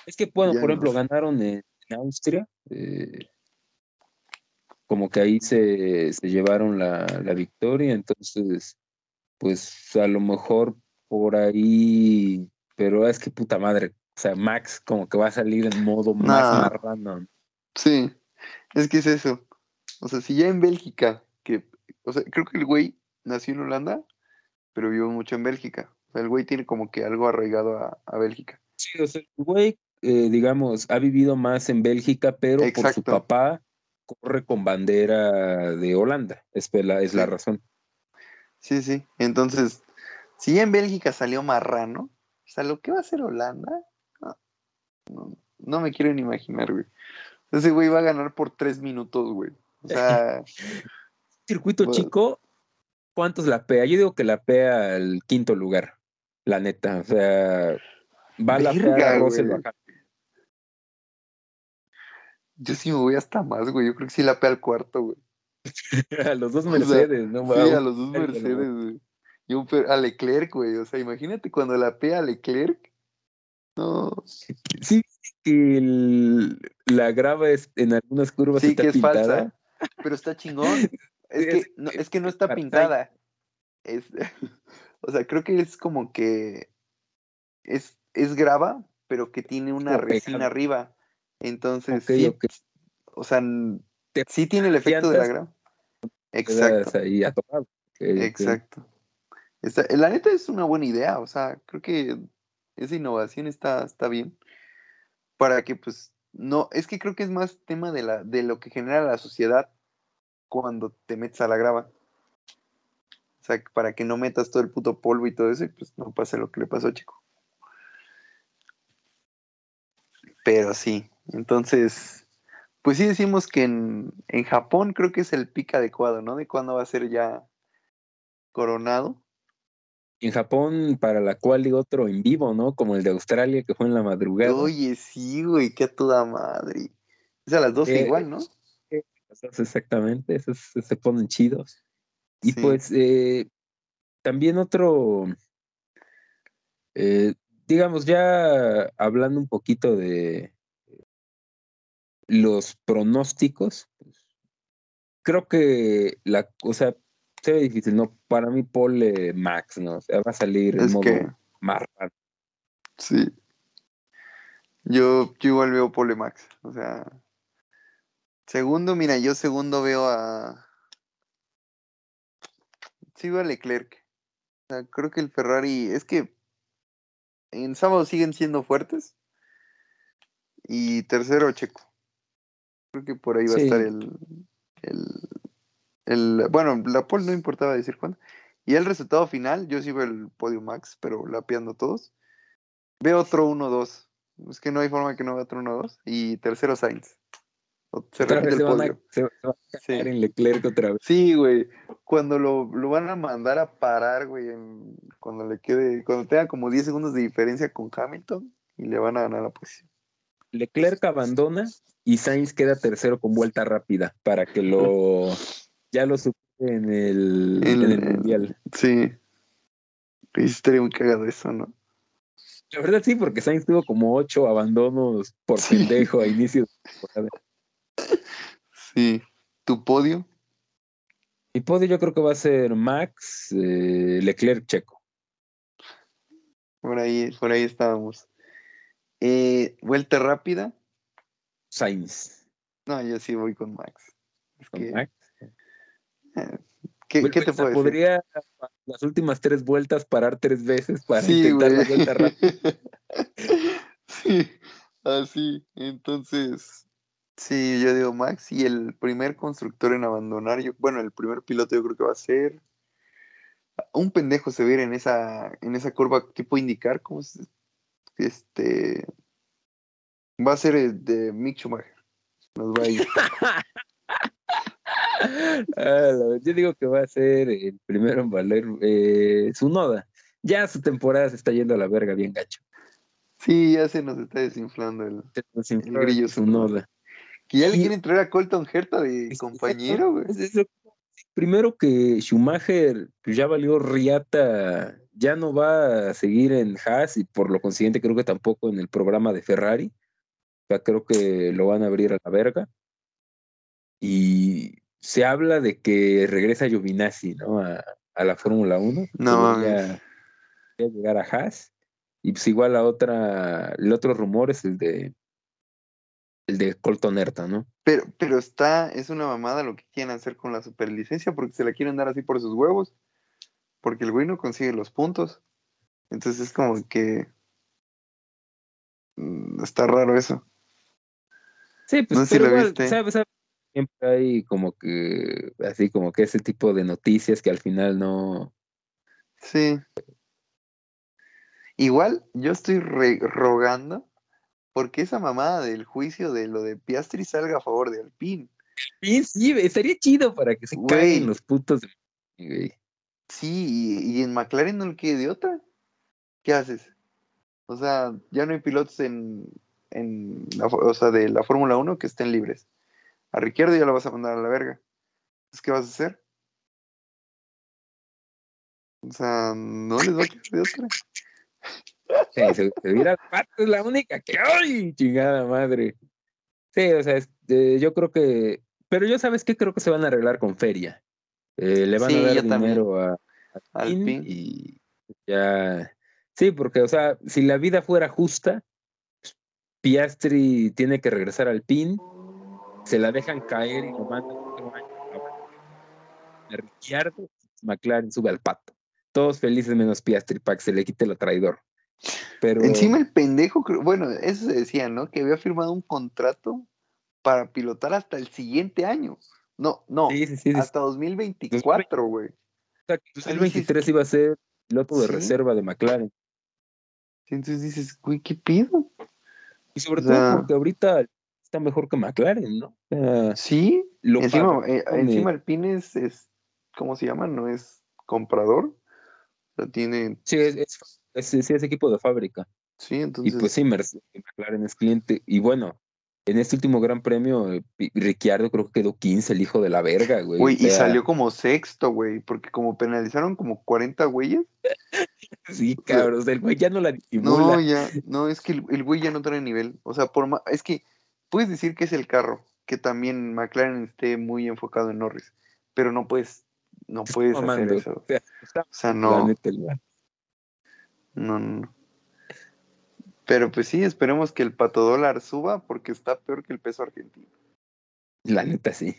Es que, bueno, por ejemplo, ganaron en, Austria. Eh, como que ahí se, se llevaron la, la, victoria, entonces, pues a lo mejor por ahí, pero es que puta madre, o sea, Max como que va a salir en modo más random. Sí, es que es eso. O sea, si ya en Bélgica, que, o sea, creo que el güey nació en Holanda, pero vivió mucho en Bélgica. O sea, el güey tiene como que algo arraigado a, a Bélgica. Sí, o sea, el güey, eh, digamos, ha vivido más en Bélgica, pero por su papá corre con bandera de Holanda. Es la, es la razón. Sí, sí. Entonces, si en Bélgica salió marrano, o sea, lo que va a hacer Holanda, no, me quiero ni imaginar, güey. Ese güey va a ganar por tres minutos, güey. O sea. Circuito chico, ¿cuántos la pea? Yo digo que la pea al quinto lugar, la neta. O sea, va a la pea a Russell yo sí me voy hasta más, güey. Yo creo que sí la pea al cuarto, güey. a los dos Mercedes, ¿no? Sí, a los dos Mercedes, güey. Y a Leclerc, güey. O sea, imagínate cuando la pea a Leclerc. No. Sí, que la grava es, en algunas curvas sí, que es falsa. Pero está chingón. Es, que, no, es que no está pintada. Es, o sea, creo que es como que es, es grava, pero que tiene una resina arriba. Entonces, sí, o sea, sí tiene el efecto de la grava. Exacto. Exacto. la neta es una buena idea, o sea, creo que esa innovación está, está bien. Para que, pues, no, es que creo que es más tema de, la, de lo que genera la sociedad cuando te metes a la grava. O sea, para que no metas todo el puto polvo y todo eso, y pues no pase lo que le pasó, chico. Pero sí, entonces, pues sí decimos que en, Japón creo que es el pico adecuado, ¿no? De cuándo va a ser ya coronado. En Japón, para la cual y otro en vivo, ¿no? Como el de Australia, que fue en la madrugada. Oye, sí, güey, qué a toda madre. Es a las 12 eh, igual, ¿no? exactamente, esos se ponen chidos. Y pues, eh, también otro, eh, digamos, ya hablando un poquito de, los pronósticos, pues, creo que la cosa se ve difícil, ¿no? Para mí, Paul Max, ¿no? O sea, va a salir en modo más raro. Sí. Yo, yo igual veo Paul Max. O sea. Segundo, mira, yo segundo veo a. Sigo a Leclerc. O sea, creo que el Ferrari. Es que en sábado siguen siendo fuertes. Y tercero, Checo. Creo que por ahí va a estar el, el, Bueno, la pole no importaba decir cuándo. Y el resultado final, yo sí veo el podio max, pero lapeando todos. Veo otro 1-2. Es que no hay forma que no vea otro 1-2. Y tercero Sainz. Se repite el podio. se va a sí. en Leclerc otra vez. Sí, güey. Cuando lo, lo, van a mandar a parar, güey, cuando le quede, cuando tenga como 10 segundos de diferencia con Hamilton y le van a ganar la posición. Leclerc abandona y Sainz queda tercero con vuelta rápida para que lo ya lo supere en el, en el mundial. Sí. Estaría muy cagado eso, ¿no? La verdad sí, porque Sainz tuvo como ocho abandonos por pendejo a inicio de Sí. ¿Tu podio? Mi podio yo creo que va a ser Max, eh, Leclerc, Checo. Por ahí, por ahí estábamos. Eh, vuelta rápida. Sainz. No, yo sí voy con Max. ¿Con Max? Eh, ¿Qué, te puedo decir? Podría las últimas tres vueltas parar tres veces para intentar la vuelta rápida. sí, así. Entonces, sí, yo digo Max. Y el primer constructor en abandonar, yo, bueno, el primer piloto yo creo que va a ser un pendejo se viera en esa, en esa curva tipo indicar, ¿cómo se, este va a ser el de Mick Schumacher. Nos va a ir. Ah, yo digo que va a ser el primero en valer eh, su noda. Ya su temporada se está yendo a la verga bien gacho. Sí, ya se nos está desinflando el, el grillo su noda. Que ya le quieren traer a Colton Herta de compañero, güey. Primero que Schumacher pues, ya valió riata, ya no va a seguir en Haas y por lo consiguiente creo que tampoco en el programa de Ferrari. O sea, creo que lo van a abrir a la verga. Y se habla de que regresa Giovinazzi, ¿no? A, la Fórmula 1. No, ya llegar a Haas. Y pues igual la otra, el otro rumor es el de el de Colton Herta, ¿no? Pero, pero está, es una mamada lo que quieren hacer con la superlicencia porque se la quieren dar así por sus huevos. Porque el güey no consigue los puntos. Entonces es como que mm, está raro eso. Sí, pues pero igual, ¿sabes? Siempre hay como que, así como que ese tipo de noticias que al final no. Sí. Igual yo estoy rogando porque esa mamada del juicio de lo de Piastri salga a favor de Alpine. Sí, sí, estaría chido para que se caigan los putos. Sí, y, en McLaren no le quede de otra. ¿Qué haces? O sea, ya no hay pilotos en, en la, o sea, de la Fórmula 1 que estén libres. A Ricciardo ya lo vas a mandar a la verga. Entonces, ¿qué vas a hacer? O sea, no les va a quedar de otra. Sí, se, se es la única que ¡ay! chingada madre. Sí, o sea, eh, yo creo que, pero yo sabes qué creo que se van a arreglar con feria. Eh, le van a dar dinero a, a y ya. Sí, porque, o sea, si la vida fuera justa, Piastri tiene que regresar al PIN, se la dejan caer y lo mandan otro año. Ricciardo, McLaren sube al pato. Todos felices menos Piastri para que se le quite lo traidor. Pero... Encima el pendejo, bueno, eso se decía, ¿no? Que había firmado un contrato para pilotar hasta el siguiente año. No, no, hasta 2024, güey. O sea, 2023 iba a ser piloto de reserva de McLaren. entonces dices, güey, ¿qué pido? Y sobre todo porque ahorita está mejor que McLaren, ¿no? sí, encima, eh, encima el PIN es, ¿cómo se llama? No es comprador. O sea, tiene... Sí, es, es, es, equipo de fábrica. Sí, entonces... Y pues sí, McLaren es cliente. Y bueno, en este último gran premio, eh, Ricciardo creo que quedó 15, el hijo de la verga, güey. Güey, y salió como sexto, güey, porque como penalizaron como 40 güeyes. sí, cabrón, el güey ya no la disimula. No, ya, no, es que el, güey ya no trae nivel. O sea, por es que puedes decir que es el carro, que también McLaren esté muy enfocado en Norris, pero no puedes, no puedes hacer eso. O sea, no. No, no. Pero pues sí, esperemos que el pato dólar suba porque está peor que el peso argentino. La neta sí.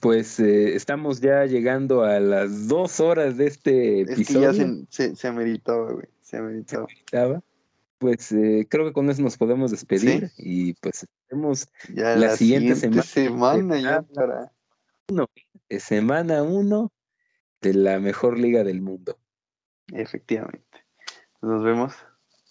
Pues eh, estamos ya llegando a las dos horas de este episodio. Es que ya se, se, ameritaba, güey. Se ameritaba. Pues eh, creo que con eso nos podemos despedir y pues tenemos la, siguiente, semana. ya para... Semana uno de la mejor liga del mundo. Efectivamente. Nos vemos.